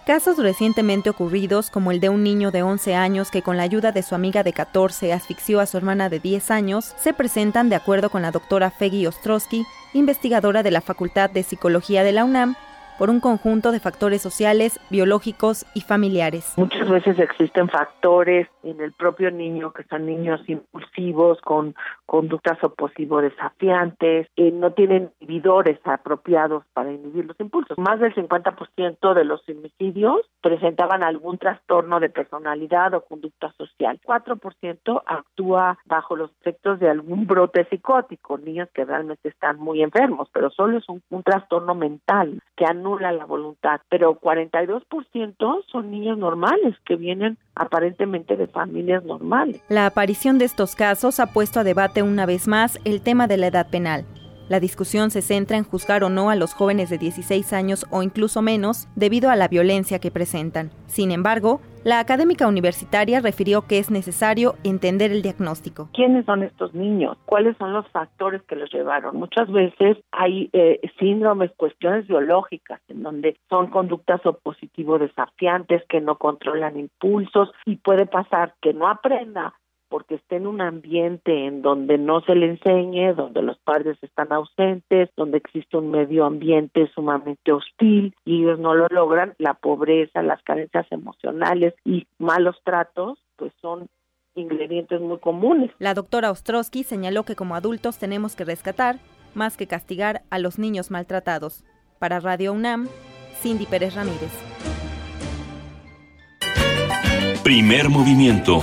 Casos recientemente ocurridos, como el de un niño de 11 años que con la ayuda de su amiga de 14 asfixió a su hermana de 10 años, se presentan de acuerdo con la doctora Feggy Ostrowski, investigadora de la Facultad de Psicología de la UNAM, por un conjunto de factores sociales, biológicos y familiares. Muchas veces existen factores en el propio niño que son niños impulsivos, con conductas oposivo desafiantes, que no tienen inhibidores apropiados para inhibir los impulsos. Más del 50% de los homicidios presentaban algún trastorno de personalidad o conducta social. 4% actúa bajo los efectos de algún brote psicótico, niños que realmente están muy enfermos, pero solo es un, un trastorno mental que la voluntad. Pero 42% son niños normales que vienen aparentemente de familias normales. La aparición de estos casos ha puesto a debate una vez más el tema de la edad penal. La discusión se centra en juzgar o no a los jóvenes de 16 años o incluso menos debido a la violencia que presentan. Sin embargo, la académica universitaria refirió que es necesario entender el diagnóstico. ¿Quiénes son estos niños? ¿Cuáles son los factores que los llevaron? Muchas veces hay eh, síndromes, cuestiones biológicas, en donde son conductas opositivo desafiantes, que no controlan impulsos y puede pasar que no aprenda porque esté en un ambiente en donde no se le enseñe, donde los padres están ausentes, donde existe un medio ambiente sumamente hostil y ellos no lo logran, la pobreza, las carencias emocionales y malos tratos, pues son ingredientes muy comunes. La doctora Ostrowski señaló que como adultos tenemos que rescatar más que castigar a los niños maltratados. Para Radio UNAM, Cindy Pérez Ramírez. Primer movimiento.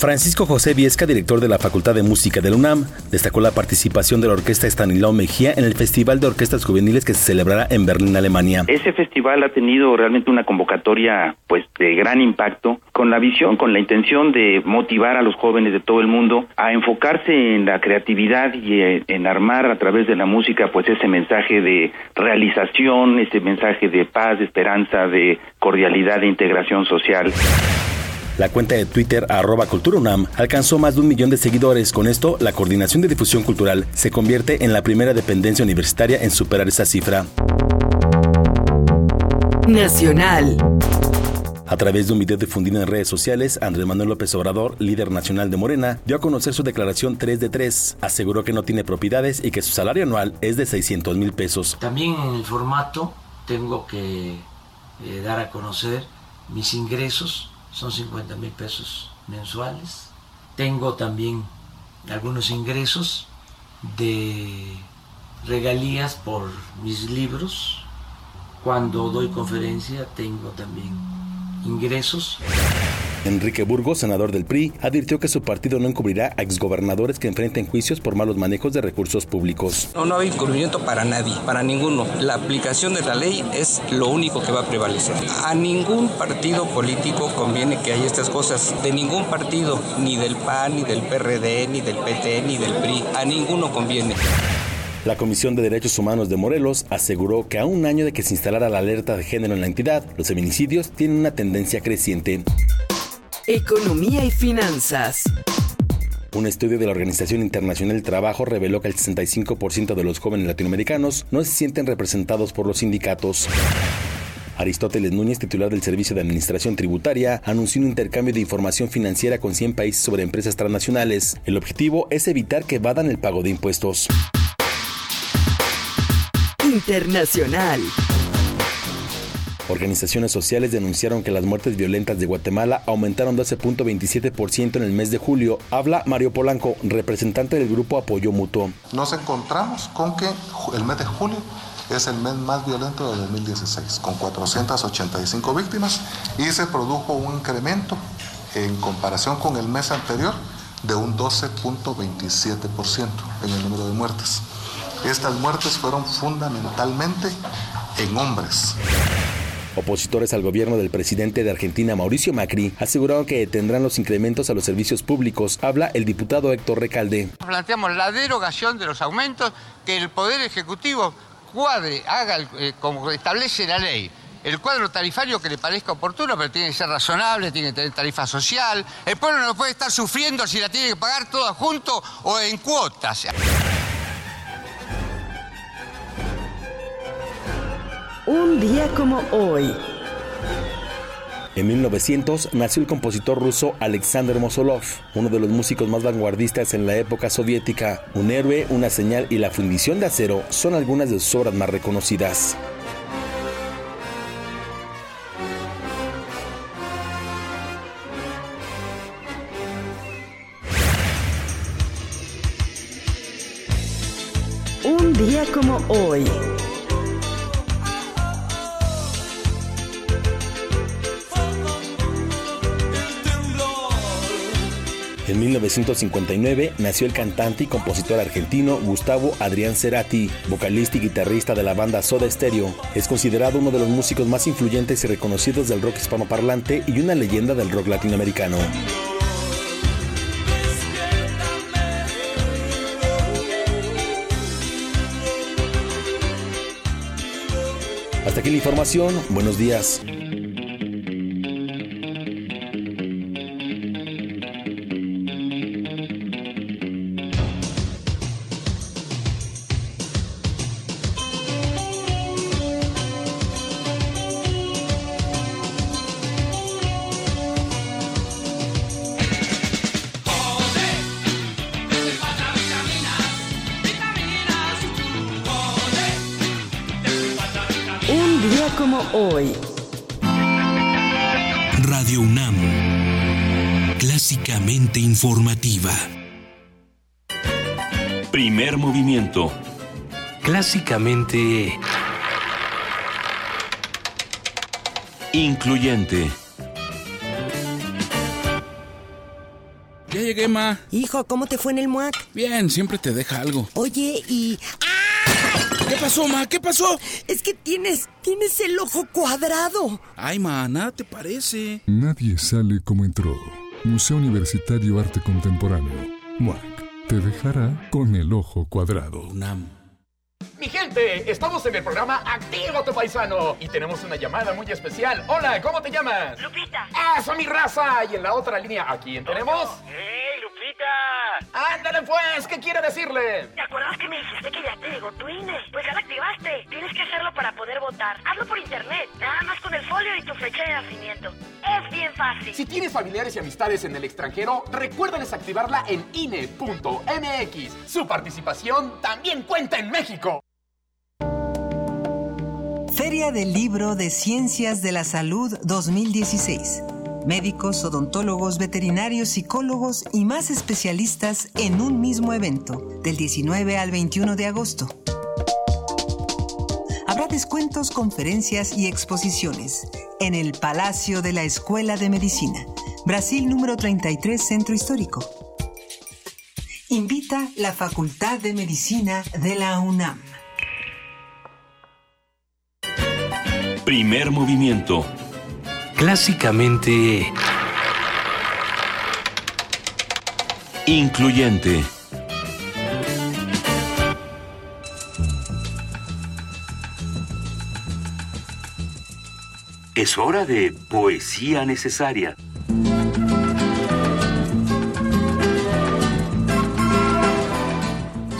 Francisco José Viesca, director de la Facultad de Música de la UNAM, destacó la participación de la orquesta Estanislao Mejía en el Festival de Orquestas Juveniles que se celebrará en Berlín, Alemania. Ese festival ha tenido realmente una convocatoria pues de gran impacto, con la visión, con la intención de motivar a los jóvenes de todo el mundo a enfocarse en la creatividad y eh, en armar a través de la música pues ese mensaje de realización, ese mensaje de paz, de esperanza, de cordialidad, de integración social. La cuenta de Twitter arroba culturunam alcanzó más de un millón de seguidores. Con esto, la Coordinación de Difusión Cultural se convierte en la primera dependencia universitaria en superar esa cifra. Nacional. A través de un video difundido en redes sociales, Andrés Manuel López Obrador, líder nacional de Morena, dio a conocer su declaración 3 de 3. Aseguró que no tiene propiedades y que su salario anual es de 600 mil pesos. También en el formato tengo que eh, dar a conocer mis ingresos son 50 mil pesos mensuales. Tengo también algunos ingresos de regalías por mis libros. Cuando doy conferencia tengo también ingresos. Enrique Burgos, senador del PRI, advirtió que su partido no encubrirá a exgobernadores que enfrenten juicios por malos manejos de recursos públicos. No, no hay encubrimiento para nadie, para ninguno. La aplicación de la ley es lo único que va a prevalecer. A ningún partido político conviene que haya estas cosas. De ningún partido, ni del PAN, ni del PRD, ni del PT, ni del PRI. A ninguno conviene. La Comisión de Derechos Humanos de Morelos aseguró que a un año de que se instalara la alerta de género en la entidad, los feminicidios tienen una tendencia creciente. Economía y finanzas. Un estudio de la Organización Internacional del Trabajo reveló que el 65% de los jóvenes latinoamericanos no se sienten representados por los sindicatos. Aristóteles Núñez, titular del Servicio de Administración Tributaria, anunció un intercambio de información financiera con 100 países sobre empresas transnacionales. El objetivo es evitar que vadan el pago de impuestos. Internacional. Organizaciones sociales denunciaron que las muertes violentas de Guatemala aumentaron 12.27% en el mes de julio. Habla Mario Polanco, representante del grupo Apoyo Mutuo. Nos encontramos con que el mes de julio es el mes más violento de 2016, con 485 víctimas y se produjo un incremento en comparación con el mes anterior de un 12.27% en el número de muertes. Estas muertes fueron fundamentalmente en hombres. Opositores al gobierno del presidente de Argentina, Mauricio Macri, aseguraron que tendrán los incrementos a los servicios públicos. Habla el diputado Héctor Recalde. Planteamos la derogación de los aumentos, que el Poder Ejecutivo cuadre, haga eh, como establece la ley. El cuadro tarifario que le parezca oportuno, pero tiene que ser razonable, tiene que tener tarifa social. El pueblo no puede estar sufriendo si la tiene que pagar toda junto o en cuotas. Un día como hoy. En 1900 nació el compositor ruso Alexander Mosolov, uno de los músicos más vanguardistas en la época soviética. Un héroe, una señal y la fundición de acero son algunas de sus obras más reconocidas. Un día como hoy. En 1959 nació el cantante y compositor argentino Gustavo Adrián Cerati, vocalista y guitarrista de la banda Soda Stereo. Es considerado uno de los músicos más influyentes y reconocidos del rock hispanoparlante y una leyenda del rock latinoamericano. Hasta aquí la información. Buenos días. Informativa. Primer movimiento. Clásicamente... Incluyente. Ya llegué, Ma. Hijo, ¿cómo te fue en el MUAC? Bien, siempre te deja algo. Oye, y... ¿Qué pasó, Ma? ¿Qué pasó? Es que tienes, tienes el ojo cuadrado. Ay, Ma, nada te parece. Nadie sale como entró. Museo Universitario Arte Contemporáneo. MUAC. Te dejará con el ojo cuadrado. UNAM. Mi gente, estamos en el programa Actívate Paisano y tenemos una llamada muy especial. Hola, ¿cómo te llamas? Lupita. ¡Eso, mi raza! Y en la otra línea, ¿a quién tenemos? ¡Hey, Lupita! ¡Ándale pues! ¿Qué quiere decirle? ¿Te acuerdas que me dijiste que ya te llegó tu INE? Pues ya lo activaste. Tienes que hacerlo para poder votar. Hazlo por internet, nada más con el folio y tu fecha de nacimiento. Es bien fácil. Si tienes familiares y amistades en el extranjero, recuérdales activarla en INE.mx. Su participación también cuenta en México. Feria del Libro de Ciencias de la Salud 2016. Médicos, odontólogos, veterinarios, psicólogos y más especialistas en un mismo evento, del 19 al 21 de agosto. Habrá descuentos, conferencias y exposiciones en el Palacio de la Escuela de Medicina, Brasil número 33, Centro Histórico. Invita la Facultad de Medicina de la UNAM. Primer movimiento. Clásicamente... Incluyente. Es hora de poesía necesaria.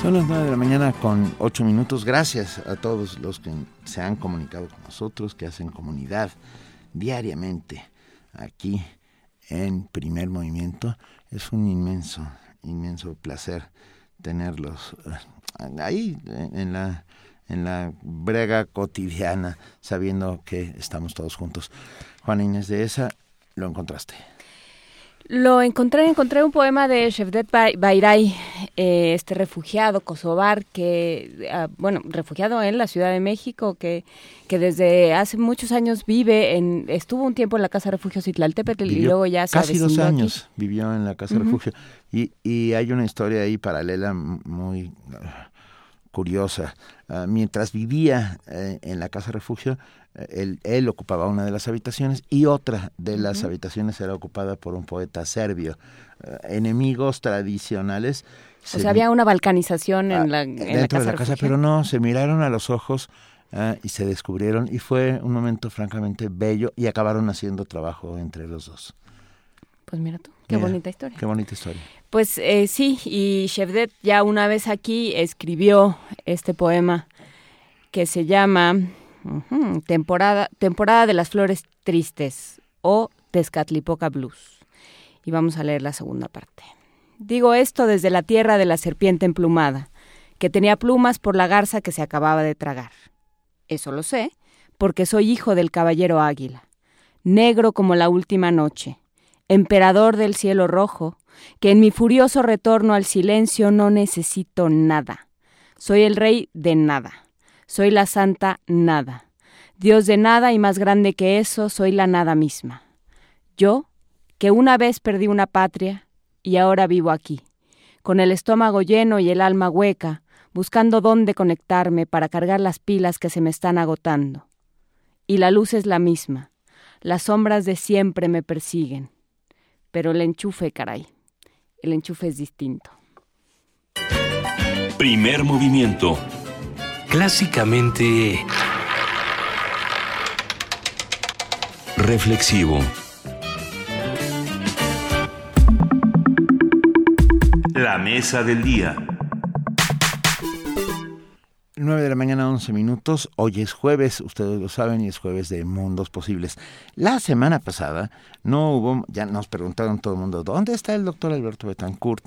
Son las 9 de la mañana con 8 minutos. Gracias a todos los que se han comunicado con nosotros, que hacen comunidad diariamente aquí en Primer Movimiento. Es un inmenso, inmenso placer tenerlos eh, ahí en la en la brega cotidiana, sabiendo que estamos todos juntos. Juan Inés de esa, lo encontraste. Lo encontré, encontré un poema de Shevdet Bayray, eh, este refugiado kosovar que, ah, bueno, refugiado en la Ciudad de México, que, que desde hace muchos años vive en, estuvo un tiempo en la Casa Refugio Citlaltépetl y luego ya se Casi dos años vivió en la Casa Refugio. Y, y hay una historia ahí paralela muy curiosa. Uh, mientras vivía eh, en la casa refugio, él, él, ocupaba una de las habitaciones y otra de las uh -huh. habitaciones era ocupada por un poeta serbio. Uh, enemigos tradicionales. O sea, había una balcanización en la, en dentro la casa de la casa, pero no, se miraron a los ojos y se descubrieron y fue un momento francamente bello y acabaron haciendo trabajo entre los dos. Pues mira tú, qué mira, bonita historia. Qué bonita historia. Pues eh, sí, y Shevdet ya una vez aquí escribió este poema que se llama temporada, temporada de las Flores Tristes o Tezcatlipoca Blues. Y vamos a leer la segunda parte. Digo esto desde la tierra de la serpiente emplumada, que tenía plumas por la garza que se acababa de tragar. Eso lo sé, porque soy hijo del caballero águila, negro como la última noche, emperador del cielo rojo, que en mi furioso retorno al silencio no necesito nada. Soy el rey de nada. Soy la santa nada. Dios de nada y más grande que eso, soy la nada misma. Yo, que una vez perdí una patria y ahora vivo aquí, con el estómago lleno y el alma hueca, buscando dónde conectarme para cargar las pilas que se me están agotando. Y la luz es la misma. Las sombras de siempre me persiguen. Pero el enchufe, caray el enchufe es distinto. Primer movimiento. Clásicamente... Reflexivo. La mesa del día. 9 de la mañana, 11 minutos. Hoy es jueves, ustedes lo saben, y es jueves de Mundos Posibles. La semana pasada no hubo, ya nos preguntaron todo el mundo, ¿dónde está el doctor Alberto Betancourt?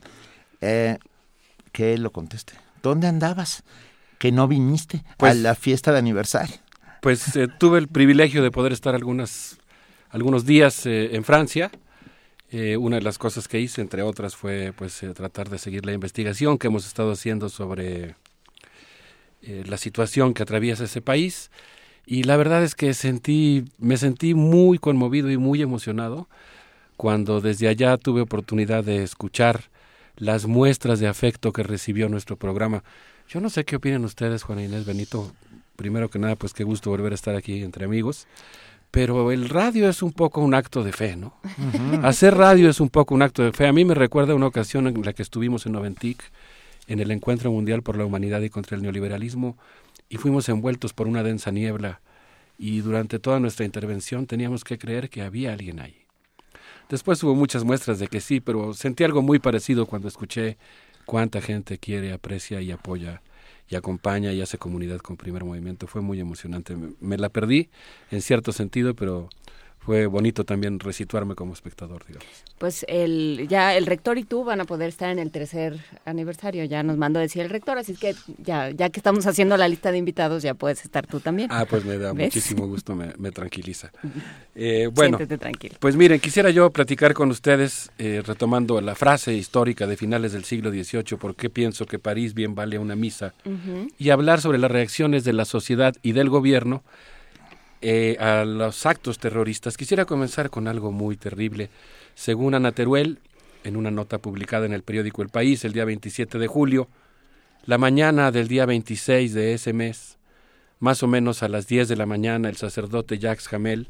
Eh, que él lo conteste. ¿Dónde andabas? Que no viniste pues, a la fiesta de aniversario. Pues eh, tuve el privilegio de poder estar algunas, algunos días eh, en Francia. Eh, una de las cosas que hice, entre otras, fue pues tratar de seguir la investigación que hemos estado haciendo sobre la situación que atraviesa ese país. Y la verdad es que sentí, me sentí muy conmovido y muy emocionado cuando desde allá tuve oportunidad de escuchar las muestras de afecto que recibió nuestro programa. Yo no sé qué opinan ustedes, Juan Inés Benito. Primero que nada, pues qué gusto volver a estar aquí entre amigos. Pero el radio es un poco un acto de fe, ¿no? Hacer radio es un poco un acto de fe. A mí me recuerda una ocasión en la que estuvimos en Noventic, en el Encuentro Mundial por la Humanidad y contra el Neoliberalismo, y fuimos envueltos por una densa niebla, y durante toda nuestra intervención teníamos que creer que había alguien ahí. Después hubo muchas muestras de que sí, pero sentí algo muy parecido cuando escuché cuánta gente quiere, aprecia y apoya y acompaña y hace comunidad con Primer Movimiento. Fue muy emocionante. Me, la perdí en cierto sentido, pero fue bonito también resituarme como espectador, digamos. Pues el, ya el rector y tú van a poder estar en el tercer aniversario, ya nos mandó decir el rector, así que ya, ya que estamos haciendo la lista de invitados, ya puedes estar tú también. Ah, pues me da muchísimo gusto, me, tranquiliza. Eh, bueno, tranquilo. pues miren, quisiera yo platicar con ustedes, eh, retomando la frase histórica de finales del siglo XVIII, por qué pienso que París bien vale una misa, y hablar sobre las reacciones de la sociedad y del gobierno eh, a los actos terroristas. Quisiera comenzar con algo muy terrible. Según Ana Teruel, en una nota publicada en el periódico El País el día 27 de julio, la mañana del día 26 de ese mes, más o menos a las 10 de la mañana, el sacerdote Jacques Hamel,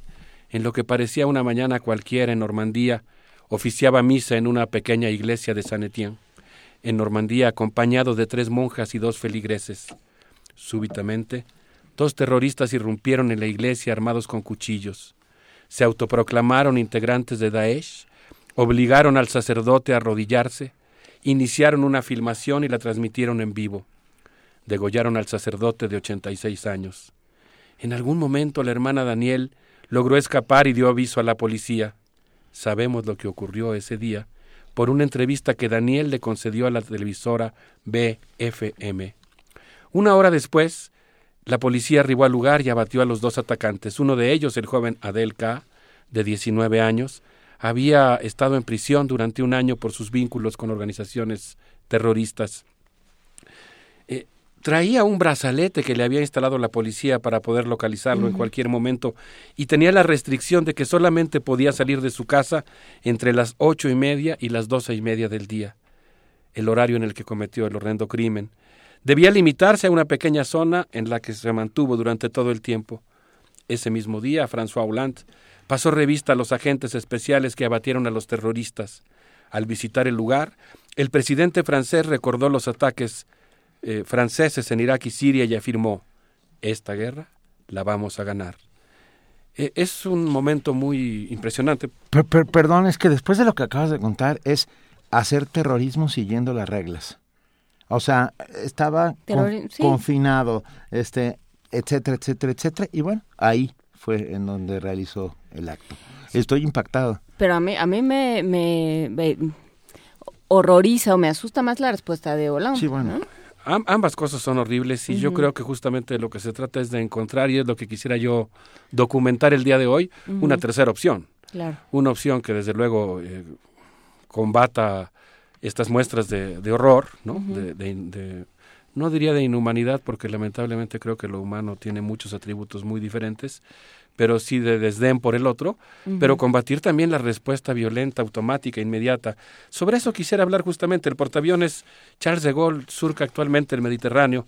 en lo que parecía una mañana cualquiera en Normandía, oficiaba misa en una pequeña iglesia de Saint Etienne, en Normandía acompañado de tres monjas y dos feligreses. Súbitamente, Dos terroristas irrumpieron en la iglesia armados con cuchillos. Se autoproclamaron integrantes de Daesh, obligaron al sacerdote a arrodillarse, iniciaron una filmación y la transmitieron en vivo. Degollaron al sacerdote de 86 años. En algún momento la hermana Daniel logró escapar y dio aviso a la policía. Sabemos lo que ocurrió ese día por una entrevista que Daniel le concedió a la televisora BFM. Una hora después, la policía arribó al lugar y abatió a los dos atacantes. Uno de ellos, el joven Adel K., de 19 años, había estado en prisión durante un año por sus vínculos con organizaciones terroristas. Eh, traía un brazalete que le había instalado la policía para poder localizarlo en cualquier momento y tenía la restricción de que solamente podía salir de su casa entre las ocho y media y las doce y media del día, el horario en el que cometió el horrendo crimen debía limitarse a una pequeña zona en la que se mantuvo durante todo el tiempo. Ese mismo día, François Hollande pasó revista a los agentes especiales que abatieron a los terroristas. Al visitar el lugar, el presidente francés recordó los ataques eh, franceses en Irak y Siria y afirmó, esta guerra la vamos a ganar. Eh, es un momento muy impresionante. perdón, es que después de lo que acabas de contar es hacer terrorismo siguiendo las reglas. O sea, estaba confinado, este, etcétera, etcétera, etcétera. Y bueno, ahí fue en donde realizó el acto. Estoy impactado. Pero a mí, a mí me, me, horroriza o me asusta más la respuesta de Hollande. Sí, bueno. ambas cosas son horribles y yo creo que justamente lo que se trata es de encontrar, y es lo que quisiera yo documentar el día de hoy, una tercera opción. Claro. Una opción que desde luego eh, combata estas muestras de, de horror, ¿no? de, no diría de inhumanidad, porque lamentablemente creo que lo humano tiene muchos atributos muy diferentes, pero sí de desdén por el otro, pero combatir también la respuesta violenta, automática, inmediata. Sobre eso quisiera hablar justamente. El portaaviones Charles de Gaulle surca actualmente el Mediterráneo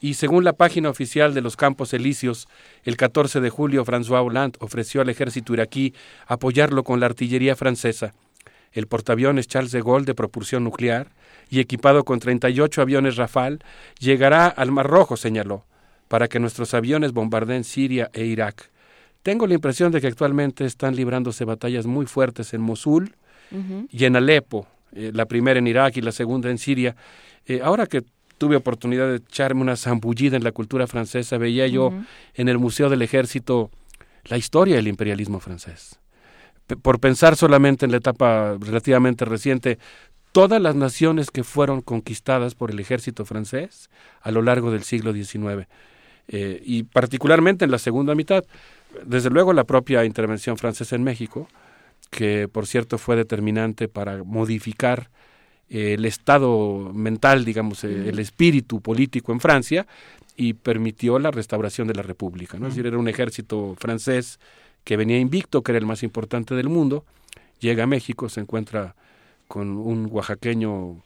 y según la página oficial de los Campos Elíseos, el 14 de julio François Hollande ofreció al ejército iraquí apoyarlo con la artillería francesa. El portaaviones Charles de Gaulle de propulsión nuclear y equipado con 38 aviones Rafale llegará al Mar Rojo, señaló, para que nuestros aviones bombardeen Siria e Irak. Tengo la impresión de que actualmente están librándose batallas muy fuertes en Mosul y en Alepo, eh, la primera en Irak y la segunda en Siria. Eh, ahora que tuve oportunidad de echarme una zambullida en la cultura francesa, veía yo en el Museo del Ejército la historia del imperialismo francés por pensar solamente en la etapa relativamente reciente, todas las naciones que fueron conquistadas por el ejército francés a lo largo del siglo XIX. eh, y particularmente en la segunda mitad. Desde luego la propia intervención francesa en México, que por cierto fue determinante para modificar eh, el estado mental, digamos, eh, el espíritu político en Francia y permitió la restauración de la República. ¿no? Es decir, era un ejército francés que venía invicto, que era el más importante del mundo, llega a México, se encuentra con un oaxaqueño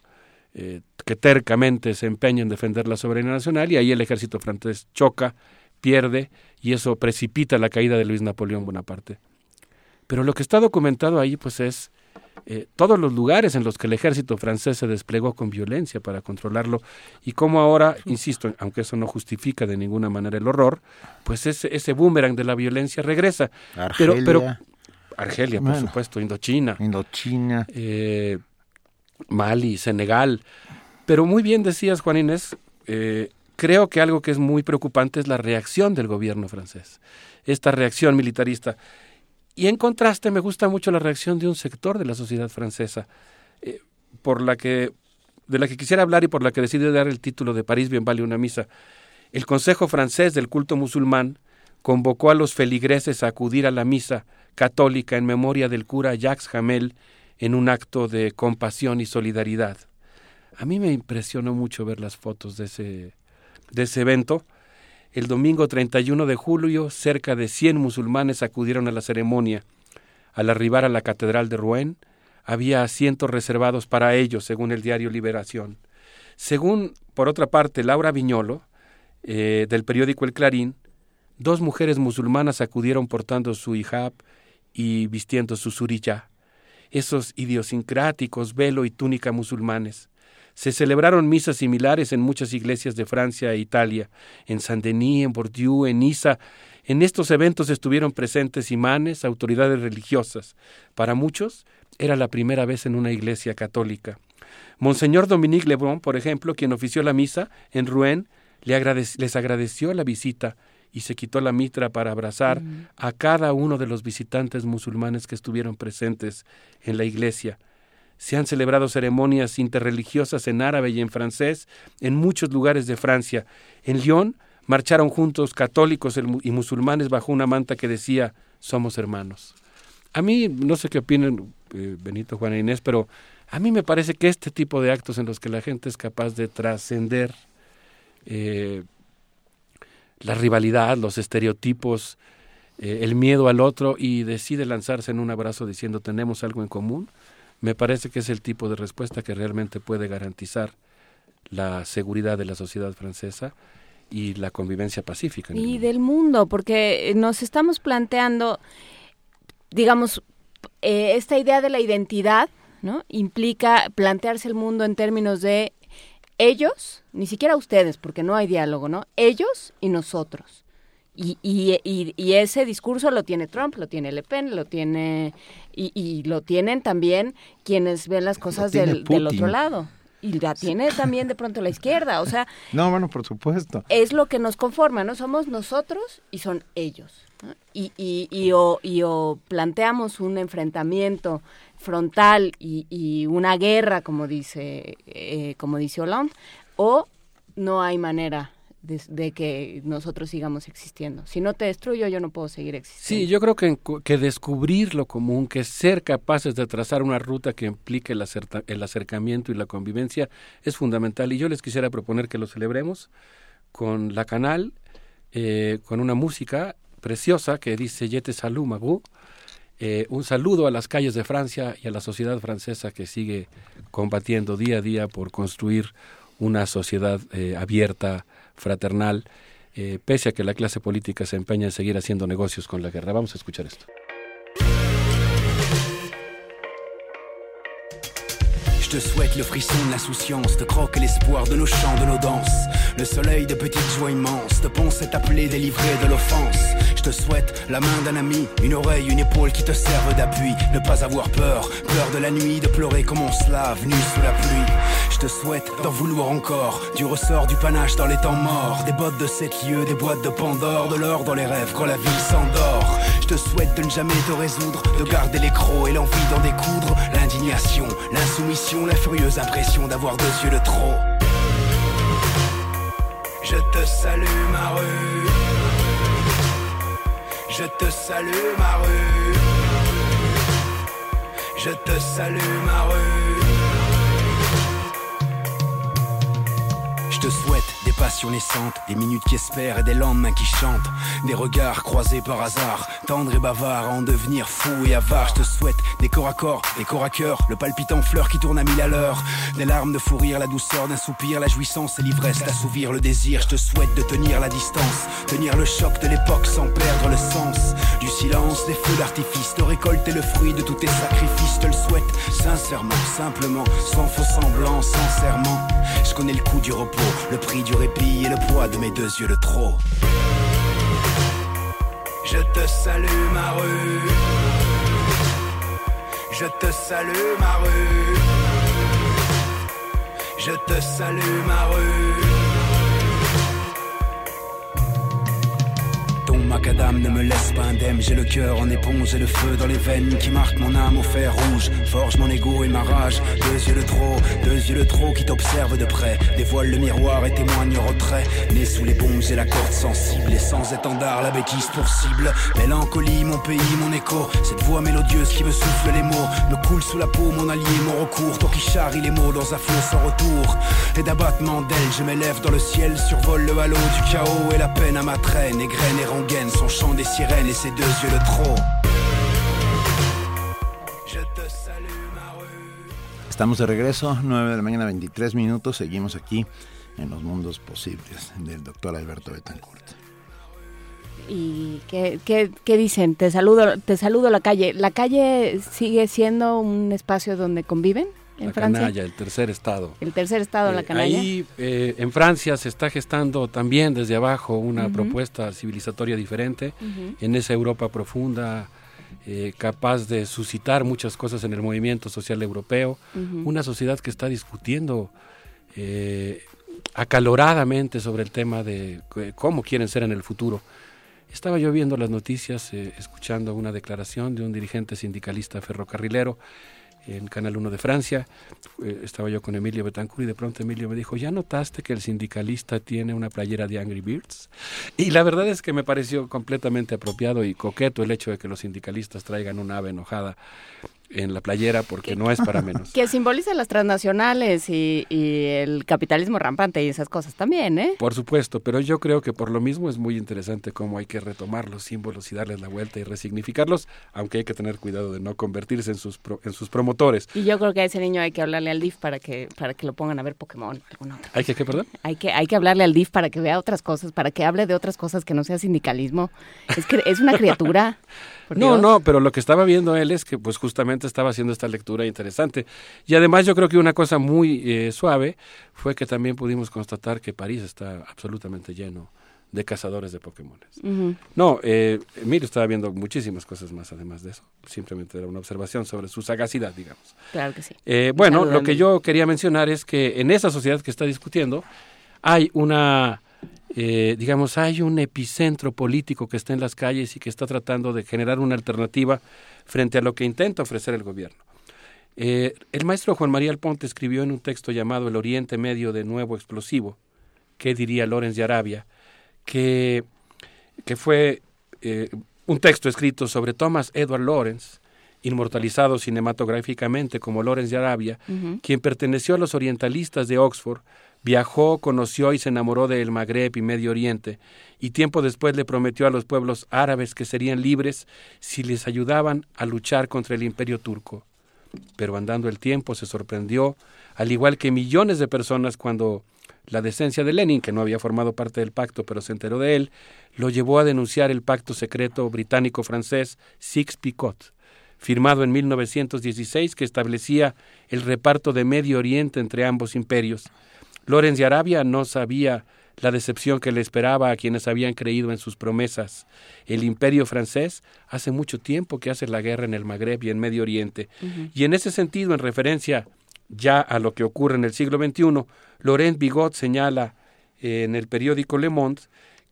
eh, que tercamente se empeña en defender la soberanía nacional y ahí el ejército francés choca, pierde y eso precipita la caída de Luis Napoleón Bonaparte. Pero lo que está documentado ahí pues es eh, todos los lugares en los que el ejército francés se desplegó con violencia para controlarlo y cómo ahora, insisto, aunque eso no justifica de ninguna manera el horror, pues ese, ese boomerang de la violencia regresa. Argelia. Pero, pero Argelia, por Bueno. supuesto, Indochina. Indochina. Eh, Mali, Senegal. Pero muy bien decías, Juan Inés, eh, creo que algo que es muy preocupante es la reacción del gobierno francés, esta reacción militarista. Y en contraste me gusta mucho la reacción de un sector de la sociedad francesa, eh, por la que, de la que quisiera hablar y por la que decidí dar el título de París bien vale una misa. El Consejo francés del culto musulmán convocó a los feligreses a acudir a la misa católica en memoria del cura Jacques Hamel en un acto de compasión y solidaridad. A mí me impresionó mucho ver las fotos de ese, de ese evento. El domingo 31 de julio, cerca de 100 musulmanes acudieron a la ceremonia. Al arribar a la Catedral de Rouen, había asientos reservados para ellos, según el diario Liberación. Según, por otra parte, Laura Viñolo, eh, del periódico El Clarín, dos mujeres musulmanas acudieron portando su hijab y vistiendo su suriyá, esos idiosincráticos velo y túnica musulmanes. Se celebraron misas similares en muchas iglesias de Francia e Italia, en Saint-Denis, en Bordeaux, en Niza. En estos eventos estuvieron presentes imanes, autoridades religiosas. Para muchos era la primera vez en una iglesia católica. Monseñor Dominique Lebrun, por ejemplo, quien ofició la misa en Rouen, les agradeció la visita y se quitó la mitra para abrazar a cada uno de los visitantes musulmanes que estuvieron presentes en la iglesia. Se han celebrado ceremonias interreligiosas en árabe y en francés en muchos lugares de Francia. En Lyon marcharon juntos católicos y musulmanes bajo una manta que decía somos hermanos. A mí, no sé qué opinan eh, Benito, Juana Inés, pero a mí me parece que este tipo de actos en los que la gente es capaz de trascender eh, la rivalidad, los estereotipos, eh, el miedo al otro y decide lanzarse en un abrazo diciendo tenemos algo en común, me parece que es el tipo de respuesta que realmente puede garantizar la seguridad de la sociedad francesa y la convivencia pacífica. en el Y del mundo, porque nos estamos planteando, digamos, eh, esta idea de la identidad, ¿no? Implica plantearse el mundo en términos de ellos, ni siquiera ustedes, porque no hay diálogo, ¿no? Ellos y nosotros. Y, y, y, y ese discurso lo tiene Trump, lo tiene Le Pen, lo tiene y, lo tienen también quienes ven las cosas del, del otro lado. Y la tiene también de pronto la izquierda. O sea, No, bueno, por supuesto. es lo que nos conforma, ¿no? Somos nosotros y son ellos. ¿no? Y, y, y, o, y o planteamos un enfrentamiento frontal y, y una guerra, como dice, eh, como dice Hollande, o no hay manera de, que nosotros sigamos existiendo. Si no te destruyo, yo no puedo seguir existiendo. Sí, yo creo que, que descubrir lo común, que ser capaces de trazar una ruta que implique el, acerta- el acercamiento y la convivencia es fundamental. Y yo les quisiera proponer que lo celebremos con la canal, eh, con una música preciosa que dice Yete Salou Magou. Eh, un saludo a las calles de Francia y a la sociedad francesa que sigue combatiendo día a día por construir una sociedad eh, abierta, fraternal, eh, pese a que la clase política se empeña en seguir haciendo negocios con la guerra. Vamos a escuchar esto. Je te souhaite le frisson de l'insouciance, de croque l'espoir de nos chants, de nos danses. Le soleil de petites joies immenses, de ponce est appelé délivré de l'offense. Je te souhaite la main d'un ami, une oreille, une épaule qui te servent d'appui. Ne pas avoir peur, peur de la nuit, de pleurer comme on se lave, nu sous la pluie. Je te souhaite d'en vouloir encore, du ressort du panache dans les temps morts. Des bottes de sept lieux, des boîtes de Pandore, de l'or dans les rêves quand la ville s'endort. Je te souhaite de ne jamais te résoudre, de garder les crocs et l'envie d'en découdre. L'indignation, l'insoumission, la furieuse impression d'avoir deux yeux de trop. Je te salue ma rue. Je te salue ma rue. Je te salue ma rue. Te souhaite passions naissantes, des minutes qui espèrent et des lendemains qui chantent, des regards croisés par hasard, tendres et bavards, en devenir fou et avare. Je te souhaite des corps à corps, des corps à cœur, le palpitant fleur qui tourne à mille à l'heure, des larmes de fou rire, la douceur d'un soupir, la jouissance et l'ivresse, d'assouvir le désir. Je te souhaite de tenir la distance, tenir le choc de l'époque sans perdre le sens du silence, des feux d'artifice, de récolter le fruit de tous tes sacrifices. Je te le souhaite sincèrement, simplement, sans faux semblant, sincèrement. Je connais le coût du repos, le prix du répit et le poids de mes deux yeux de trop. Je te salue ma rue. Je te salue ma rue. Je te salue ma rue. Macadam ne me laisse pas indemne, j'ai le cœur en éponge et le feu dans les veines qui marque mon âme au fer rouge, forge mon ego et ma rage, deux yeux de trop, deux yeux de trop qui t'observent de près, dévoile le miroir et témoigne au retrait, né sous les bombes j'ai la corde sensible et sans étendard la bêtise pour cible, mélancolie mon pays, mon écho, cette voix mélodieuse qui me souffle les mots, me coule sous la peau mon allié, mon recours, toi qui charrie les mots dans un flot sans retour, et d'abattement d'ailes je m'élève dans le ciel, survole le halo du chaos et la peine à ma traîne, égrène et rengaine son chant des sirènes et ses deux yeux de trop. Estamos de regreso, 9 de la mañana, 23 minutos. Seguimos aquí en los mundos posibles del doctor Alberto Betancourt. ¿Y qué, qué, qué dicen? Te saludo, te saludo la calle. ¿La calle sigue siendo un espacio donde conviven? En la Francia? canalla, el tercer estado. El tercer estado, la Eh, canalla. Ahí eh, en Francia se está gestando también desde abajo una propuesta civilizatoria diferente en esa Europa profunda, eh, capaz de suscitar muchas cosas en el movimiento social europeo, una sociedad que está discutiendo acaloradamente sobre el tema de cómo quieren ser en el futuro. Estaba yo viendo las noticias, escuchando una declaración de un dirigente sindicalista ferrocarrilero en Canal 1 de Francia. Eh, estaba yo con Emilio Betancourt y de pronto Emilio me dijo, ¿ya notaste que el sindicalista tiene una playera de Angry Birds? Y la verdad es que me pareció completamente apropiado y coqueto el hecho de que los sindicalistas traigan una ave enojada en la playera porque no es para menos. Que simboliza las transnacionales y, y el capitalismo rampante y esas cosas también, ¿eh? Por supuesto, pero yo creo que por lo mismo es muy interesante cómo hay que retomar los símbolos y darles la vuelta y resignificarlos, aunque hay que tener cuidado de no convertirse en sus, pro- en sus promotores. Y yo creo que a ese niño hay que hablarle al DIF para que para que lo pongan a ver Pokémon. alguna otra. ¿Hay que qué, perdón? Hay que hay que hablarle al DIF para que vea otras cosas, para que hable de otras cosas que no sea sindicalismo. Es que es una criatura. No, no, pero lo que estaba viendo él es que pues justamente estaba haciendo esta lectura interesante. Y además yo creo que una cosa muy eh, suave fue que también pudimos constatar que París está absolutamente lleno de cazadores de Pokémon. No, eh, Emilio estaba viendo muchísimas cosas más además de eso. Simplemente era una observación sobre su sagacidad, digamos. Claro que sí. Eh, bueno, lo que yo quería mencionar es que en esa sociedad que está discutiendo hay una, eh, digamos, hay un epicentro político que está en las calles y que está tratando de generar una alternativa frente a lo que intenta ofrecer el gobierno. Eh, el maestro Juan María Alponte escribió en un texto llamado El Oriente Medio de Nuevo Explosivo, ¿qué diría Lorenz de Arabia? Que, que fue eh, un texto escrito sobre Thomas Edward Lawrence, inmortalizado cinematográficamente como Lawrence de Arabia, quien perteneció a los orientalistas de Oxford, viajó, conoció y se enamoró del Magreb y Medio Oriente, y tiempo después le prometió a los pueblos árabes que serían libres si les ayudaban a luchar contra el imperio turco. Pero andando el tiempo se sorprendió, al igual que millones de personas cuando la decencia de Lenin, que no había formado parte del pacto pero se enteró de él, lo llevó a denunciar el pacto secreto británico-francés Six-Picot, firmado en 1916 que establecía el reparto de Medio Oriente entre ambos imperios. Lorenz de Arabia no sabía la decepción que le esperaba a quienes habían creído en sus promesas. El imperio francés hace mucho tiempo que hace la guerra en el Magreb y en Medio Oriente. Y en ese sentido, en referencia ya a lo que ocurre en el siglo XXI, Laurent Bigot señala eh, en el periódico Le Monde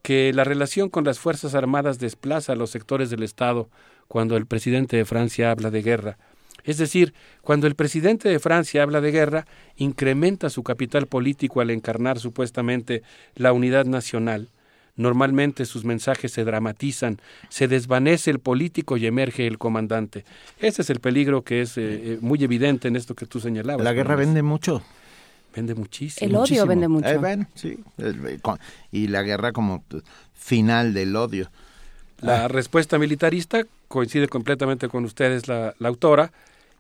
que la relación con las Fuerzas Armadas desplaza a los sectores del Estado cuando el presidente de Francia habla de guerra. Es decir, cuando el presidente de Francia habla de guerra, incrementa su capital político al encarnar supuestamente la unidad nacional. Normalmente sus mensajes se dramatizan, se desvanece el político y emerge el comandante. Ese es el peligro que es eh, eh, muy evidente en esto que tú señalabas. La guerra vende mucho. Vende muchísimo. El odio muchísimo. vende mucho. Eh, bueno, sí. Y la guerra como final del odio. La Ah. respuesta militarista coincide completamente con ustedes, la, la autora,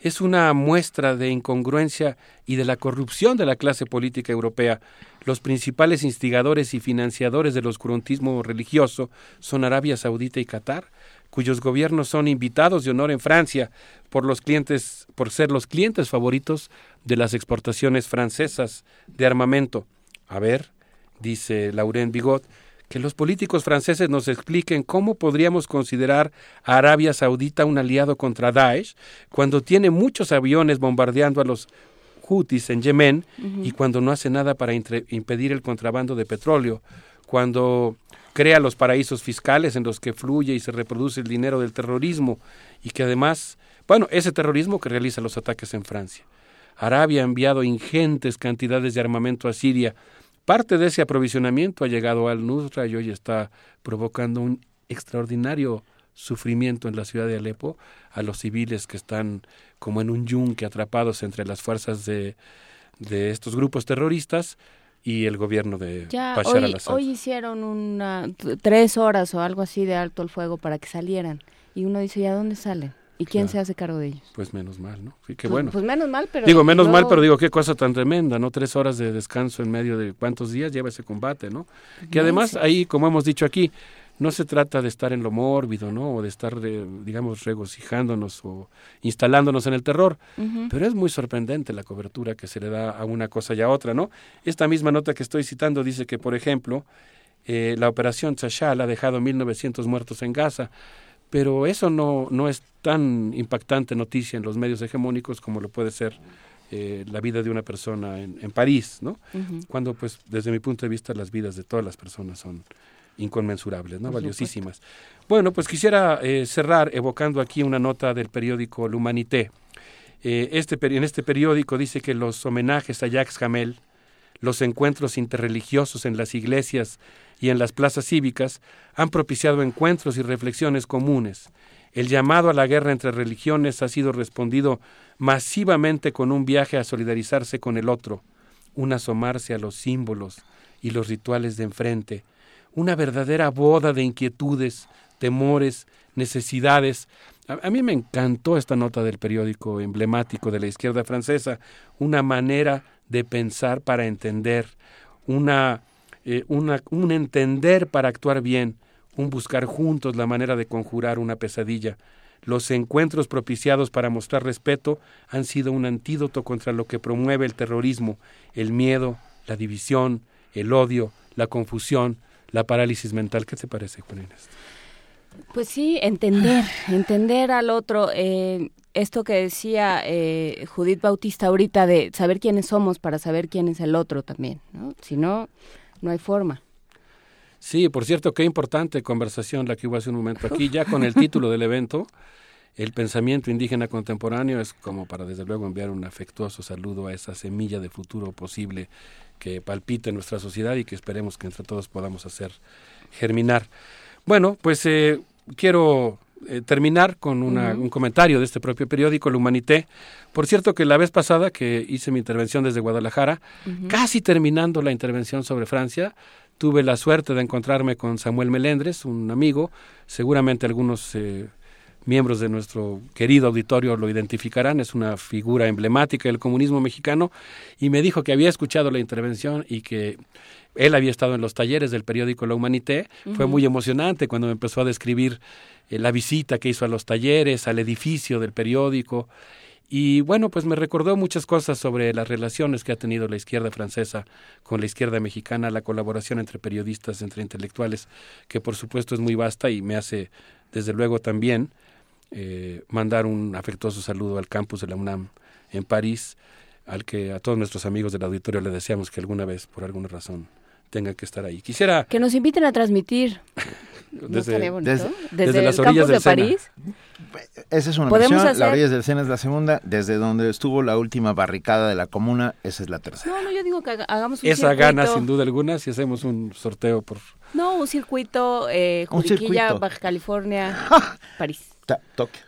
es una muestra de incongruencia y de la corrupción de la clase política europea. Los principales instigadores y financiadores del oscurantismo religioso son Arabia Saudita y Qatar, cuyos gobiernos son invitados de honor en Francia por los clientes, por ser los clientes favoritos de las exportaciones francesas de armamento. A ver, dice Laurent Bigot, que los políticos franceses nos expliquen cómo podríamos considerar a Arabia Saudita un aliado contra Daesh cuando tiene muchos aviones bombardeando a los Houthis en Yemen y cuando no hace nada para impedir el contrabando de petróleo, cuando crea los paraísos fiscales en los que fluye y se reproduce el dinero del terrorismo y que además, bueno, ese terrorismo que realiza los ataques en Francia. Arabia ha enviado ingentes cantidades de armamento a Siria. Parte de ese aprovisionamiento ha llegado al Nusra y hoy está provocando un extraordinario sufrimiento en la ciudad de Alepo a los civiles que están como en un yunque atrapados entre las fuerzas de, de estos grupos terroristas y el gobierno de Ya Bashar hoy, al-Assad. hoy hicieron una tres horas o algo así de alto el fuego para que salieran y uno dice, ¿y a dónde salen? ¿Y quién Claro. se hace cargo de ellos? Pues menos mal, ¿no? Sí, qué Pues- bueno. Pues menos mal, pero digo, menos mal, pero digo, qué cosa tan tremenda, ¿no? Tres horas de descanso en medio de cuántos días lleva ese combate, ¿no? Que además ahí, como hemos dicho aquí, no se trata de estar en lo mórbido, ¿no? O de estar, digamos, regocijándonos o instalándonos en el terror. Pero es muy sorprendente la cobertura que se le da a una cosa y a otra, ¿no? Esta misma nota que estoy citando dice que, por ejemplo, eh, la operación Chashal ha dejado 1.900 muertos en Gaza, pero eso no, no es tan impactante noticia en los medios hegemónicos como lo puede ser eh, la vida de una persona en, en París, ¿no? Cuando, pues, desde mi punto de vista, las vidas de todas las personas son inconmensurables, ¿no? Por Valiosísimas. Bueno, pues quisiera eh, cerrar evocando aquí una nota del periódico L'Humanité. Eh, este, peri- en este periódico dice que los homenajes a Jacques Hamel, los encuentros interreligiosos en las iglesias y en las plazas cívicas han propiciado encuentros y reflexiones comunes. El llamado a la guerra entre religiones ha sido respondido masivamente con un viaje a solidarizarse con el otro, un asomarse a los símbolos y los rituales de enfrente, una verdadera boda de inquietudes, temores, necesidades. A, mí me encantó esta nota del periódico emblemático de la izquierda francesa, una manera de pensar para entender, una, eh, una, un entender para actuar bien, un buscar juntos la manera de conjurar una pesadilla. Los encuentros propiciados para mostrar respeto han sido un antídoto contra lo que promueve el terrorismo, el miedo, la división, el odio, la confusión, la parálisis mental. ¿Qué te parece, Juan Inés? Pues sí, entender, entender al otro. eh, esto que decía eh, Judith Bautista ahorita de saber quiénes somos para saber quién es el otro también, ¿no? Si no, no hay forma. Sí, por cierto, qué importante conversación la que hubo hace un momento aquí, ya con el título del evento, el pensamiento indígena contemporáneo, es como para desde luego enviar un afectuoso saludo a esa semilla de futuro posible que palpita en nuestra sociedad y que esperemos que entre todos podamos hacer germinar. Bueno, pues eh, quiero eh, terminar con una- un comentario de este propio periódico, El Humanité. Por cierto que la vez pasada que hice mi intervención desde Guadalajara, casi terminando la intervención sobre Francia, tuve la suerte de encontrarme con Samuel Melendres, un amigo, seguramente algunos eh, miembros de nuestro querido auditorio lo identificarán, es una figura emblemática del comunismo mexicano, y me dijo que había escuchado la intervención y que él había estado en los talleres del periódico La Humanité. Fue muy emocionante cuando me empezó a describir eh, la visita que hizo a los talleres, al edificio del periódico. Y bueno, pues me recordó muchas cosas sobre las relaciones que ha tenido la izquierda francesa con la izquierda mexicana, la colaboración entre periodistas, entre intelectuales, que por supuesto es muy vasta y me hace, desde luego, también eh, mandar un afectuoso saludo al campus de la UNAM en París, al que a todos nuestros amigos del auditorio le deseamos que alguna vez, por alguna razón, tenga que estar ahí. Quisiera Que nos inviten a transmitir. Desde, desde, desde, las orillas del de París. Esa es una versión, hacer... la orilla del Sena es la segunda, desde donde estuvo la última barricada de la comuna, esa es la tercera. No, no, yo digo que hagamos un Esa circuito. gana sin duda alguna si hacemos un sorteo por... No, un circuito, eh, Juriquilla, un circuito. Baja California, París. Ta Tokio.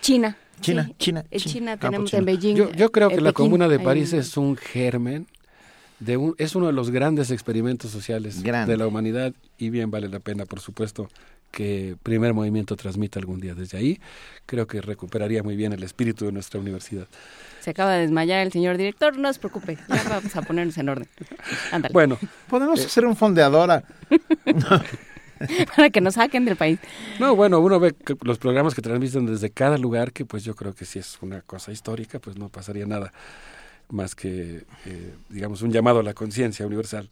China. China, sí. China, En China. China tenemos chino. en Beijing. Yo, yo creo que en la Pekín, Comuna de París es un germen, de un, es uno de los grandes experimentos sociales Grande. de la humanidad y bien vale la pena, por supuesto, que primer movimiento transmita algún día desde ahí. Creo que recuperaría muy bien el espíritu de nuestra universidad. Se acaba de desmayar el señor director, no se preocupe, ya vamos a ponernos en orden. Ándale. Bueno, Podemos hacer un fondeadora. Para que nos saquen del país. No, bueno, uno ve que los programas que transmiten desde cada lugar, que pues yo creo que si es una cosa histórica, pues no pasaría nada más que, eh, digamos, un llamado a la conciencia universal.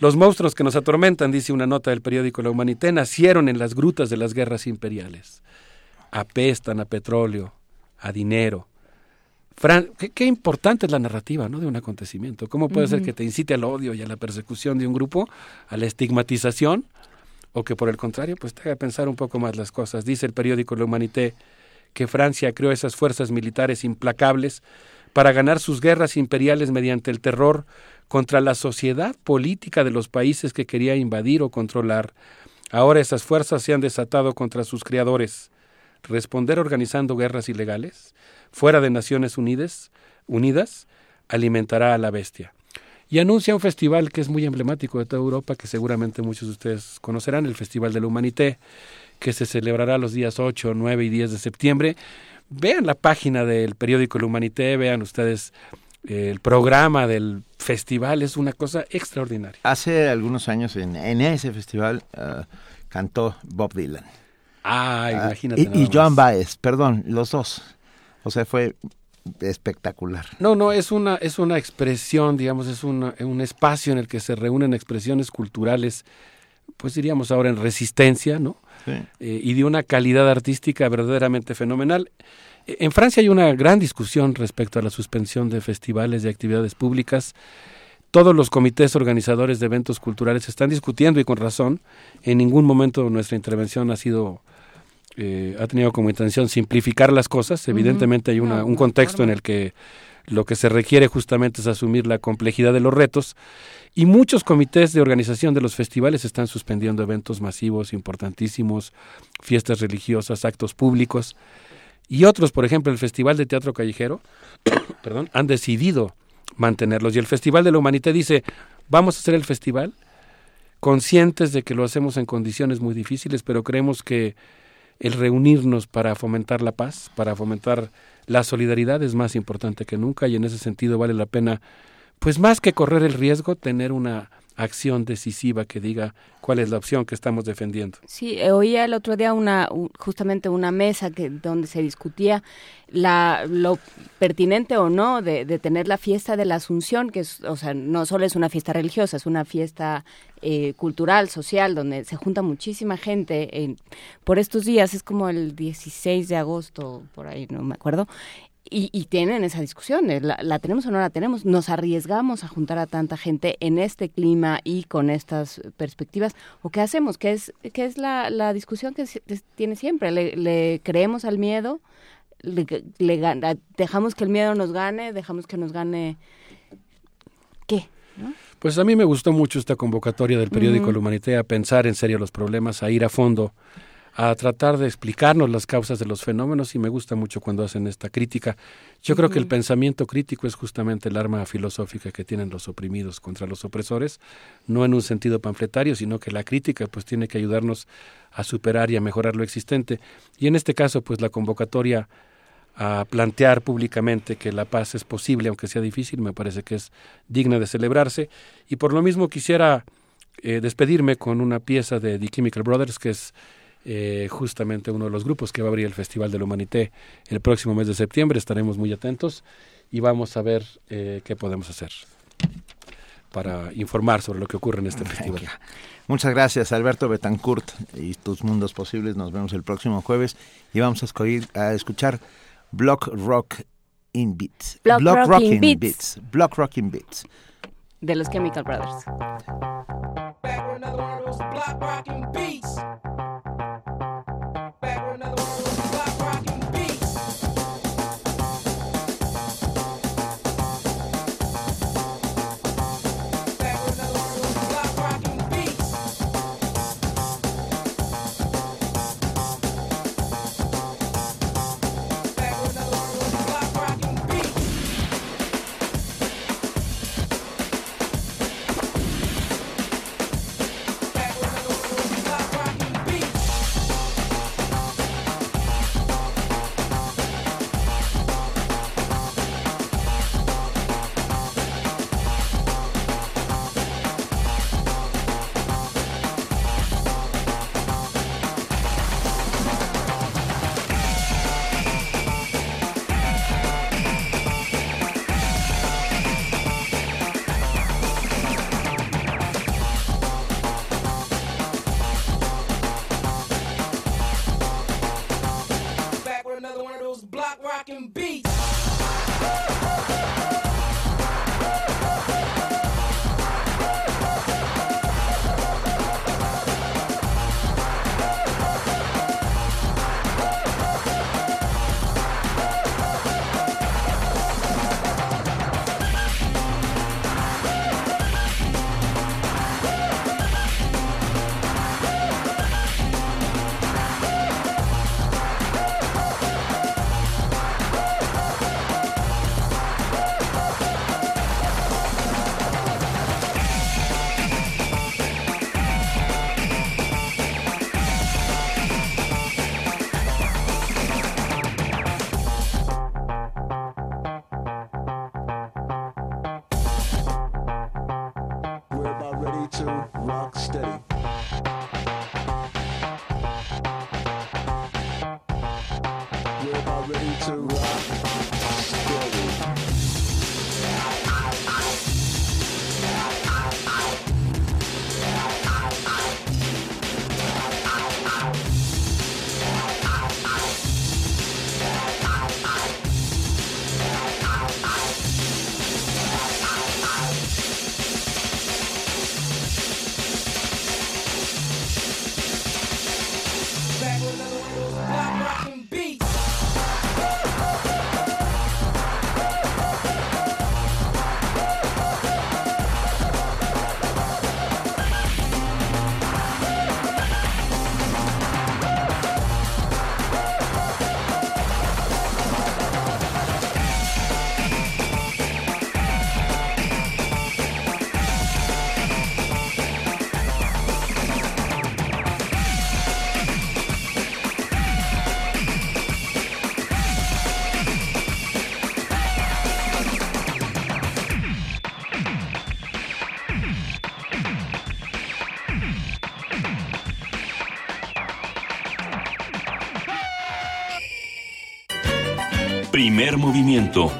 Los monstruos que nos atormentan, dice una nota del periódico La Humanité, nacieron en las grutas de las guerras imperiales. Apestan a petróleo, a dinero. Fran qué, qué importante es la narrativa ¿no? de un acontecimiento. ¿Cómo puede ser que te incite al odio y a la persecución de un grupo, a la estigmatización, o que por el contrario, pues te haga pensar un poco más las cosas? Dice el periódico La Humanité que Francia creó esas fuerzas militares implacables para ganar sus guerras imperiales mediante el terror contra la sociedad política de los países que quería invadir o controlar. Ahora esas fuerzas se han desatado contra sus creadores. Responder organizando guerras ilegales, fuera de Naciones Unidas, Unidas, alimentará a la bestia. Y anuncia un festival que es muy emblemático de toda Europa, que seguramente muchos de ustedes conocerán, el Festival de la Humanité, que se celebrará los días 8, 9 y 10 de septiembre. Vean la página del periódico La Humanité, vean ustedes eh, el programa del festival, es una cosa extraordinaria. Hace algunos años en, en ese festival ah, cantó Bob Dylan. Ah, Ah, imagínate. y, y. Joan Baez, perdón, los dos. O sea, fue espectacular. No, no, es una, es una expresión, digamos, es una- un espacio en el que se reúnen expresiones culturales, pues diríamos ahora en resistencia, ¿no? Sí. Eh, y de una calidad artística verdaderamente fenomenal. Eh, En Francia hay una gran discusión respecto a la suspensión de festivales y actividades públicas. Todos los comités organizadores de eventos culturales están discutiendo y con razón. En ningún momento nuestra intervención ha sido eh, ha tenido como intención simplificar las cosas. Evidentemente hay una, un contexto en el que lo que se requiere justamente es asumir la complejidad de los retos y muchos comités de organización de los festivales están suspendiendo eventos masivos importantísimos, fiestas religiosas, actos públicos. Y otros, por ejemplo, el Festival de Teatro Callejero, perdón, han decidido mantenerlos. Y el Festival de la Humanité dice, vamos a hacer el festival conscientes de que lo hacemos en condiciones muy difíciles, pero creemos que el reunirnos para fomentar la paz, para fomentar la solidaridad es más importante que nunca y en ese sentido vale la pena, pues más que correr el riesgo, tener una acción decisiva que diga cuál es la opción que estamos defendiendo. Sí, eh, oía el otro día una justamente una mesa que donde se discutía la lo pertinente o no de, de tener la fiesta de la Asunción, que es, o sea, no solo es una fiesta religiosa, es una fiesta eh, cultural, social, donde se junta muchísima gente en- por estos días, es como el 16 de agosto, por ahí, no me acuerdo, y, y tienen esa discusión, la, la tenemos o no la tenemos, nos arriesgamos a juntar a tanta gente en este clima y con estas perspectivas, o qué hacemos, qué es, qué es la, la discusión que se- tiene siempre, le, le creemos al miedo, le, le dejamos que el miedo nos gane, dejamos que nos gane, ¿qué? ¿No? Pues a mí me gustó mucho esta convocatoria del periódico Ujú. La Humanité a pensar en serio los problemas, a ir a fondo, a tratar de explicarnos las causas de los fenómenos y me gusta mucho cuando hacen esta crítica. Yo creo que el pensamiento crítico es justamente el arma filosófica que tienen los oprimidos contra los opresores, no en un sentido panfletario, sino que la crítica pues tiene que ayudarnos a superar y a mejorar lo existente. Y en este caso pues la convocatoria a plantear públicamente que la paz es posible, aunque sea difícil, me parece que es digna de celebrarse. Y por lo mismo quisiera eh, despedirme con una pieza de The Chemical Brothers, que es eh, justamente uno de los grupos que va a abrir el Festival de la Humanité el próximo mes de septiembre. Estaremos muy atentos y vamos a ver eh, qué podemos hacer para informar sobre lo que ocurre en este festival. Muchas gracias, Alberto Betancourt y tus mundos posibles. Nos vemos el próximo jueves y vamos a, escoger- a escuchar Block Rock in Beats. Block Rock in Beats. Beats. Block Rock in Beats. de los Chemical Brothers. Primer movimiento.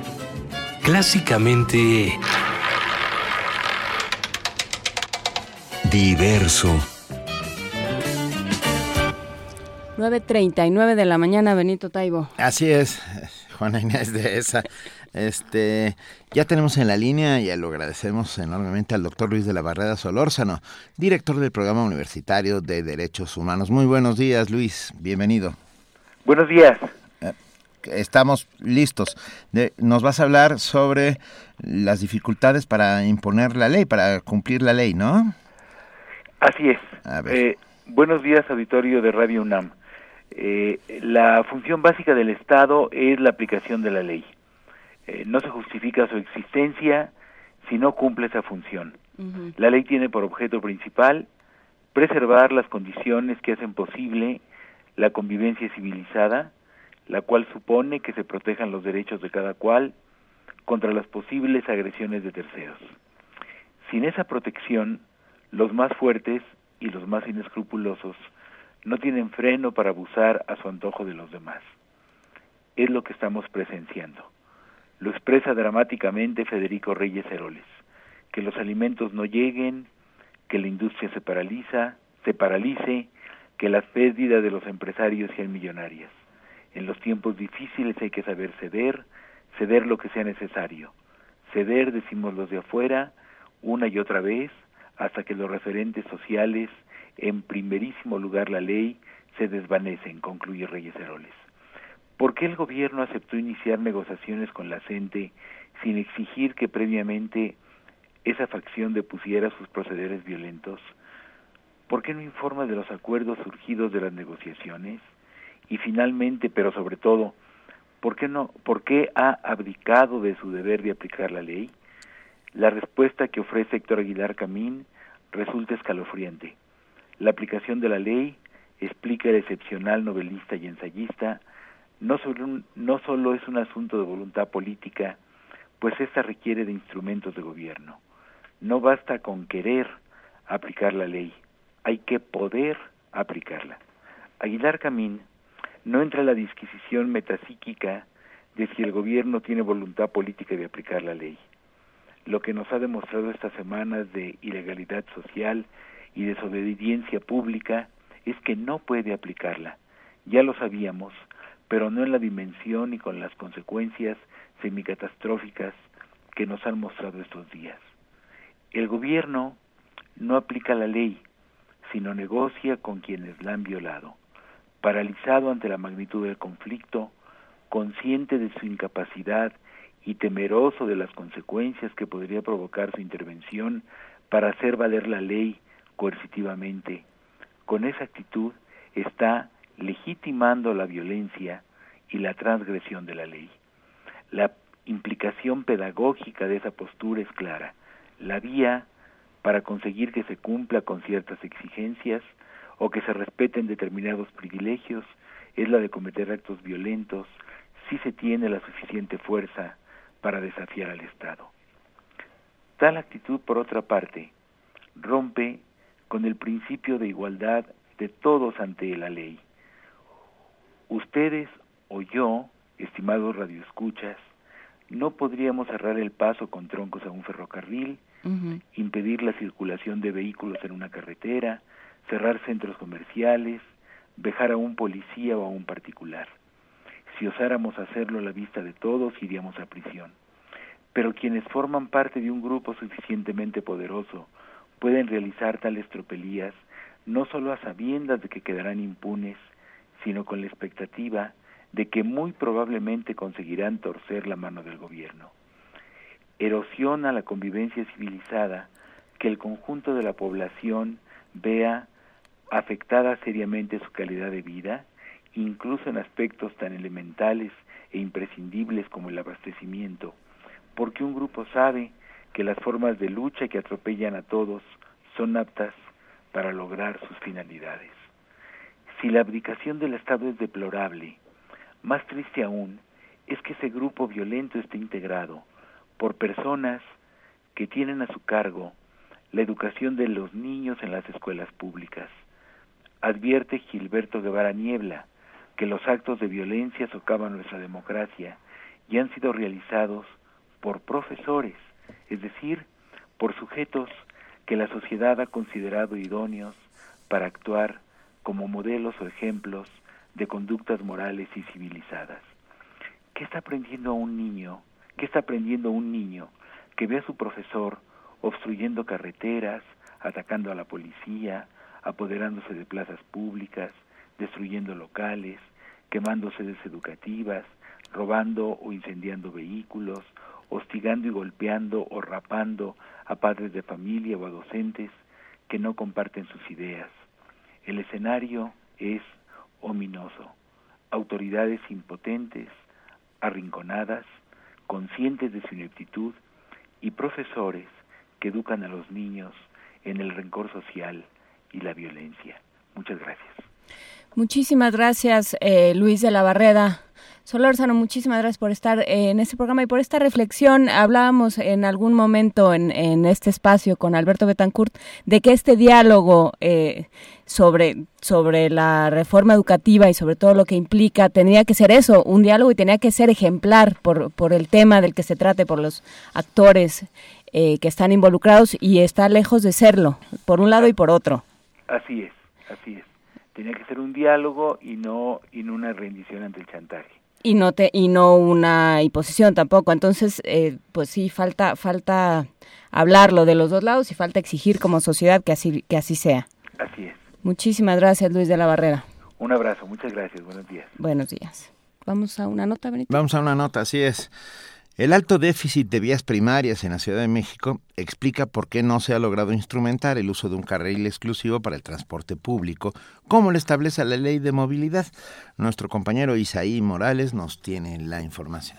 Clásicamente... Diverso. 9.39 de la mañana, Benito Taibo. Así es, Juana Inés de esa. Este, ya tenemos en la línea y lo agradecemos enormemente al doctor Luis de la Barrera Solórzano, director del Programa Universitario de Derechos Humanos. Muy buenos días, Luis. Bienvenido. Buenos días. Estamos listos. De- nos vas a hablar sobre las dificultades para imponer la ley, para cumplir la ley, ¿no? Así es. A ver. Eh, buenos días, auditorio de Radio UNAM. Eh, la función básica del Estado es la aplicación de la ley. Eh, no se justifica su existencia si no cumple esa función. La ley tiene por objeto principal preservar las condiciones que hacen posible la convivencia civilizada, la cual supone que se protejan los derechos de cada cual contra las posibles agresiones de terceros. Sin esa protección, los más fuertes y los más inescrupulosos no tienen freno para abusar a su antojo de los demás. Es lo que estamos presenciando. Lo expresa dramáticamente Federico Reyes Heroles. Que los alimentos no lleguen, que la industria se paraliza, se paralice, que las pérdidas de los empresarios sean millonarias. En los tiempos difíciles hay que saber ceder, ceder lo que sea necesario. Ceder, decimos los de afuera, una y otra vez, hasta que los referentes sociales, en primerísimo lugar la ley, se desvanecen, concluye Reyes Heroles. ¿Por qué el gobierno aceptó iniciar negociaciones con la CENTE sin exigir que previamente esa facción depusiera sus procederes violentos? ¿Por qué no informa de los acuerdos surgidos de las negociaciones? Y finalmente, pero sobre todo, ¿por qué no por qué ha abdicado de su deber de aplicar la ley? La respuesta que ofrece Héctor Aguilar Camín resulta escalofriante. La aplicación de la ley, explica el excepcional novelista y ensayista, no solo, no solo es un asunto de voluntad política, pues ésta requiere de instrumentos de gobierno. No basta con querer aplicar la ley, hay que poder aplicarla. Aguilar Camín no entra en la disquisición metapsíquica de si el gobierno tiene voluntad política de aplicar la ley. Lo que nos ha demostrado estas semanas de ilegalidad social y desobediencia pública es que no puede aplicarla. Ya lo sabíamos, pero no en la dimensión y con las consecuencias semicatastróficas que nos han mostrado estos días. El gobierno no aplica la ley, sino negocia con quienes la han violado. Paralizado ante la magnitud del conflicto, consciente de su incapacidad y temeroso de las consecuencias que podría provocar su intervención para hacer valer la ley coercitivamente, con esa actitud está legitimando la violencia y la transgresión de la ley. La implicación pedagógica de esa postura es clara. La vía para conseguir que se cumpla con ciertas exigencias o que se respeten determinados privilegios es la de cometer actos violentos si se tiene la suficiente fuerza para desafiar al Estado. Tal actitud, por otra parte, rompe con el principio de igualdad de todos ante la ley. Ustedes o yo, estimados radioescuchas, no podríamos cerrar el paso con troncos a un ferrocarril, impedir la circulación de vehículos en una carretera, cerrar centros comerciales, dejar a un policía o a un particular. Si osáramos hacerlo a la vista de todos, iríamos a prisión. Pero quienes forman parte de un grupo suficientemente poderoso pueden realizar tales tropelías no solo a sabiendas de que quedarán impunes, sino con la expectativa de que muy probablemente conseguirán torcer la mano del gobierno. Erosiona la convivencia civilizada que el conjunto de la población vea afectada seriamente su calidad de vida, incluso en aspectos tan elementales e imprescindibles como el abastecimiento, porque un grupo sabe que las formas de lucha que atropellan a todos son aptas para lograr sus finalidades. Si la abdicación del Estado es deplorable, más triste aún es que ese grupo violento esté integrado por personas que tienen a su cargo la educación de los niños en las escuelas públicas. Advierte Gilberto Guevara Niebla que los actos de violencia socavan nuestra democracia y han sido realizados por profesores, es decir, por sujetos que la sociedad ha considerado idóneos para actuar como modelos o ejemplos de conductas morales y civilizadas. ¿Qué está aprendiendo un niño? ¿Qué está aprendiendo un niño que ve a su profesor obstruyendo carreteras, atacando a la policía, apoderándose de plazas públicas, destruyendo locales, quemando sedes educativas, robando o incendiando vehículos, hostigando y golpeando o rapando a padres de familia o a docentes que no comparten sus ideas. El escenario es ominoso. Autoridades impotentes, arrinconadas, conscientes de su ineptitud y profesores que educan a los niños en el rencor social y la violencia. Muchas gracias. Muchísimas gracias, eh, Luis de la Barreda. Solórzano, muchísimas gracias por estar eh, en este programa y por esta reflexión. Hablábamos en algún momento en, este espacio con Alberto Betancourt de que este diálogo eh, sobre, sobre la reforma educativa y sobre todo lo que implica tenía que ser eso, un diálogo y tenía que ser ejemplar por, por el tema del que se trate, por los actores eh, que están involucrados y está lejos de serlo, por un lado y por otro. Así es, así es. Tenía que ser un diálogo y no, y no una rendición ante el chantaje. Y no te y no una imposición tampoco. Entonces eh, pues sí falta falta hablarlo de los dos lados y falta exigir como sociedad que así que así sea. Así es. Muchísimas gracias Luis de la Barrera. Un abrazo muchas gracias buenos días. Buenos días. Vamos a una nota Benito. Vamos a una nota así es el alto déficit de vías primarias en la Ciudad de México explica por qué no se ha logrado instrumentar el uso de un carril exclusivo para el transporte público, como lo establece la ley de movilidad. Nuestro compañero Isaí Morales nos tiene la información.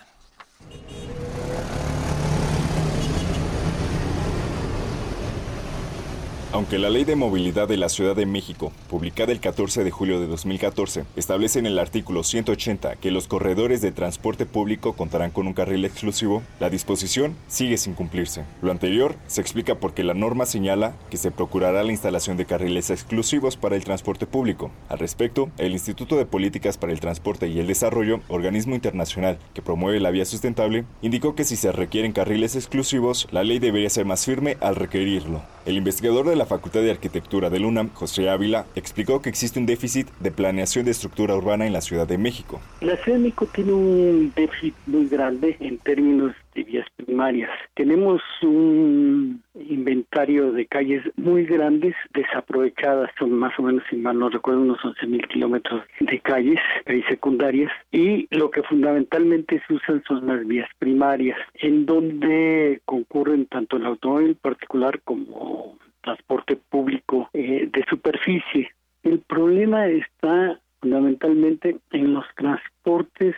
Aunque la Ley de Movilidad de la Ciudad de México, publicada el 14 de julio de 2014, establece en el artículo 180 que los corredores de transporte público contarán con un carril exclusivo, la disposición sigue sin cumplirse. Lo anterior se explica porque la norma señala que se procurará la instalación de carriles exclusivos para el transporte público. Al respecto, el Instituto de Políticas para el Transporte y el Desarrollo, organismo internacional que promueve la vía sustentable, indicó que si se requieren carriles exclusivos, la ley debería ser más firme al requerirlo. El investigador de la Facultad de Arquitectura del UNAM, José Ávila, explicó que existe un déficit de planeación de estructura urbana en la Ciudad de México. La Ciudad de México tiene un déficit muy grande en términos de vías primarias. Tenemos un inventario de calles muy grandes, desaprovechadas, son más o menos, si mal no recuerdo, unos 11 mil kilómetros de calles, y secundarias, y lo que fundamentalmente se usan son las vías primarias, en donde concurren tanto el automóvil particular como transporte público eh, de superficie. El problema está fundamentalmente en los transportes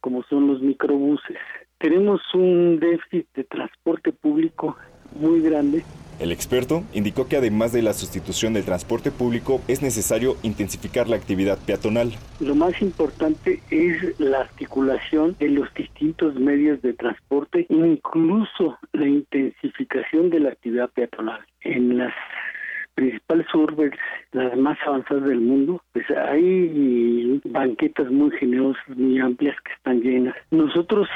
como son los microbuses. Tenemos un déficit de transporte público muy grande. El experto indicó que además de la sustitución del transporte público es necesario intensificar la actividad peatonal. Lo más importante es la articulación de los distintos medios de transporte, incluso la intensificación de la actividad peatonal. En las principales urbes, las más avanzadas del mundo, pues hay banquetas muy generosas, muy amplias que están llenas. Nosotros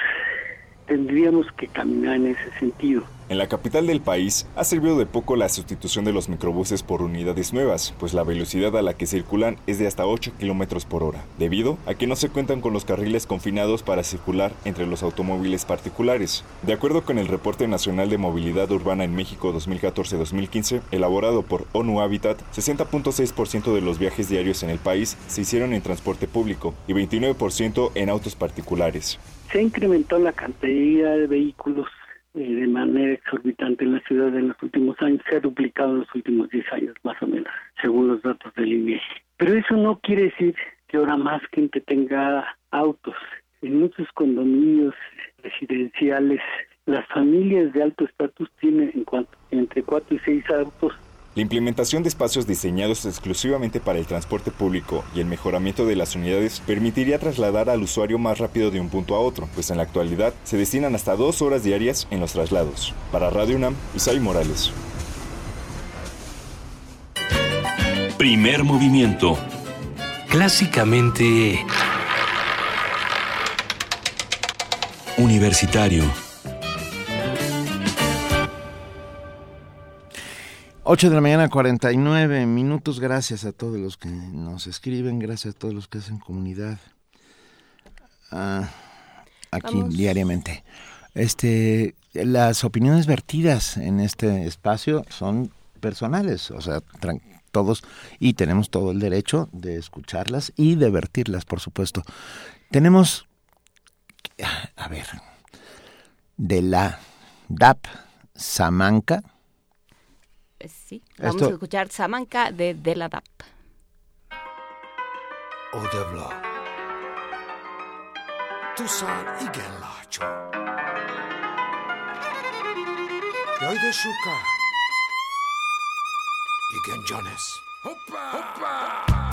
tendríamos que caminar en ese sentido. En la capital del país ha servido de poco la sustitución de los microbuses por unidades nuevas, pues la velocidad a la que circulan es de hasta 8 kilómetros por hora, debido a que no se cuentan con los carriles confinados para circular entre los automóviles particulares. De acuerdo con el Reporte Nacional de Movilidad Urbana en México 2014-2015, elaborado por ONU Habitat, 60.6% de los viajes diarios en el país se hicieron en transporte público y 29% en autos particulares. Se ha incrementado la cantidad de vehículos eh, de manera exorbitante en la ciudad en los últimos años, se ha duplicado en los últimos 10 años más o menos, según los datos del INEGI. Pero eso no quiere decir que ahora más gente tenga autos. En muchos condominios residenciales, las familias de alto estatus tienen en cuanto, entre 4 y 6 autos la implementación de espacios diseñados exclusivamente para el transporte público y el mejoramiento de las unidades permitiría trasladar al usuario más rápido de un punto a otro, pues en la actualidad se destinan hasta dos horas diarias en los traslados. Para Radio UNAM, Isai Morales. Primer movimiento. Clásicamente... Universitario. 8 de la mañana, 49 minutos. Gracias a todos los que nos escriben, gracias a todos los que hacen comunidad ah, aquí Vamos. diariamente. Este, las opiniones vertidas en este espacio son personales, o sea, todos y tenemos todo el derecho de escucharlas y de vertirlas, por supuesto. Tenemos, a ver, de la DAP Samanca. Eh, Sí, vamos Esto- a escuchar Samanca de De la DAP. Odevla. Tucson igen látsó. Jaj, de soká. Igen, Jonas. Hoppá! Hoppá!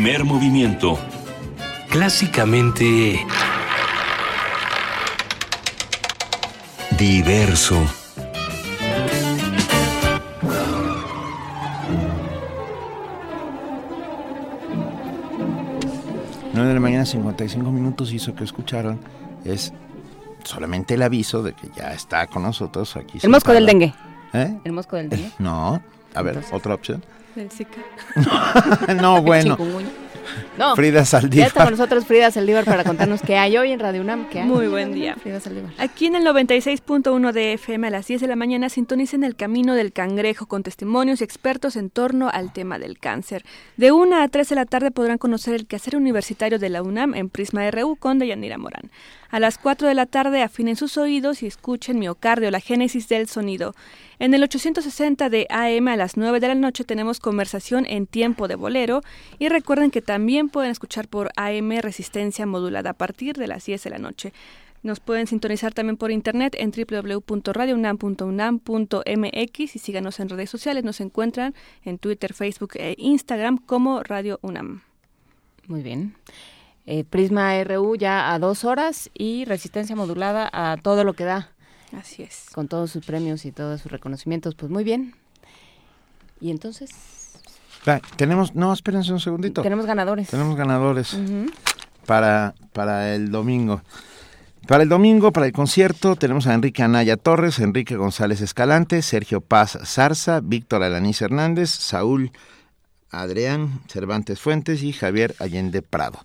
Primer movimiento. Clásicamente... Diverso. De la mañana, 55 minutos, hizo que escucharon. Es solamente el aviso de que ya está con nosotros aquí. El mosco del dengue. ¿Eh? El mosco del dengue. No, a ver, otra opción. Del Zika. no, bueno. No. Frida Saldívar. Ya está con nosotros Frida Saldívar para contarnos qué hay hoy en Radio UNAM. ¿Qué hay? Muy buen día. Frida Saldívar. Aquí en el 96.1 de FM a las 10 de la mañana sintonicen el camino del cangrejo con testimonios y expertos en torno al tema del cáncer. De 1 a 3 de la tarde podrán conocer el quehacer universitario de la UNAM en Prisma RU con Deyanira Morán. A las 4 de la tarde afinen sus oídos y escuchen Miocardio, la génesis del sonido. En el 860 de AM a las 9 de la noche tenemos conversación en tiempo de bolero y recuerden que también pueden escuchar por AM Resistencia Modulada a partir de las 10 de la noche. Nos pueden sintonizar también por internet en www.radiounam.unam.mx y síganos en redes sociales. Nos encuentran en Twitter, Facebook e Instagram como Radio UNAM. Muy bien. Eh, Prisma RU ya a dos horas y resistencia modulada a todo lo que da. Así es. Con todos sus premios y todos sus reconocimientos. Pues muy bien. Y entonces tenemos, no, espérense un segundito. tenemos ganadores. Tenemos ganadores para, para el domingo. Para el domingo, para el concierto, tenemos a Enrique Anaya Torres, Enrique González Escalante, Sergio Paz Zarza, Víctor Alanís Hernández, Saúl Adrián Cervantes Fuentes y Javier Allende Prado.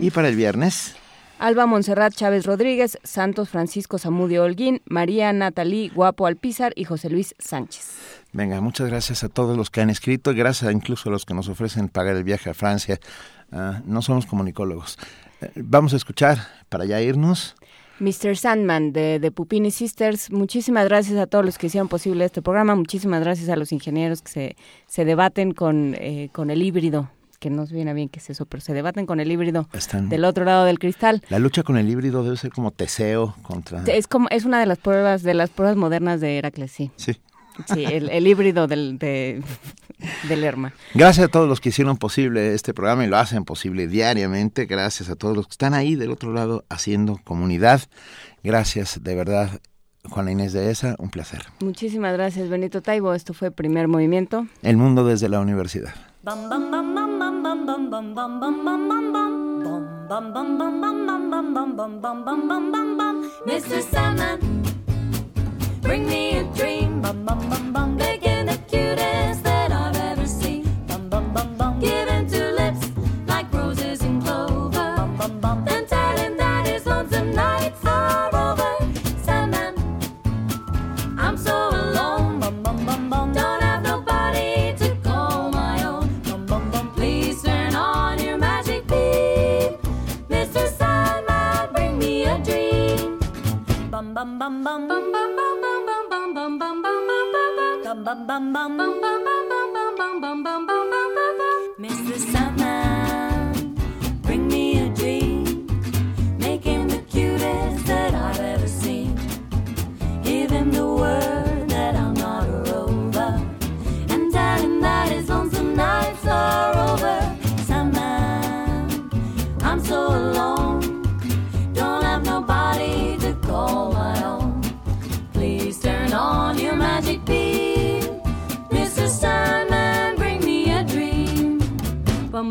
Y para el viernes, Alba Montserrat Chávez Rodríguez, Santos Francisco Zamudio Holguín, María Natalí Guapo Alpizar y José Luis Sánchez. venga, muchas gracias a todos los que han escrito, gracias incluso a los que nos ofrecen pagar el viaje a Francia. Ah, no somos comunicólogos. Eh, vamos a escuchar, para ya irnos, Mr. Sandman de, de Pupini Sisters, muchísimas gracias a todos los que hicieron posible este programa, muchísimas gracias a los ingenieros que se, se debaten con, eh, con el híbrido, que no se viene bien que es eso, pero se debaten con el híbrido Están- del otro lado del cristal. la lucha con el híbrido debe ser como Teseo contra... Es como es una de las pruebas de las pruebas modernas de Heracles, sí. Sí. Sí, el, el híbrido del de, del Lerma. Gracias a todos los que hicieron posible este programa y lo hacen posible diariamente. Gracias a todos los que están ahí del otro lado haciendo comunidad. Gracias, de verdad, Juana Inés de ESA, un placer. Muchísimas gracias, Benito Taibo. Esto fue Primer Movimiento. El mundo desde la universidad. Bum bum bum bum bum bum bum bum bum bum bum bum bum bum bum bum bum bum bum bum bum Summer, bring me a dream, making the cutest.